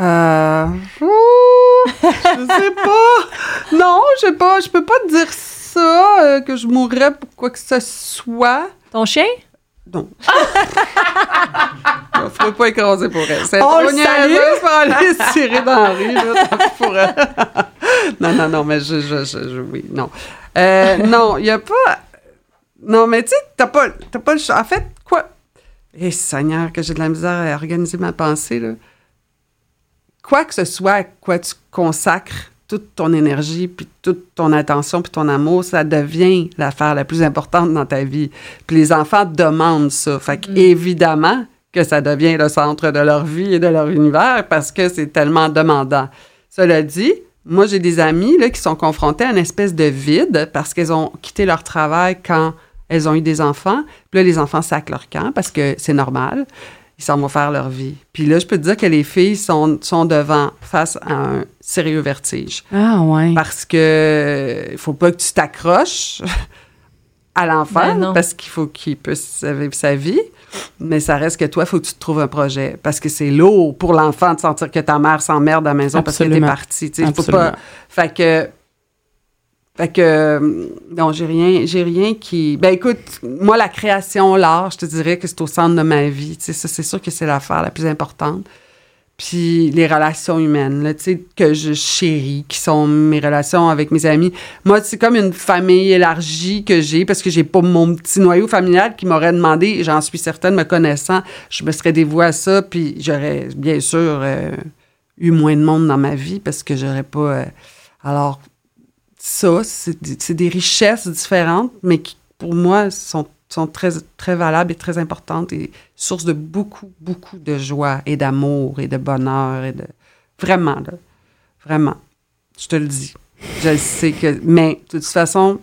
Euh, ouh, je sais pas. Non, je sais pas. Je peux pas te dire ça, euh, que je mourrais pour quoi que ce soit. Ton chien? Non. [laughs] Je ne pas écraser pour elle. C'est On trop niaiseuse pour aller se [laughs] tirer dans la rue, là, pour elle. [laughs] non, non, non, mais je, je, je, je- oui, non. Euh, non, il n'y a pas... Non, mais tu sais, t'as pas, t'as pas le choix. En fait, quoi... Eh, Seigneur, que j'ai de la misère à organiser ma pensée, là. Quoi que ce soit à quoi tu consacres toute ton énergie, puis toute ton attention, puis ton amour, ça devient l'affaire la plus importante dans ta vie. Puis les enfants demandent ça. Fait que, évidemment que ça devient le centre de leur vie et de leur univers parce que c'est tellement demandant. Cela dit, moi, j'ai des amis là, qui sont confrontés à une espèce de vide parce qu'elles ont quitté leur travail quand elles ont eu des enfants. Puis là, les enfants sacent leur camp parce que c'est normal. Ils s'en vont faire leur vie. Puis là, je peux te dire que les filles sont, sont devant, face à un sérieux vertige Ah, ouais. parce que il faut pas que tu t'accroches à l'enfant Ben parce qu'il faut qu'il puisse vivre sa vie. Mais ça reste que toi, il faut que tu te trouves un projet. Parce que c'est lourd pour l'enfant de sentir que ta mère s'emmerde à la maison parce que t'es partie. Tu pas. Fait que. Fait que. euh, Non, j'ai rien, j'ai rien qui. Ben écoute, moi, la création, l'art, je te dirais que c'est au centre de ma vie. Ça, c'est sûr que c'est l'affaire la plus importante. Puis les relations humaines, là, que je chéris, qui sont mes relations avec mes amis. Moi, c'est comme une famille élargie que j'ai parce que j'ai pas mon petit noyau familial qui m'aurait demandé, j'en suis certaine, me connaissant, je me serais dévouée à ça, puis j'aurais bien sûr euh, eu moins de monde dans ma vie parce que j'aurais pas. euh, alors, ça, c'est des richesses différentes, mais qui, pour moi, sont, sont très, très valables et très importantes et source de beaucoup, beaucoup de joie et d'amour et de bonheur et de... Vraiment, là. Vraiment. Je te le dis. Je le sais que... Mais, de toute façon,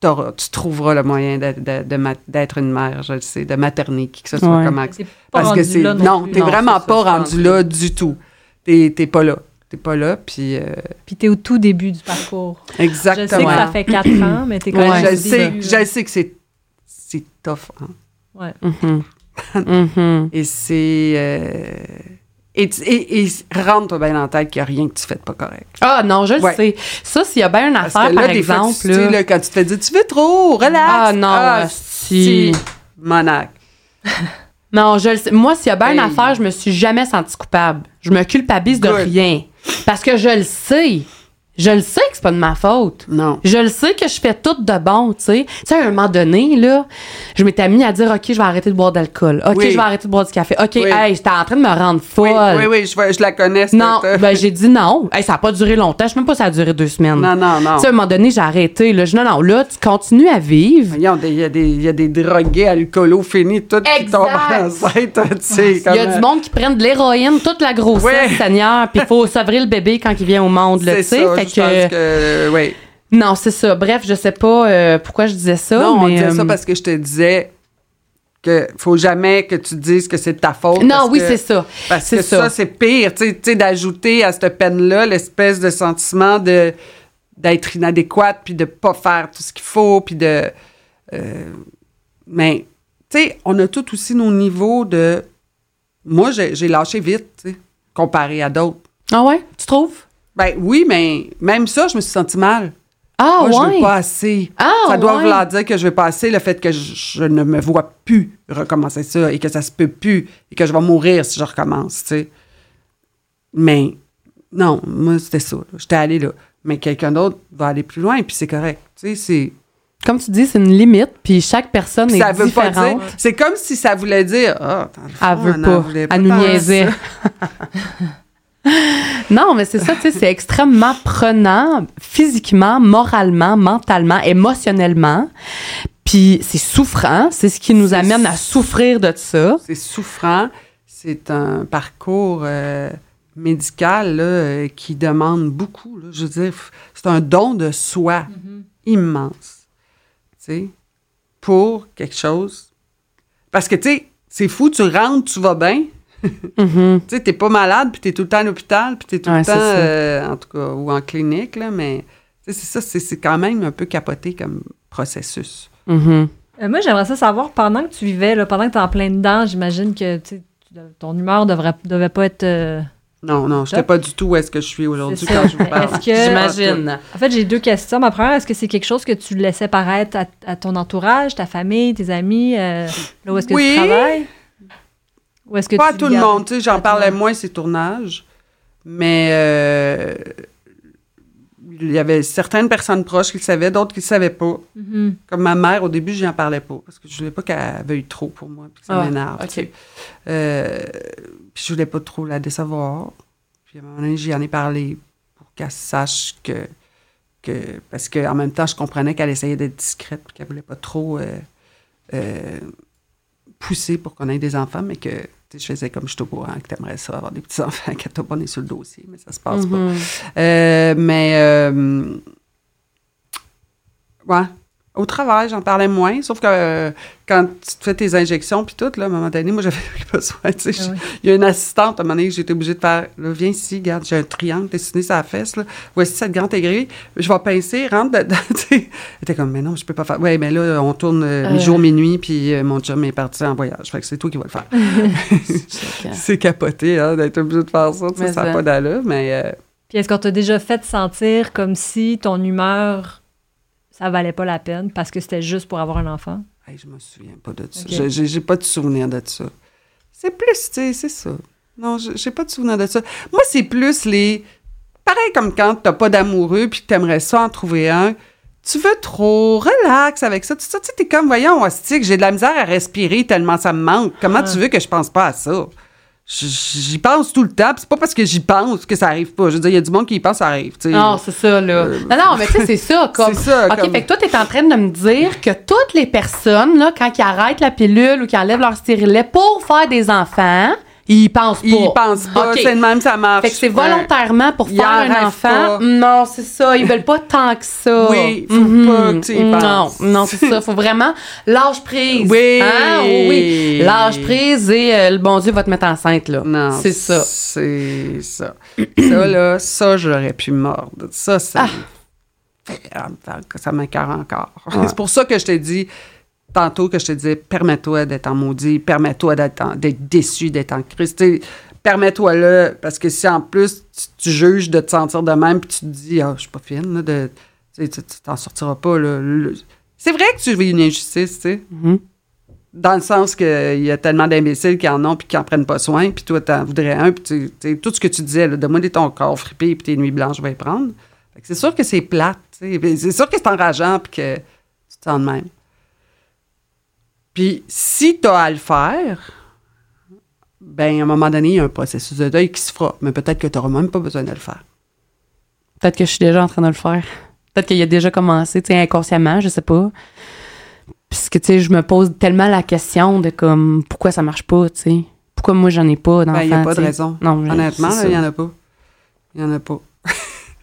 tu trouveras le moyen d'être de, de une mère, je le sais, de materner, qui que ce soit Ouais. comment... Parce que c'est... Non, plus. t'es Non, vraiment pas rendu là du tout. T'es t'es pas là. T'es pas là, puis... euh, Puis t'es au tout début du parcours. exactement. Je sais que ça fait quatre ans, mais t'es quand Ouais, même je au sais, début, je sais que c'est c'est tough. hein. Ouais. Mhm. Mhm. [laughs] Et c'est euh, et, et, et rentre-toi bien dans la tête qu'il n'y a rien que tu fais de pas correct. Ah non, je le Ouais. sais. Ça, s'il y a bien une Parce affaire, que là, par des exemple, tu- là- là, quand tu te fais dire tu fais trop, relax. Ah non, si. si. Monac. [laughs] Non, je le sais. Moi, s'il y a bien une affaire, je me suis jamais sentie coupable. Je me culpabilise de Good. rien. Parce que je le sais. Je le sais que c'est pas de ma faute. Non. Je le sais que je fais tout de bon, tu sais. Tu sais, à un moment donné, là, je m'étais mis à dire, OK, je vais arrêter de boire d'alcool. OK, Oui. je vais arrêter de boire du café. OK, Oui. hey, j'étais en train de me rendre Oui, folle. oui, oui, je, vois- je la connais. Non, ben, j'ai dit non. Hey, ça a pas duré longtemps. Je sais même pas si ça a duré deux semaines. non, non, non. Tu sais, à un moment donné, j'ai arrêté. Là. Je non, non, là, tu continues à vivre. Il y, a des- il y a des drogués alcoolos finis, tout qui Exact. tombent enceinte, tu sais. Il y a du monde qui prennent de l'héroïne toute la grossesse. Seigneur, puis il faut sevrer le bébé quand il vient au monde, tu sais. Je que, pense que, oui. Non, c'est ça. Bref, je sais pas euh, pourquoi je disais ça, Non, on mais... disait ça euh, parce que je te disais que faut jamais que tu dises que c'est de ta faute. Non, oui, c'est ça. Parce C'est que ça. ça, c'est pire, tu sais, d'ajouter à cette peine-là l'espèce de sentiment de d'être inadéquate, puis de pas faire tout ce qu'il faut, puis de... euh, mais, tu sais, on a tous aussi nos niveaux de... Moi, j'ai j'ai lâché vite, tu sais, comparé à d'autres. Ah ouais? Tu trouves? Ben oui, mais même ça, je me suis senti mal. Ah Moi, je ouais? veux pas assez. Ah, ça doit ouais. vouloir dire que je veux pas assez le fait que je, je ne me vois plus recommencer ça et que ça se peut plus et que je vais mourir si je recommence, tu sais. Mais non, moi, c'était ça. J'étais allée là. Mais quelqu'un d'autre va aller plus loin, puis c'est correct. Tu sais, c'est... Comme tu dis, c'est une limite, puis chaque personne est Ça veut pas différente. dire... C'est comme si ça voulait dire... Ah, fond, Elle veut pas. Elle nous niaisait. [laughs] Non, mais c'est ça, tu sais, c'est extrêmement prenant, physiquement, moralement, mentalement, émotionnellement. Puis c'est souffrant, c'est ce qui nous amène à souffrir de ça. C'est souffrant. C'est un parcours euh, médical là, euh, qui demande beaucoup. là. Je veux dire, c'est un don de soi immense. Tu sais, pour quelque chose. Parce que, tu sais, c'est fou, tu rentres, tu vas bien. Mhm. Tu sais, t'es pas malade, puis t'es tout le temps à l'hôpital, puis t'es tout Ouais, le temps, euh, en tout cas, ou en clinique, là, mais sais, c'est ça, c'est- c'est quand même un peu capoté comme processus. Mhm. Euh, moi, j'aimerais ça savoir, pendant que tu vivais, là, pendant que tu es en plein dedans, j'imagine que sais, ton humeur devrait, devait pas être. euh, Non, non, j'étais Top. pas du tout où est-ce que je suis aujourd'hui quand je vous parle. Est-ce que- J'imagine. En fait, j'ai deux questions. Ma première, est-ce que c'est quelque chose que tu laissais paraître à, à ton entourage, ta famille, tes amis, euh, là où est-ce que Oui. tu travailles? Ou est-ce que Pas à tout le monde, tu sais, j'en parlais moins ces tournages, mais euh, il y avait certaines personnes proches qui le savaient, d'autres qui le savaient pas. Mhm. Comme ma mère, au début, j'en parlais pas, parce que je voulais pas qu'elle veuille trop pour moi, puis que ça Ah, m'énerve. ok. tu sais. Euh, puis je voulais pas trop la décevoir. Puis à un moment donné, j'y en ai parlé pour qu'elle sache que... que parce qu'en même temps, je comprenais qu'elle essayait d'être discrète, puis qu'elle voulait pas trop... euh, euh, pousser pour qu'on ait des enfants, mais que je faisais comme je suis au courant que tu aimerais ça, avoir des petits-enfants, [laughs] que t'as pas né sur le dossier, mais ça se passe pas. Mhm. Euh, mais, euh, ouais, au travail, j'en parlais moins, sauf que euh, quand tu te fais tes injections puis tout, là, à un moment donné, moi, [laughs] j'avais plus besoin, tu sais, Ah oui. il y a une assistante, à un moment donné, que j'étais obligée de faire, là, viens ici, regarde, j'ai un triangle dessiné sur la fesse, là, voici cette grande aiguille, je vais pincer, rentre dedans. [laughs] Elle était comme, mais non, je peux pas faire, ouais, mais là, on tourne euh, Euh. mi-jour, minuit, puis euh, mon chum est parti en voyage, fait que c'est toi qui vas le faire. [laughs] C'est capoté, hein, d'être obligé de faire ça. Ça n'a pas d'allure, mais euh, Puis est-ce qu'on t'a déjà fait sentir comme si ton humeur, ça valait pas la peine parce que c'était juste pour avoir un enfant? hey, je me souviens pas de ça. J'ai pas de souvenir de ça. C'est plus, tu sais, c'est ça. Non, j'ai pas de souvenir de ça. Moi, c'est plus les. Pareil comme quand t'as pas d'amoureux puis que t'aimerais ça en trouver un. Tu veux trop, relax avec ça. Tu sais, tu sais, t'es comme, voyons, hostie, que j'ai de la misère à respirer tellement ça me manque. Comment Ah. tu veux que je pense pas à ça? J'y pense tout le temps, c'est pas parce que j'y pense que ça arrive pas. Je veux dire, il y a du monde qui y pense, ça arrive. tu sais. Non, c'est ça, là. Euh, non, non, mais tu sais, c'est ça. [laughs] Comme... C'est ça, OK, comme- fait que toi, t'es en train de me dire que toutes les personnes, là, quand ils arrêtent la pilule ou qu'ils enlèvent leur stérilet pour faire des enfants, ils pensent pas. Ils pensent pas, c'est le même, ça marche. Fait que c'est volontairement pour faire un enfant. pas. Non, c'est ça. Ils veulent pas tant que ça. Oui, faut Mhm. pas que tu y Non, penses. non, c'est ça. Faut vraiment lâche prise. Oui. Hein? Oh oui. Lâche prise et euh, le bon Dieu va te mettre enceinte, là. Non. C'est ça. C'est ça. ça, là, ça, j'aurais pu mordre. Ça, ça. Ah. Ça m'écœure encore. C'est pour ça que je t'ai dit tantôt que je te disais permets-toi d'être en maudit, permets-toi d'être déçu, d'être en crise. Permets-toi là, parce que si en plus tu, tu juges de te sentir de même, puis tu te dis, ah, je suis pas fine, là, de, tu t'en sortiras pas. Là, Le- C'est vrai que tu vis une injustice, tu sais. Mhm. Dans le sens qu'il y a tellement d'imbéciles qui en ont puis qui en prennent pas soin, puis toi, t'en voudrais un, puis tout ce que tu disais, donne-moi des ton corps frippé puis tes nuits blanches, je vais les prendre. C'est sûr que c'est plate, c'est sûr que c'est enrageant puis que tu te sens de même. Puis si tu as à le faire, ben à un moment donné, il y a un processus de deuil qui se fera. Mais peut-être que tu n'auras même pas besoin de le faire. Peut-être que je suis déjà en train de le faire. Peut-être qu'il a déjà commencé, tu sais, inconsciemment, je sais pas. Puisque, tu sais, je me pose tellement la question de comme, pourquoi ça marche pas, tu sais? Pourquoi moi, j'en ai pas d'enfant, Ben, il n'y a pas de raison. Non, Honnêtement, il n'y en a pas. Il n'y en a pas.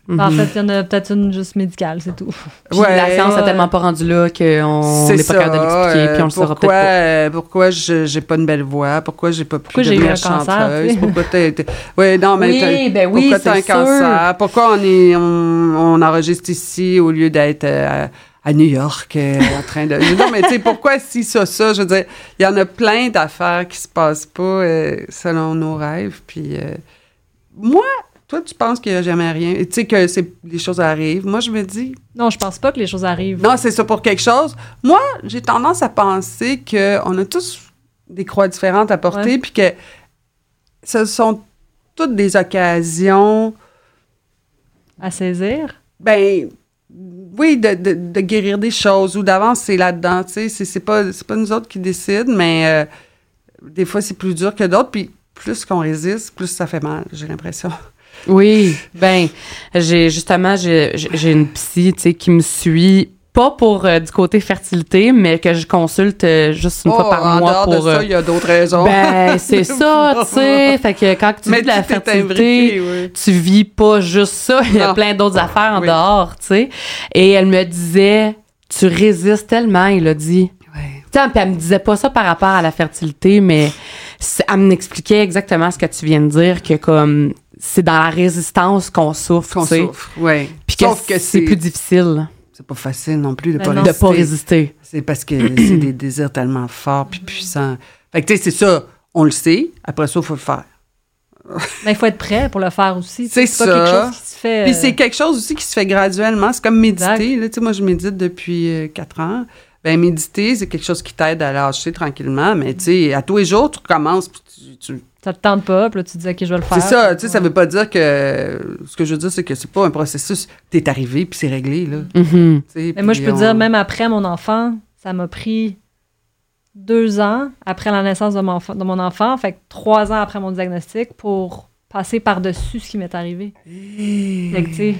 En Mhm. fait, il y en a peut-être une juste médicale, c'est tout. [laughs] Puis la science ouais. est tellement pas rendue là qu'on C'est n'est pas capable de l'expliquer, euh, puis on le saura pourquoi, peut-être pas. euh, pourquoi je j'ai pas une belle voix? Pourquoi j'ai pas devenir un cancer, chanteuse? Pourquoi t'as été... Oui, non, mais Oui, ben oui, pourquoi t'as un sûr. cancer? Pourquoi on, est, on, on enregistre ici au lieu d'être euh, à, à New York euh, en train de... Non, mais tu sais, pourquoi si ça, ça? Je veux dire, il y en a plein d'affaires qui se passent pas euh, selon nos rêves. Puis euh, moi, toi, tu penses qu'il n'y a jamais rien? Tu sais que c'est, les choses arrivent. Moi, je me dis, Non, je pense pas que les choses arrivent. non, c'est ça pour quelque chose. Moi, j'ai tendance à penser qu'on a tous des croix différentes à porter, Ouais. puis que ce sont toutes des occasions, À saisir? ben, oui, de, de- de guérir des choses ou d'avancer là-dedans. Tu sais, c'est, c'est pas, c'est pas nous autres qui décident, mais euh, des fois, c'est plus dur que d'autres, puis plus qu'on résiste, plus ça fait mal, j'ai l'impression. Oui, ben, j'ai justement, j'ai une psy, tu sais, qui me suit, pas pour euh, du côté fertilité, mais que je consulte euh, juste une fois Oh, par en mois pour. de ça, euh, il y a d'autres raisons. ben, c'est [laughs] ça, tu sais. Fait que quand tu Mais vis de la fertilité, oui. tu vis pas juste ça. Il y a plein d'autres affaires en Oui. dehors, tu sais. Et elle me disait, tu résistes tellement, il a dit. Ouais. Tu sais, puis elle me disait pas ça par rapport à la fertilité, mais elle m'expliquait exactement ce que tu viens de dire, que comme c'est dans la résistance qu'on souffre, Qu'on souffre, oui. Puis que Sauf que c'est plus difficile? C'est pas facile non plus de Ben pas non. de résister. pas résister. C'est parce que c'est des désirs tellement forts puis puissants. Fait que tu sais, c'est ça, on le sait. Après ça, il faut le faire. Mais il faut être prêt pour le faire aussi. C'est pas ça. quelque chose qui se fait. Puis euh, c'est quelque chose aussi qui se fait graduellement. C'est comme méditer. Là, tu sais, moi, je médite depuis euh, quatre ans. Ben méditer, c'est quelque chose qui t'aide à lâcher tranquillement. Mais tu sais, à tous les jours, tu recommences. puis tu- tu- Ça te tente pas, puis là, tu dis, OK, je vais le faire. C'est ça, tu sais, ça veut pas dire que... Ce que je veux dire, c'est que c'est pas un processus. T'es arrivé, puis c'est réglé, là. Mhm. Mais moi, je peux on- dire, même après mon enfant, ça m'a pris deux ans après la naissance de mon, enfant, de mon enfant, fait que trois ans après mon diagnostic pour passer par-dessus ce qui m'est arrivé. Fait que, tu sais,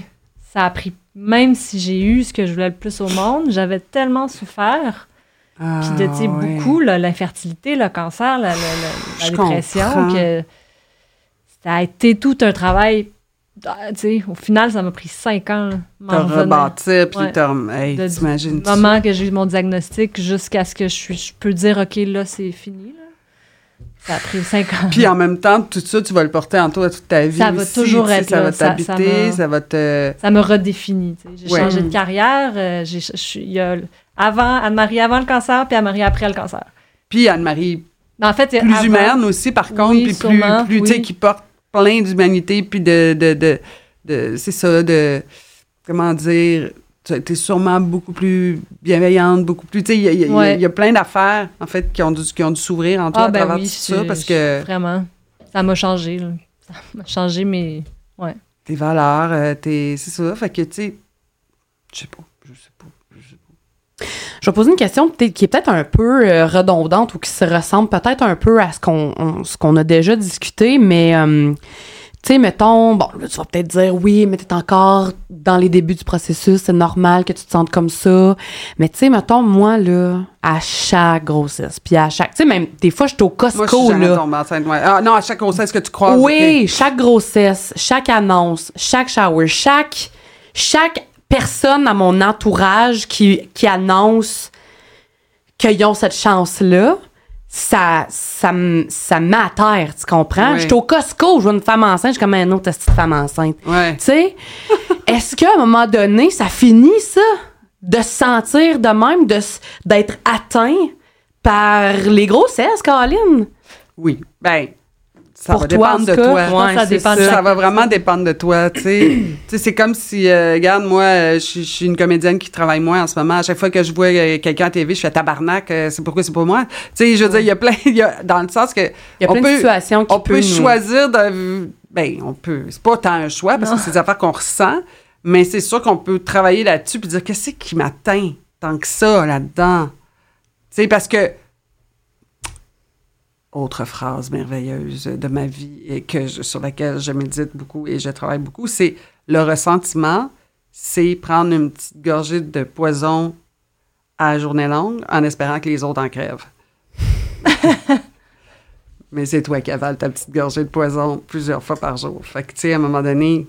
ça a pris, même si j'ai eu ce que je voulais le plus au monde, j'avais tellement souffert, Ah, puis de, tu sais, ouais. beaucoup, là, l'infertilité, le cancer, la, la- la- la Je dépression, comprends. que ça a été tout un travail. ah, Tu sais, au final, ça m'a pris cinq ans, Te rebâtir, puis Hey, t'imagines du moment que j'ai eu mon diagnostic jusqu'à ce que je, suis, je peux dire, OK, là, c'est fini. Là. Ça a pris cinq ans. Puis en même temps, tout ça, tu vas le porter en toi toute ta vie. Ça va aussi, toujours être Ça là, va ça- t'habiter, ça ça, m'a- va te. Ça me redéfinit. J'ai Ouais. changé de carrière. euh, j'ai- je suis- il y a le- avant, Anne-Marie avant le cancer, puis Anne-Marie après le cancer. Puis Anne-Marie, en fait, plus avant- humaine aussi, par contre, Oui, puis plus, plus tu sais, qui porte plein d'humanité, puis de. de, de, de- c'est ça, de. Comment dire. Tu es sûrement beaucoup plus bienveillante, beaucoup plus. Tu sais, il y, a- y Ouais. y plein d'affaires, en fait, qui ont dû, qui ont dû s'ouvrir en toi Ah, à ben travers oui, tout ça, parce je- que Vraiment. Ça m'a changé. là. Ça m'a changé mes. tes valeurs, euh, tes. C'est ça. Fait que, tu sais. Je sais pas. Je sais pas. Je sais pas. Je vais poser une question peut-être qui est peut-être un peu euh, redondante ou qui se ressemble peut-être un peu à ce qu'on on- ce qu'on a déjà discuté, mais euh, tu sais, mettons, bon, là, tu vas peut-être dire oui, mais t'es encore dans les débuts du processus, c'est normal que tu te sentes comme ça. Mais tu sais, mettons, moi, là, à chaque grossesse, puis à chaque. Tu sais, même des fois, je suis au Moi, je suis Costco, là. tombée enceinte. ouais. Ah, non, à chaque grossesse que tu croises. Oui, chaque grossesse, chaque annonce, chaque shower, chaque, chaque personne dans mon entourage qui, qui annonce qu'ils ont cette chance-là, ça, ça, ça me met à terre, tu comprends? Oui. J'étais au Costco, je vois une femme enceinte, je suis comme un autre petite femme enceinte. Ouais. Tu sais, [laughs] est-ce qu'à un moment donné, ça finit, ça? De se sentir de même, de d'être atteint par les grossesses, Caroline? Oui. Ben, ça Pour va toi, dépendre de cas, toi. ça dépend de Ça chaque va vraiment dépendre de toi, [clears throat] c'est comme si, euh, regarde, moi, euh, je suis- une comédienne qui travaille moins en ce moment. À chaque fois que je vois euh, quelqu'un à TV, je fais tabarnak, c'est pourquoi c'est pour moi? Tu sais, je veux dire, il y a plein, [laughs] y a, dans le sens que. Il y a on plein peut, de situations qui On peut nous- choisir de. Ben, on peut. C'est pas tant un choix parce que c'est des affaires qu'on ressent, mais c'est sûr qu'on peut travailler là-dessus puis dire qu'est-ce qui m'atteint tant que ça là-dedans? Tu sais, parce que autre phrase merveilleuse de ma vie et que je- sur laquelle je médite beaucoup et je travaille beaucoup, c'est le ressentiment, c'est prendre une petite gorgée de poison à la journée longue en espérant que les autres en crèvent. [laughs] Mais c'est toi qui avales ta petite gorgée de poison plusieurs fois par jour. Fait que, tu sais, à un moment donné,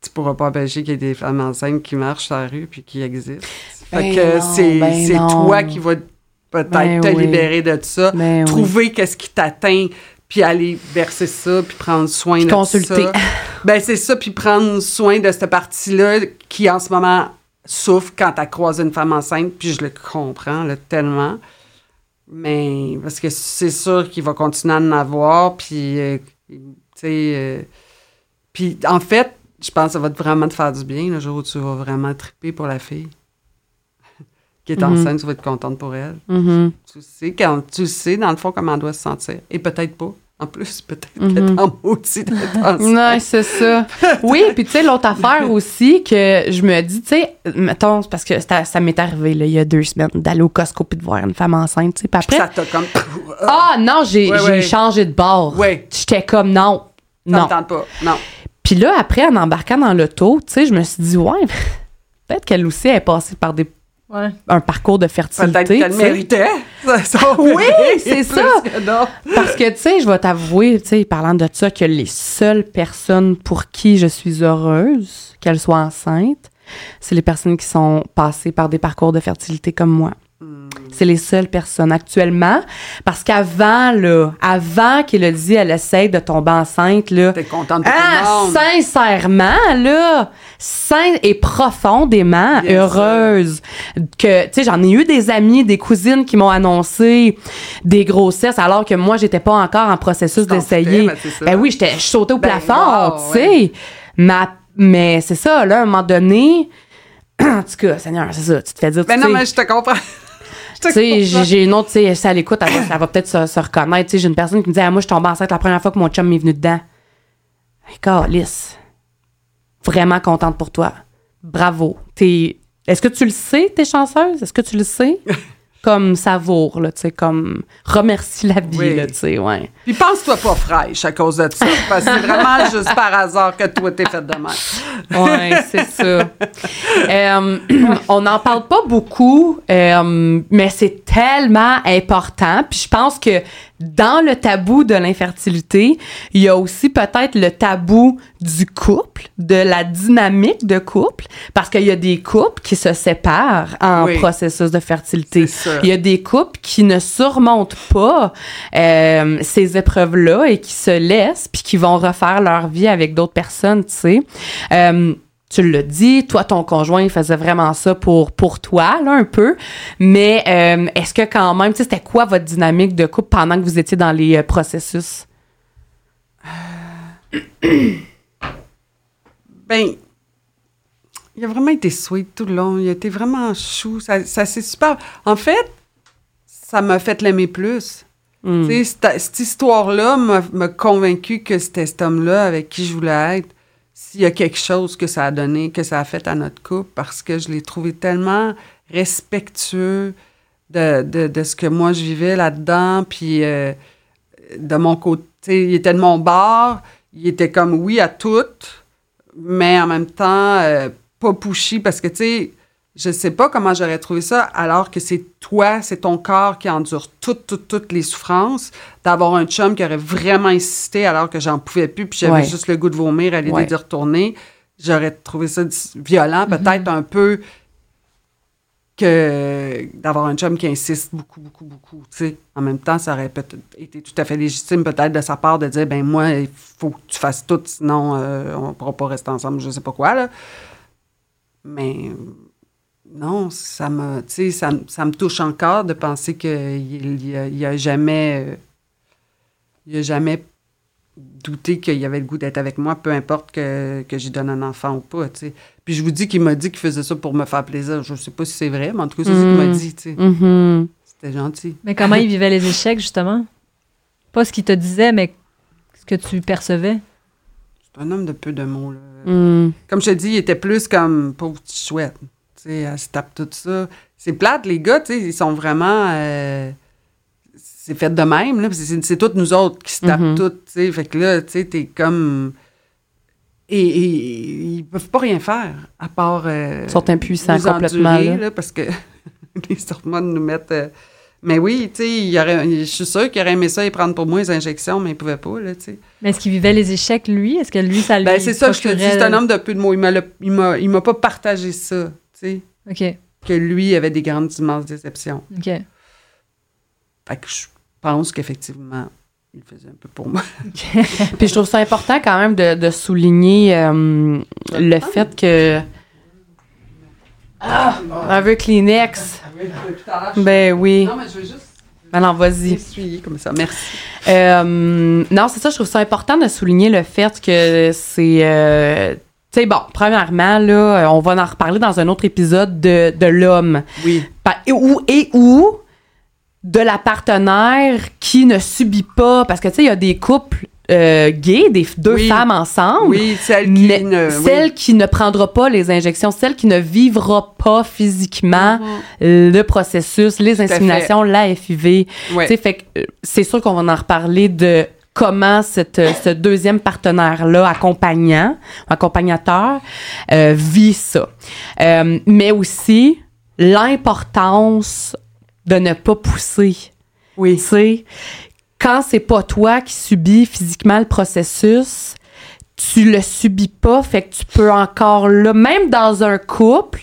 tu pourras pas empêcher qu'il y ait des femmes enceintes qui marchent sur la rue puis qui existent. Fait Ben que c'est ben toi qui vas peut-être Ben te oui. libérer de ça, Ben oui. trouver qu'est-ce qui t'atteint, puis aller verser ça, puis prendre soin Puis de consulter. ça. Ben c'est ça, puis prendre soin de cette partie-là qui en ce moment souffre quand tu croises une femme enceinte, puis je le comprends là, tellement. Mais parce que c'est sûr qu'il va continuer à en avoir, puis euh, tu sais, euh, puis en fait, je pense que ça va vraiment te faire du bien le jour où tu vas vraiment triper pour la fille qui est Mhm. enceinte, tu vas être contente pour elle. Mhm. Tu sais, quand tu sais, dans le fond, comment elle doit se sentir. Et peut-être pas. En plus, [laughs] peut-être Mhm. qu'elle est en maudit d'être enceinte. Non, c'est ça. [laughs] Oui, puis tu sais, l'autre affaire aussi que je me dis, tu sais, mettons, parce que ça, ça m'est arrivé là, il y a deux semaines d'aller au Costco puis de voir une femme enceinte, tu sais. Après, ça t'a comme. [laughs] ah non, j'ai changé de bord. Ouais. J'étais comme non, Ça non. pas. Non. Puis là, après, en embarquant dans l'auto, tu sais, je me suis dit, ouais, peut-être qu'elle aussi est passée par des, Ouais. un parcours de fertilité. Peut-être qu'elle tu sais. méritait. [laughs] Ça, ça Oui, c'est ça. que. Parce que, tu sais, je vais t'avouer, tu sais, parlant de ça, que les seules personnes pour qui je suis heureuse, qu'elles soient enceintes, c'est les personnes qui sont passées par des parcours de fertilité comme moi. C'est les seules personnes actuellement. Parce qu'avant, là, avant dit, elle essaye de tomber enceinte, là. T'es contente pour Ah, sincèrement, là, et profondément heureuse. Que, tu sais, j'en ai eu des amis, des cousines qui m'ont annoncé des grossesses alors que moi, j'étais pas encore en processus d'essayer. ben. Ben oui, j'étais, je sautais au Ben, plafond, wow, tu sais. Ma- Mais c'est ça, là, à un moment donné, [clears throat] en tout cas, Seigneur, c'est ça, tu te fais dire, Ben tu non, mais je te comprends. J'ai une autre, tu sais, si elle écoute, elle va, elle va peut-être se, se reconnaître. Tu sais, j'ai une personne qui me dit, ah, moi, je suis tombée enceinte la première fois que mon chum m'est venu dedans. Calice. Vraiment contente pour toi. Bravo. T'es, est-ce que tu le sais, t'es chanceuse? Est-ce que tu le sais? [laughs] comme savoure, là, tu sais, comme remercie la vie, Oui. là, tu sais, ouais. Puis pense-toi pas fraîche à cause de ça. Parce que c'est vraiment [laughs] juste par hasard que toi, t'es faite de même. Ouais, c'est ça. Euh, [clears throat] on n'en parle pas beaucoup, euh, mais c'est tellement important. Puis je pense que dans le tabou de l'infertilité, il y a aussi peut-être le tabou du couple, de la dynamique de couple, parce qu'il y a des couples qui se séparent en Oui. processus de fertilité. Il y a des couples qui ne surmontent pas euh, ces épreuves-là et qui se laissent, puis qui vont refaire leur vie avec d'autres personnes, tu sais. Euh, tu l'as dit, toi, ton conjoint, il faisait vraiment ça pour, pour toi, là, un peu. Mais euh, est-ce que quand même, tu sais, c'était quoi votre dynamique de couple pendant que vous étiez dans les euh, processus? Ben, il a vraiment été sweet tout le long. Il a été vraiment chou. Ça, ça c'est super. En fait, ça m'a fait l'aimer plus. Hmm. Cette, cette histoire-là m'a convaincu que c'était cet homme-là avec qui je voulais être. S'il y a quelque chose que ça a donné, que ça a fait à notre couple, parce que je l'ai trouvé tellement respectueux de, de, de ce que moi je vivais là-dedans, puis euh, de mon côté, il était de mon bord, il était comme oui à tout, mais en même temps euh, pas pushy parce que tu sais, je sais pas comment j'aurais trouvé ça alors que c'est toi, c'est ton corps qui endure toutes, toutes, toutes les souffrances, d'avoir un chum qui aurait vraiment insisté alors que j'en pouvais plus, puis j'avais Ouais. juste le goût de vomir à l'idée Ouais. d'y retourner. J'aurais trouvé ça violent, peut-être un peu que d'avoir un chum qui insiste beaucoup, beaucoup, beaucoup. En même temps, ça aurait peut-être été tout à fait légitime, peut-être de sa part, de dire ben moi, il faut que tu fasses tout, sinon euh, on ne pourra pas rester ensemble, je sais pas quoi là. Mais non, ça me, tu sais, ça, ça me touche encore de penser qu'il il a, il a jamais, euh, il a jamais douté qu'il y avait le goût d'être avec moi, peu importe que, que j'y donne un enfant ou pas, tu sais. Puis je vous dis qu'il m'a dit qu'il faisait ça pour me faire plaisir. Je sais pas si c'est vrai, mais en tout cas, c'est ce qu'il m'a Mm. dit, tu sais. Mhm. C'était gentil. Mais comment il vivait les échecs, justement? Pas ce qu'il te disait, mais ce que tu percevais. C'est un homme de peu de mots, là. Mm. Comme je te dis, il était plus comme pauvre petit chouette. Tu sais, elle se tape tout ça. C'est plate, les gars, tu sais, ils sont vraiment. euh, c'est fait de même, là. parce que C'est, c'est toutes nous autres qui se tapent Mhm. toutes, tu sais. Fait que là, tu sais, t'es comme. Et, et- ils peuvent pas rien faire, à part. euh, Ils sont impuissants nous complètement. endurer, là. là, parce que [laughs] les hormones nous mettent. euh, mais oui, tu sais, il aurait- je suis sûre qu'il aurait aimé ça et prendre pour moi les injections, mais il pouvait pas, là, tu sais. Mais est-ce qu'il vivait les échecs, lui? Est-ce que lui, ça lui Ben, c'est ça, je te dis, c'est un homme de peu de mots. Il m'a, le- il m'a, il m'a pas partagé ça, tu sais, OK, que lui avait des grandes immenses déceptions. OK. Fait que je pense qu'effectivement, il le faisait un peu pour moi. [laughs] [laughs] Puis je trouve ça important quand même de, de souligner euh, le fait que. Ah, un vœu Kleenex. Ben oui. mais je veux juste Alors, vas-y. essuyer comme ça. Merci. Euh, non, c'est ça, je trouve ça important de souligner le fait que c'est. euh, tu sais, bon, premièrement, là, on va en reparler dans un autre épisode de, de l'homme. Oui. Et où, et où de la partenaire qui ne subit pas. Parce que, tu sais, il y a des couples euh, gays, des deux Oui. femmes ensemble. Oui, celle qui Mais ne. oui. celle qui ne prendra pas les injections, celle qui ne vivra pas physiquement le processus, les inséminations, la FIV. Ouais. Tu sais, fait que euh, c'est sûr qu'on va en reparler de comment cette, euh, ce deuxième partenaire-là, accompagnant, accompagnateur, euh, vit ça. Euh, mais aussi l'importance de ne pas pousser. Oui. Tu sais, quand c'est pas toi qui subis physiquement le processus, tu le subis pas, fait que tu peux encore là, même dans un couple,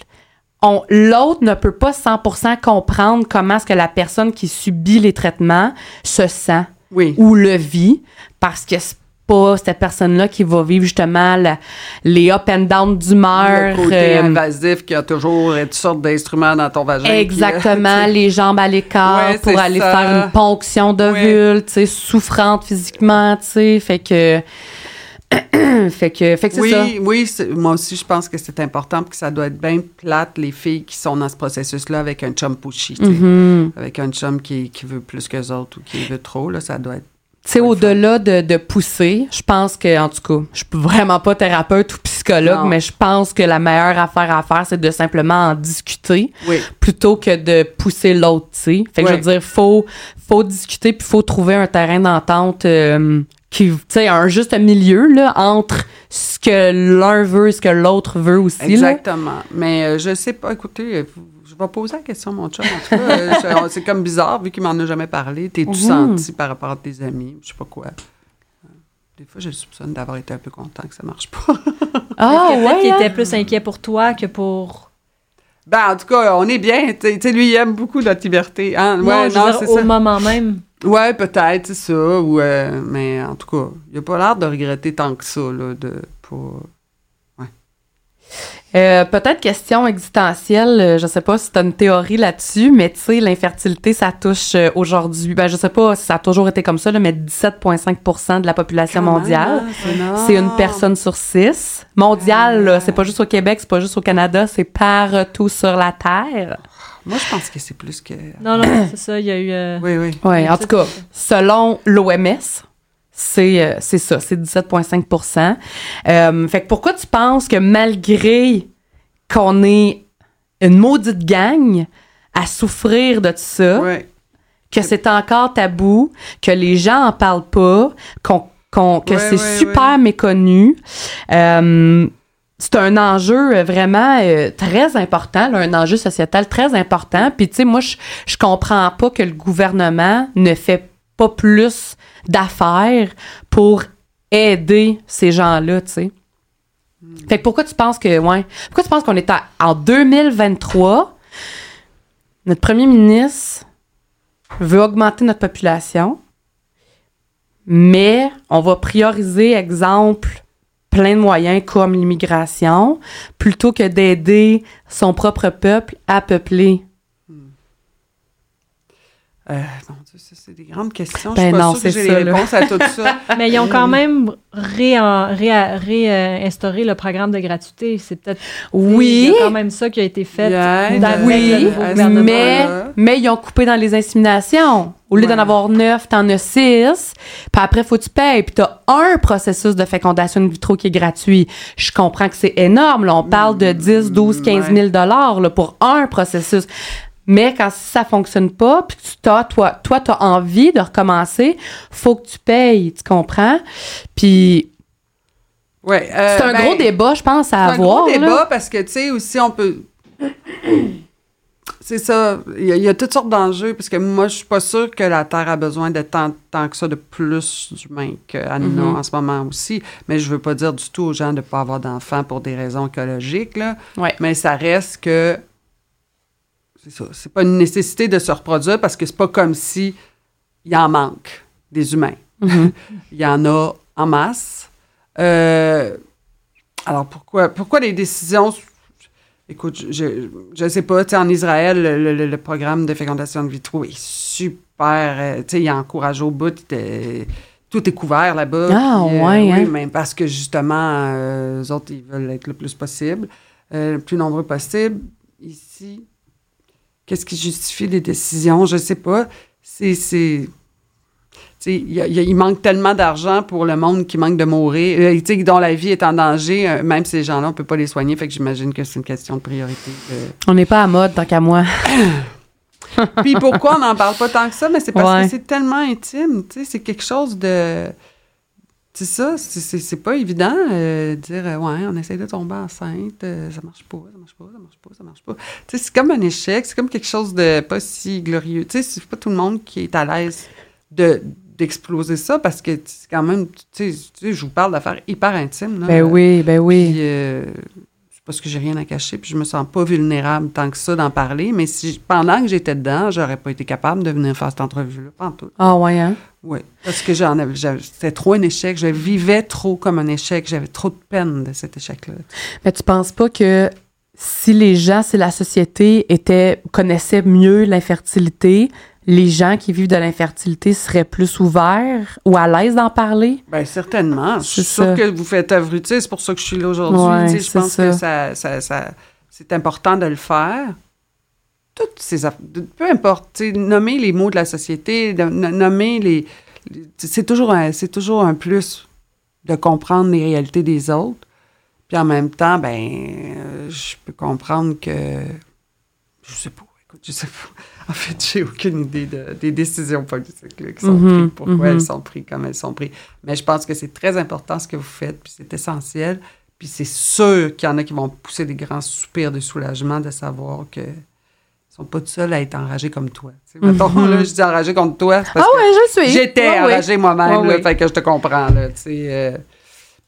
on- l'autre ne peut pas 100% comprendre comment est-ce que la personne qui subit les traitements se sent Oui. ou le vit, parce que c'est pas cette personne-là qui va vivre justement la- les up and down d'humeur. Le côté euh, invasif qui a toujours toutes sortes d'instruments dans ton vagin. qui, euh, Exactement, [laughs] les jambes à l'écart Ouais, pour aller ça. faire une ponction d'ovule, tu sais, souffrante physiquement, tu sais, fait que [coughs] fait que fait que c'est oui, ça. oui, moi aussi, je pense que c'est important que ça doit être bien plate, les filles qui sont dans ce processus-là avec un chum pushy. Mhm. Avec un chum qui, qui veut plus que les autres ou qui veut trop, là, ça doit être. Tu sais, au-delà de, de pousser, je pense que, en tout cas, je suis vraiment pas thérapeute ou psychologue, Non. mais je pense que la meilleure affaire à faire, c'est de simplement en discuter Oui, plutôt que de pousser l'autre, tu sais. Fait que je veux dire, faut, faut discuter puis faut trouver un terrain d'entente euh, qui, tu sais, un juste milieu, là, entre ce que l'un veut et ce que l'autre veut aussi, là. exactement. Mais euh, je sais pas, écoutez, euh, je vais poser la question à mon chum, en tout cas. Euh, c'est comme bizarre, vu qu'il m'en a jamais parlé. T'es-tu Mhm. senti par rapport à tes amis, je sais pas quoi? Euh, Des fois, je soupçonne d'avoir été un peu content que ça marche pas. [laughs] Ah, ouais. qu'il hein? était plus inquiet pour toi que pour. Ben, en tout cas, on est bien. Tu sais- lui, il aime beaucoup notre liberté. Hein? non, Ouais, non, dire, c'est au ça. moment même. Ouais, peut-être, c'est ça. Ou, euh, mais en tout cas, il a pas l'air de regretter tant que ça, là, de pas... Euh, Peut-être question existentielle, euh, je sais pas si tu as une théorie là-dessus, mais tu sais, l'infertilité, ça touche aujourd'hui, ben je sais pas si ça a toujours été comme ça, là, mais 17,5% de la population mondiale. hein, c'est une personne sur six. Mondiale, c'est pas juste au Québec, c'est pas juste au Canada, c'est partout sur la Terre. Moi, je pense que c'est plus que... Non, non, c'est ça, il y a eu. euh, Oui, oui. Oui, en tout cas, selon l'OMS, c'est euh, c'est ça, c'est 17,5% euh, Fait que pourquoi tu penses que malgré qu'on est une maudite gang à souffrir de tout ça, que c'est encore tabou, que les gens en parlent pas, qu'on, qu'on- que c'est super méconnu. Euh, c'est un enjeu euh, vraiment euh, très important, là, un enjeu sociétal très important. Puis, tu sais, moi, je, je comprends pas que le gouvernement ne fait pas plus d'affaires pour aider ces gens-là, tu sais. Fait que pourquoi tu penses que, ouais, pourquoi tu penses qu'on est à- en 2023, notre premier ministre veut augmenter notre population, mais on va prioriser, exemple, plein de moyens comme l'immigration, plutôt que d'aider son propre peuple à peupler. Euh, Dieu, ça, c'est des grandes questions. Ben je suis pas non, sûre que c'est j'ai ça, les là. réponses à tout ça. [laughs] Mais ils ont quand même réinstauré ré, réinstauré le programme de gratuité. C'est peut-être. Oui, Il y a quand même ça qui a été fait. Yeah, avec oui, le nouveau à ce gouvernement. mais, mais ils ont coupé dans les inséminations. Au lieu Ouais. d'en avoir neuf, t'en as six. Puis après, faut que tu payes. Puis t'as un processus de fécondation in vitro qui est gratuit. Je comprends que c'est énorme. Là. On parle de 10, 12, 15 000 dollars là, pour un processus. Mais quand ça fonctionne pas, puis tu t'as, toi, toi, t'as envie de recommencer, faut que tu payes. Tu comprends? Puis Ouais, euh, c'est un ben, gros débat, je pense, à C'est un avoir. gros là. débat parce que, tu sais, aussi, on peut. [coughs] C'est ça. Il y, a, il y a toutes sortes d'enjeux parce que moi, je suis pas sûre que la Terre a besoin de tant, tant que ça de plus d'humains qu'à nous Mhm. en ce moment aussi. Mais je veux pas dire du tout aux gens de ne pas avoir d'enfants pour des raisons écologiques, là. Ouais. Mais ça reste que. C'est ça. C'est pas une nécessité de se reproduire parce que c'est pas comme si il en manque des humains. Mhm. [laughs] Il y en a en masse. Euh, alors, pourquoi, pourquoi les décisions... Écoute, je ne sais pas, tu sais, en Israël, le, le- le programme de fécondation de vitro est super... euh, tu sais, il encourage au bout. tout est couvert là-bas. Ah, puis, euh, ouais, Oui, hein? mais parce que justement, euh, eux autres, ils veulent être le plus possible, euh, le plus nombreux possible. Ici, qu'est-ce qui justifie les décisions? Je sais pas. C'est... c'est- tu sais, il y a- il manque tellement d'argent pour le monde qui manque de mourir, euh, dont la vie est en danger. euh, même ces gens-là, on peut pas les soigner. Fait que j'imagine que c'est une question de priorité. euh. On n'est pas à mode, tant qu'à moi. Puis pourquoi on n'en parle pas tant que ça? Mais c'est parce Ouais. que c'est tellement intime. Tu sais, c'est quelque chose de. C'est ça, c'est- c'est c'est pas évident euh, de dire, euh, ouais, on essaie de tomber enceinte, euh, ça marche pas, ça marche pas, ça marche pas, ça marche pas. Tu sais, c'est comme un échec, c'est comme quelque chose de pas si glorieux. Tu sais, c'est pas tout le monde qui est à l'aise de d'exploser ça parce que c'est quand même, tu sais, je vous parle d'affaires hyper intimes. Là, Ben oui, ben oui. Puis, euh, parce que j'ai rien à cacher, puis je me sens pas vulnérable tant que ça d'en parler. Mais si pendant que j'étais dedans, j'aurais pas été capable de venir faire cette entrevue-là, pas en tout. Ah ouais, hein? Oui, parce que j'en avais, c'était trop un échec. Je vivais trop comme un échec. J'avais trop de peine de cet échec-là. Mais tu penses pas que si les gens, si la société était, connaissait mieux l'infertilité, les gens qui vivent de l'infertilité seraient plus ouverts ou à l'aise d'en parler? Bien, certainement. Je suis C'est sûre ça. que vous faites œuvre utile. C'est pour ça que je suis là aujourd'hui. Ouais, Tu sais, je pense ça. que ça, ça- ça- c'est important de le faire. Toutes ces peu importe, tu sais, nommer les mots de la société, nommer les, c'est toujours un, toujours un plus de comprendre les réalités des autres. Puis en même temps, ben, euh, je peux comprendre que, je sais pas, écoute, je sais pas. En fait, j'ai aucune idée de- des décisions politiques qui sont Mhm, prises, pourquoi mhm. elles sont prises, comme elles sont prises. Mais je pense que c'est très important ce que vous faites, puis c'est essentiel. Puis c'est sûr qu'il y en a qui vont pousser des grands soupirs de soulagement de savoir que sont pas tout seuls à être enragés comme toi. Tu sais, mettons, là, je dis enragés contre toi, parce ah ouais, je suis. j'étais enragée moi-même, fait que je te comprends, là, tu sais. euh,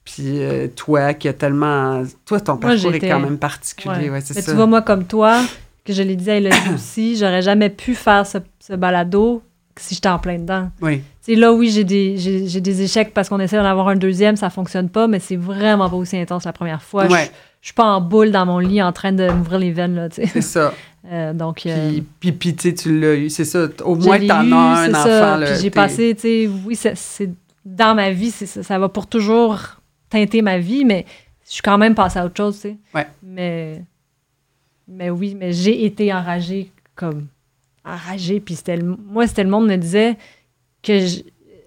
puis euh, toi, qui a tellement... Toi, ton Moi, parcours est quand même particulier, Ouais. Mais ça. tu vois, moi, comme toi, que je l'ai dit à Elodie [coughs] aussi, j'aurais jamais pu faire ce, ce balado si j'étais en plein dedans. Oui, Tu sais, là, oui, j'ai des, j'ai, j'ai des échecs parce qu'on essaie d'en avoir un deuxième, ça fonctionne pas, mais c'est vraiment pas aussi intense la première fois. Je- ouais, Je suis pas en boule dans mon lit en train de m'ouvrir les veines, là, tu sais. c'est ça. [laughs] Euh, donc, euh, Puis, puis, puis, tu tu l'as eu, c'est ça. Au moins, t'en eu, as un c'est enfant, ça. là. Puis j'ai t'es- passé, tu sais, oui, c'est, c'est- dans ma vie, c'est, ça, ça va pour toujours teinter ma vie, mais je suis quand même passée à autre chose, tu sais. Ouais. Mais, mais oui, mais j'ai été enragée comme enragée. Puis c'était le- moi, c'était le monde me disait que je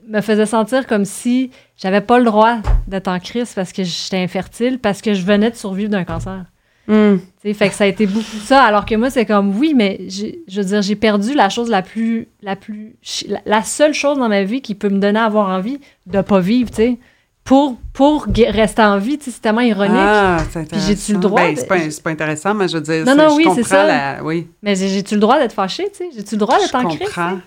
me faisait sentir comme si j'avais pas le droit d'être en crise parce que j'étais infertile, parce que je venais de survivre d'un cancer. Sais, fait que ça a été beaucoup ça. Alors que moi, c'est comme, oui, mais j'ai- je veux dire, j'ai perdu la chose la plus, la plus, la seule chose dans ma vie qui peut me donner à avoir envie de pas vivre, tu sais. Pour, pour rester en vie, tu sais, c'est tellement ironique. Ah, c'est Puis j'ai-tu le droit Ben, de- c'est pas, c'est pas intéressant, mais je veux dire, Non, non, je oui, c'est ça. la- Oui, Mais j'ai- j'ai-tu le droit d'être fâchée, tu sais? J'ai-tu le droit je d'être en crise? comprends.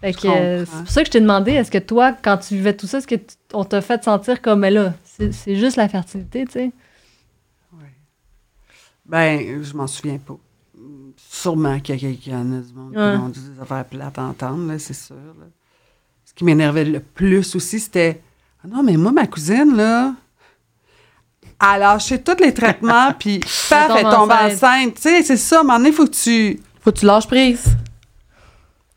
Fait Je que euh, c'est pour ça que je t'ai demandé, est-ce que toi, quand tu vivais tout ça, est-ce que on t'a fait sentir comme, mais là, c'est c'est juste la fertilité, tu sais? Ben, je m'en souviens pas. Sûrement qu'il y, a- a du monde Ouais. qui ont dit des affaires plates à entendre, là, c'est sûr. là. Ce qui m'énervait le plus aussi, c'était Ah non, mais moi, ma cousine, là, elle a lâché tous les traitements, [laughs] puis paf, elle tombe enceinte. Tu sais, c'est ça, à un moment donné, il faut que tu. Faut que tu lâches prise.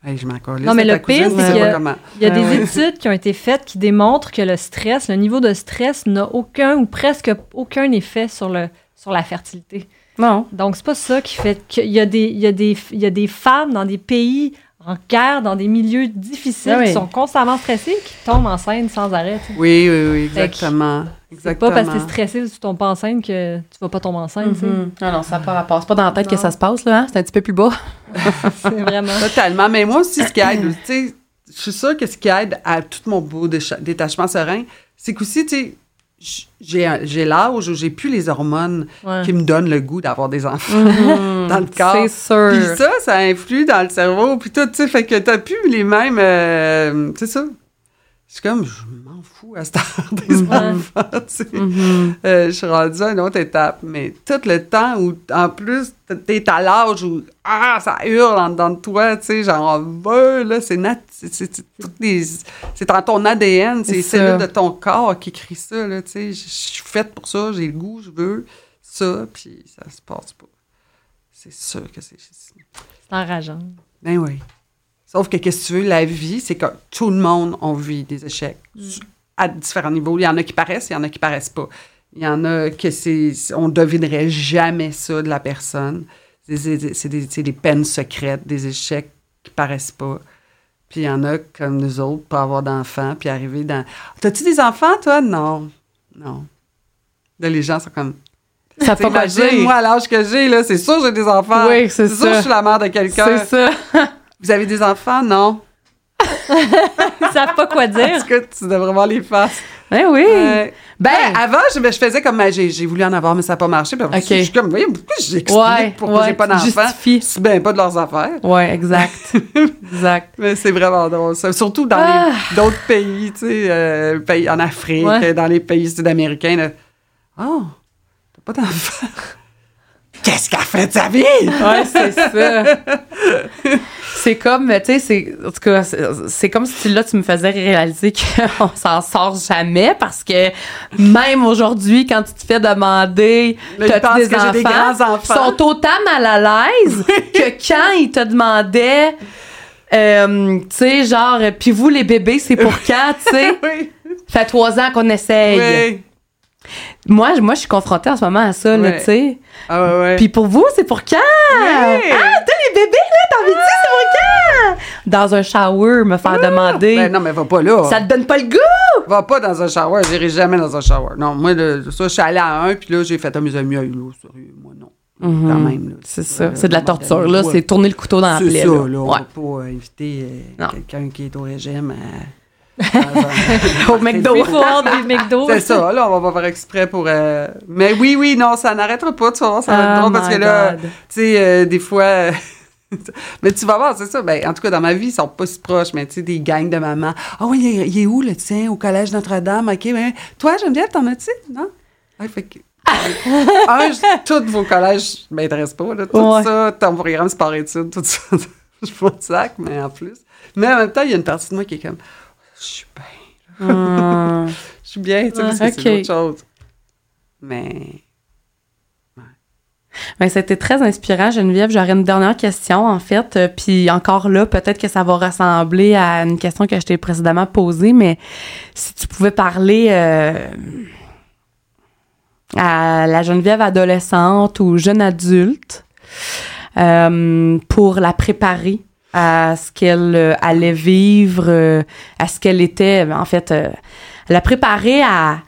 Hey, je Non, mais le pire, c'est je sais que- pas comment. Il y a Ah des ouais. études qui ont été faites qui démontrent que le stress, le niveau de stress n'a aucun ou presque aucun effet sur, le, sur la fertilité. Non. Donc, c'est pas ça qui fait qu'il y, a des- il y, a des- il y a des femmes dans des pays en guerre, dans des milieux difficiles, Ah oui. qui sont constamment stressées, qui tombent enceintes sans arrêt. Oui, oui, oui, exactement. C'est pas parce que t'es stressé que tu tombes pas enceinte que tu vas pas tomber enceinte. tu sais. Mhm. Non, non, ça n'a pas rapport. C'est pas dans la tête que ça se passe, là. hein? C'est un petit peu plus bas. [laughs] C'est vraiment. Totalement. Mais moi aussi, ce qui aide, tu sais, je suis sûre que ce qui aide à tout mon beau détachement serein, c'est qu'aussi, tu sais, j'ai l'âge où j'ai plus les hormones Ouais. qui me donnent le goût d'avoir des enfants Mhm. [laughs] dans le corps. C'est sûr. Puis ça, ça influe dans le cerveau, puis tout, tu sais, fait que t'as plus les mêmes... euh, c'est ça. Je suis comme, je m'en fous à cette heure [laughs] des Mhm. enfants, tu sais. Mhm. Euh, je suis rendue à une autre étape, mais tout le temps où, en plus, t'es à l'âge où, ah, ça hurle en dedans de toi, tu sais, genre, veux, là, c'est nat- c'est- c'est c'est c'est dans ton ADN, c'est les C'est cellules de ton corps qui crient ça, là, tu sais, je je suis faite pour ça, j'ai le goût, je veux ça, puis ça se passe pas. C'est sûr que c'est... C'est enrageant. Ben oui. Sauf que, qu'est-ce que tu veux, la vie, c'est que tout le monde, on vit des échecs à différents niveaux. Il y en a qui paraissent, il y en a qui paraissent pas. Il y en a que c'est. On devinerait jamais ça de la personne. C'est c'est- des, c'est des peines secrètes, des échecs qui paraissent pas. Puis il y en a comme nous autres, pas avoir d'enfants, puis arriver dans. T'as-tu des enfants, toi? Non. Non. Là, les gens sont comme. Ça pas moi, à l'âge que j'ai, là, c'est sûr que j'ai des enfants. Oui, c'est sûr que je suis la mère de quelqu'un. C'est ça. [laughs] Vous avez des enfants? Non. Ils savent pas quoi dire. Est-ce que tu devrais voir les faces? Ben oui. Ben, Ben, avant, je, ben, je faisais comme, ben, j'ai, j'ai voulu en avoir, mais ça n'a pas marché. Puis après, Ok. je suis comme, voyez, pourquoi j'explique ouais, pourquoi ouais, j'ai pas tu d'enfant? justifies. C'est bien pas de leurs affaires. Ouais, exact. [laughs] exact. Mais c'est vraiment drôle, ça. Surtout dans Ah. d'autres pays, tu sais, euh, pays en Afrique, Ouais. dans les pays sud-américains. Oh, t'as pas d'enfant? [laughs] Qu'est-ce qu'elle fait de sa vie? Ouais, c'est ça. [laughs] c'est comme, tu sais, c'est, en tout cas, c'est, comme si là, tu me faisais réaliser qu'on [laughs] s'en sort jamais parce que même aujourd'hui, quand tu te fais demander, pensent des j'ai des enfants, grands-enfants. sont autant mal à l'aise que quand ils te demandaient, euh, tu sais, genre, puis vous, les bébés, c'est pour quand, tu sais? [laughs] oui. fait trois ans qu'on essaye. Oui. Moi, je- moi, je suis confrontée en ce moment à ça, Ouais. tu sais. Ah ouais, ouais. Puis pour vous, c'est pour quand? Ah, t'as les bébés, là, t'as envie de dire, c'est pour quand? Dans un shower, me faire demander. Ben non, mais va pas là. Ça te donne pas le goût? Va pas dans un shower, j'irai jamais dans un shower. Non, moi, ça, je suis allée à un, puis là, j'ai fait amis, Hey, là, sérieux, moi, non. Quand même. C'est ça. Euh, C'est de la torture, là. C'est tourner le couteau dans la C'est plaie. ça, là. On pas inviter euh, quelqu'un qui est au régime à- un- Au McDo. Des McDo. C'est ça, là, on va pas faire exprès pour... euh, Mais oui, oui, non, ça n'arrêtera pas, tu vas voir, ça va être Oh drôle, parce que là, tu sais, euh, des fois... [laughs] mais tu vas voir, c'est ça. Ben, en tout cas, dans ma vie, ils sont pas si proches, mais tu sais, des gangs de mamans. Ah oui, il est, il est où, le tien, au collège Notre-Dame? OK, ben, toi, Geneviève, t'en as-tu? Non? Ouais, fait que... [laughs] un, tous vos collèges m'intéressent pas, là. Tout Ouais. ça, ton programme sport études, tout ça. [laughs] je m'en sac, mais en plus. Mais en même temps, il y a une partie de moi qui est comme, je suis bien, Hum. [laughs] je suis bien, tu sais, parce que c'est autre chose. Mais... Ben, c'était très inspirant, Geneviève. J'aurais une dernière question, en fait. Euh, Puis encore là, peut-être que ça va ressembler à une question que je t'ai précédemment posée, mais si tu pouvais parler euh, à la Geneviève adolescente ou jeune adulte euh, pour la préparer à ce qu'elle euh, allait vivre, euh, à ce qu'elle était, en fait, euh, la préparer à,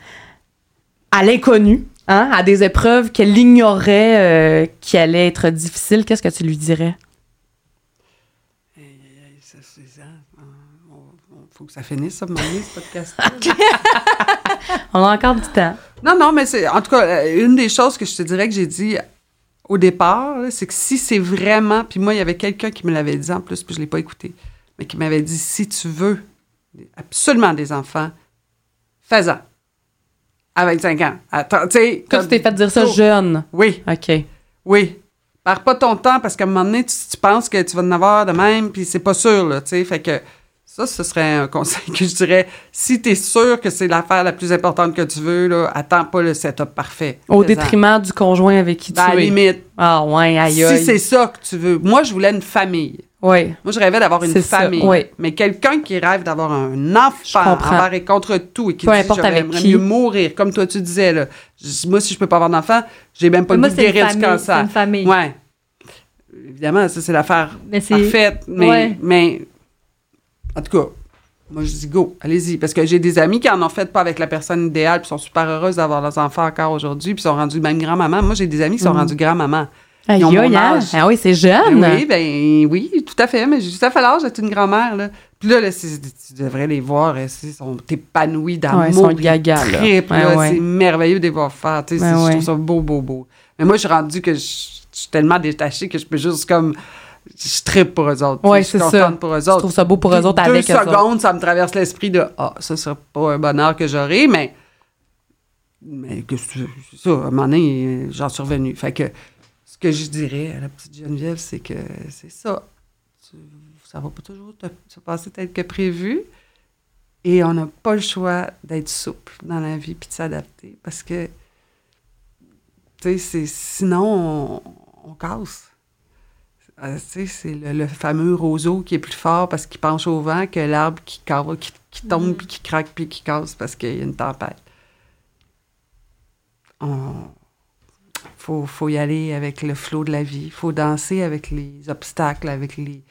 à l'inconnu, hein, à des épreuves qu'elle ignorait euh, qui allaient être difficiles, qu'est-ce que tu lui dirais? Ça, c'est ça. On- on- faut que ça finisse, ça, moment donné, ce podcast [laughs] On a encore du temps. Non, non, mais c'est... En tout cas, une des choses que je te dirais que j'ai dit au départ, c'est que si c'est vraiment... Puis moi, il y avait quelqu'un qui me l'avait dit en plus, puis je l'ai pas écouté, mais qui m'avait dit, si tu veux absolument des enfants, fais-en. À 25 ans. Attends, tu sais... Toi, tu t'es fait dire ça Tôt. jeune. Oui, OK. oui. Perds pas ton temps parce qu'à un moment donné, tu, tu penses que tu vas en avoir de même, puis c'est pas sûr, là, tu sais. Fait que ça, ce serait un conseil que je dirais. Si tu es sûr que c'est l'affaire la plus importante que tu veux, là, attends pas le setup parfait. Au détriment du conjoint avec qui Ben, à tu la es. limite. Ah ouais, aïe Si aïe. c'est ça que tu veux. Moi, je voulais une famille. Oui. Moi, je rêvais d'avoir une C'est ça, famille. oui. Mais quelqu'un qui rêve d'avoir un enfant envers et contre tout et qui Peu dit j'aimerais mieux mourir, comme toi tu disais. Là. Moi, si je peux pas avoir d'enfant, j'ai même pas le Moi, goût de c'est guérir du. C'est cancer. une famille. Ouais. Évidemment, ça, c'est l'affaire c'est. parfaite. Mais, Ouais. mais, en tout cas, moi, je dis go, allez-y. Parce que j'ai des amis qui en ont fait pas avec la personne idéale, puis sont super heureuses d'avoir leurs enfants encore aujourd'hui, puis sont rendus même grand-maman. Moi, j'ai des amis qui sont Mhm. rendus grand-maman. Ils ont mon hein? âge. Ah oui, c'est jeune. Ben oui, ben oui, tout à fait. Mais j'ai tout à fait l'âge d'être une grand-mère, là. Puis là, là, tu devrais les voir, euh, ils sont épanouis d'amour. Ouais, ils sont gaga, là. Ouais. C'est merveilleux de les voir faire. Tu sais, Ouais, c'est- Je ouais. trouve ça beau, beau, beau. Mais moi, je suis rendue que je, je suis tellement détachée que je peux juste comme... Je trippe pour eux autres. Ouais, je suis c'est contente ça. pour eux Je autres. trouve ça beau pour eux autres Deux avec eux secondes, ça me traverse l'esprit de « Ah, ça sera pas un bonheur que j'aurai, mais... » Mais que ça, à un moment donné, j'en suis revenue. Fait que ce que je dirais à la petite Geneviève, c'est que c'est ça. Ça va pas toujours te- se passer tel que prévu. Et on n'a pas le choix d'être souple dans la vie puis de s'adapter parce que, tu sais, sinon, on, on casse. Euh, sais, c'est le, le fameux roseau qui est plus fort parce qu'il penche au vent que l'arbre qui, qui, qui tombe Mhm. puis qui craque puis qui casse parce qu'il y a une tempête. On faut, faut y aller avec le flot de la vie. Il faut danser avec les obstacles, avec les.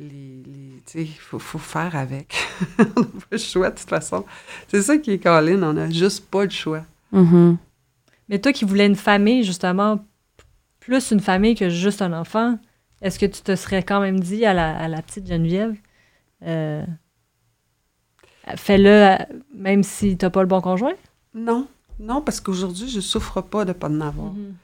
les, faut, faut faire avec. [laughs] on n'a pas le choix, de toute façon. C'est ça qui est Colin, on n'a juste pas le choix. Mhm. Mais toi qui voulais une famille, justement, plus une famille que juste un enfant, est-ce que tu te serais quand même dit à la, à la petite Geneviève, euh, fais-le même si t'as pas le bon conjoint? Non, non, parce qu'aujourd'hui, je souffre pas de pas en avoir. Mhm.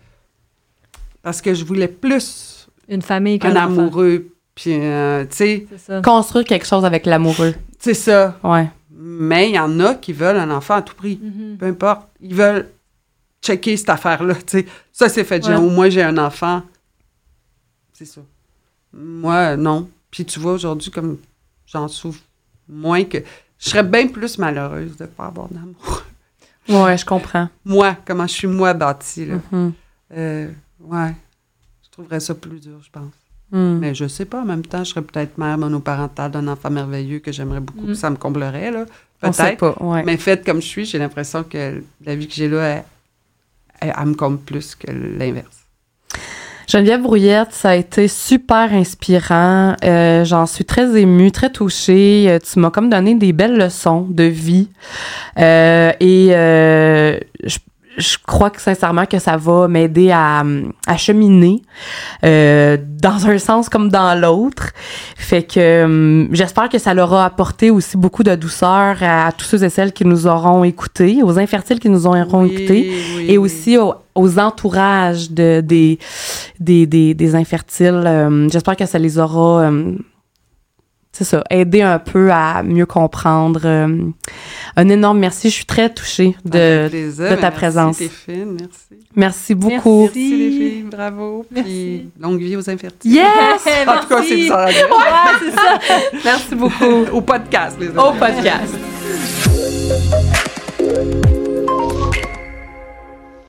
Parce que je voulais plus Une famille qu'un un enfant. amoureux, puis, euh, tu sais. Construire quelque chose avec l'amoureux. c'est ça. Ouais. Mais il y en a qui veulent un enfant à tout prix. Mhm. Peu importe. Ils veulent checker cette affaire-là. tu sais. Ça, c'est fait. J'ai- Ouais. Au moins, j'ai un enfant. C'est ça. Moi, non. Puis tu vois, aujourd'hui, comme j'en souffre moins que. Je serais bien plus malheureuse de ne pas avoir d'amour. Ouais, je comprends. Moi, comment je suis moi bâtie, là. Mhm. Euh, ouais. Je trouverais ça plus dur, je pense. Mhm. Mais je sais pas, en même temps, je serais peut-être mère monoparentale d'un enfant merveilleux que j'aimerais beaucoup, Mm. puis ça me comblerait, là. On sait Peut-être. ouais. Mais faite comme je suis, j'ai l'impression que la vie que j'ai là, elle, elle- elle me comble plus que l'inverse. Geneviève Brouillette, ça a été super inspirant. Euh, J'en suis très émue, très touchée. Euh, Tu m'as comme donné des belles leçons de vie. Euh, et euh, je, je crois que sincèrement que ça va m'aider à, à cheminer euh, dans un sens comme dans l'autre. Fait que hum, j'espère que ça leur a apporté aussi beaucoup de douceur à, tous ceux et celles qui nous auront écoutés, aux infertiles qui nous auront Oui, écoutés oui, et oui. aussi aux, aux entourages de, des, des, des, des infertiles. Euh, J'espère que ça les aura, euh, c'est ça, aidé un peu à mieux comprendre. Euh, un énorme merci. Je suis très touchée de, plaisir. de ta merci, présence. fine, merci. Merci beaucoup. Merci. Merci les filles, bravo. Merci. Puis longue vie aux infertiles. Yes! [laughs] En tout cas, c'est Merci. ça. Ouais, c'est ça. Merci beaucoup. Au podcast, les Au podcast.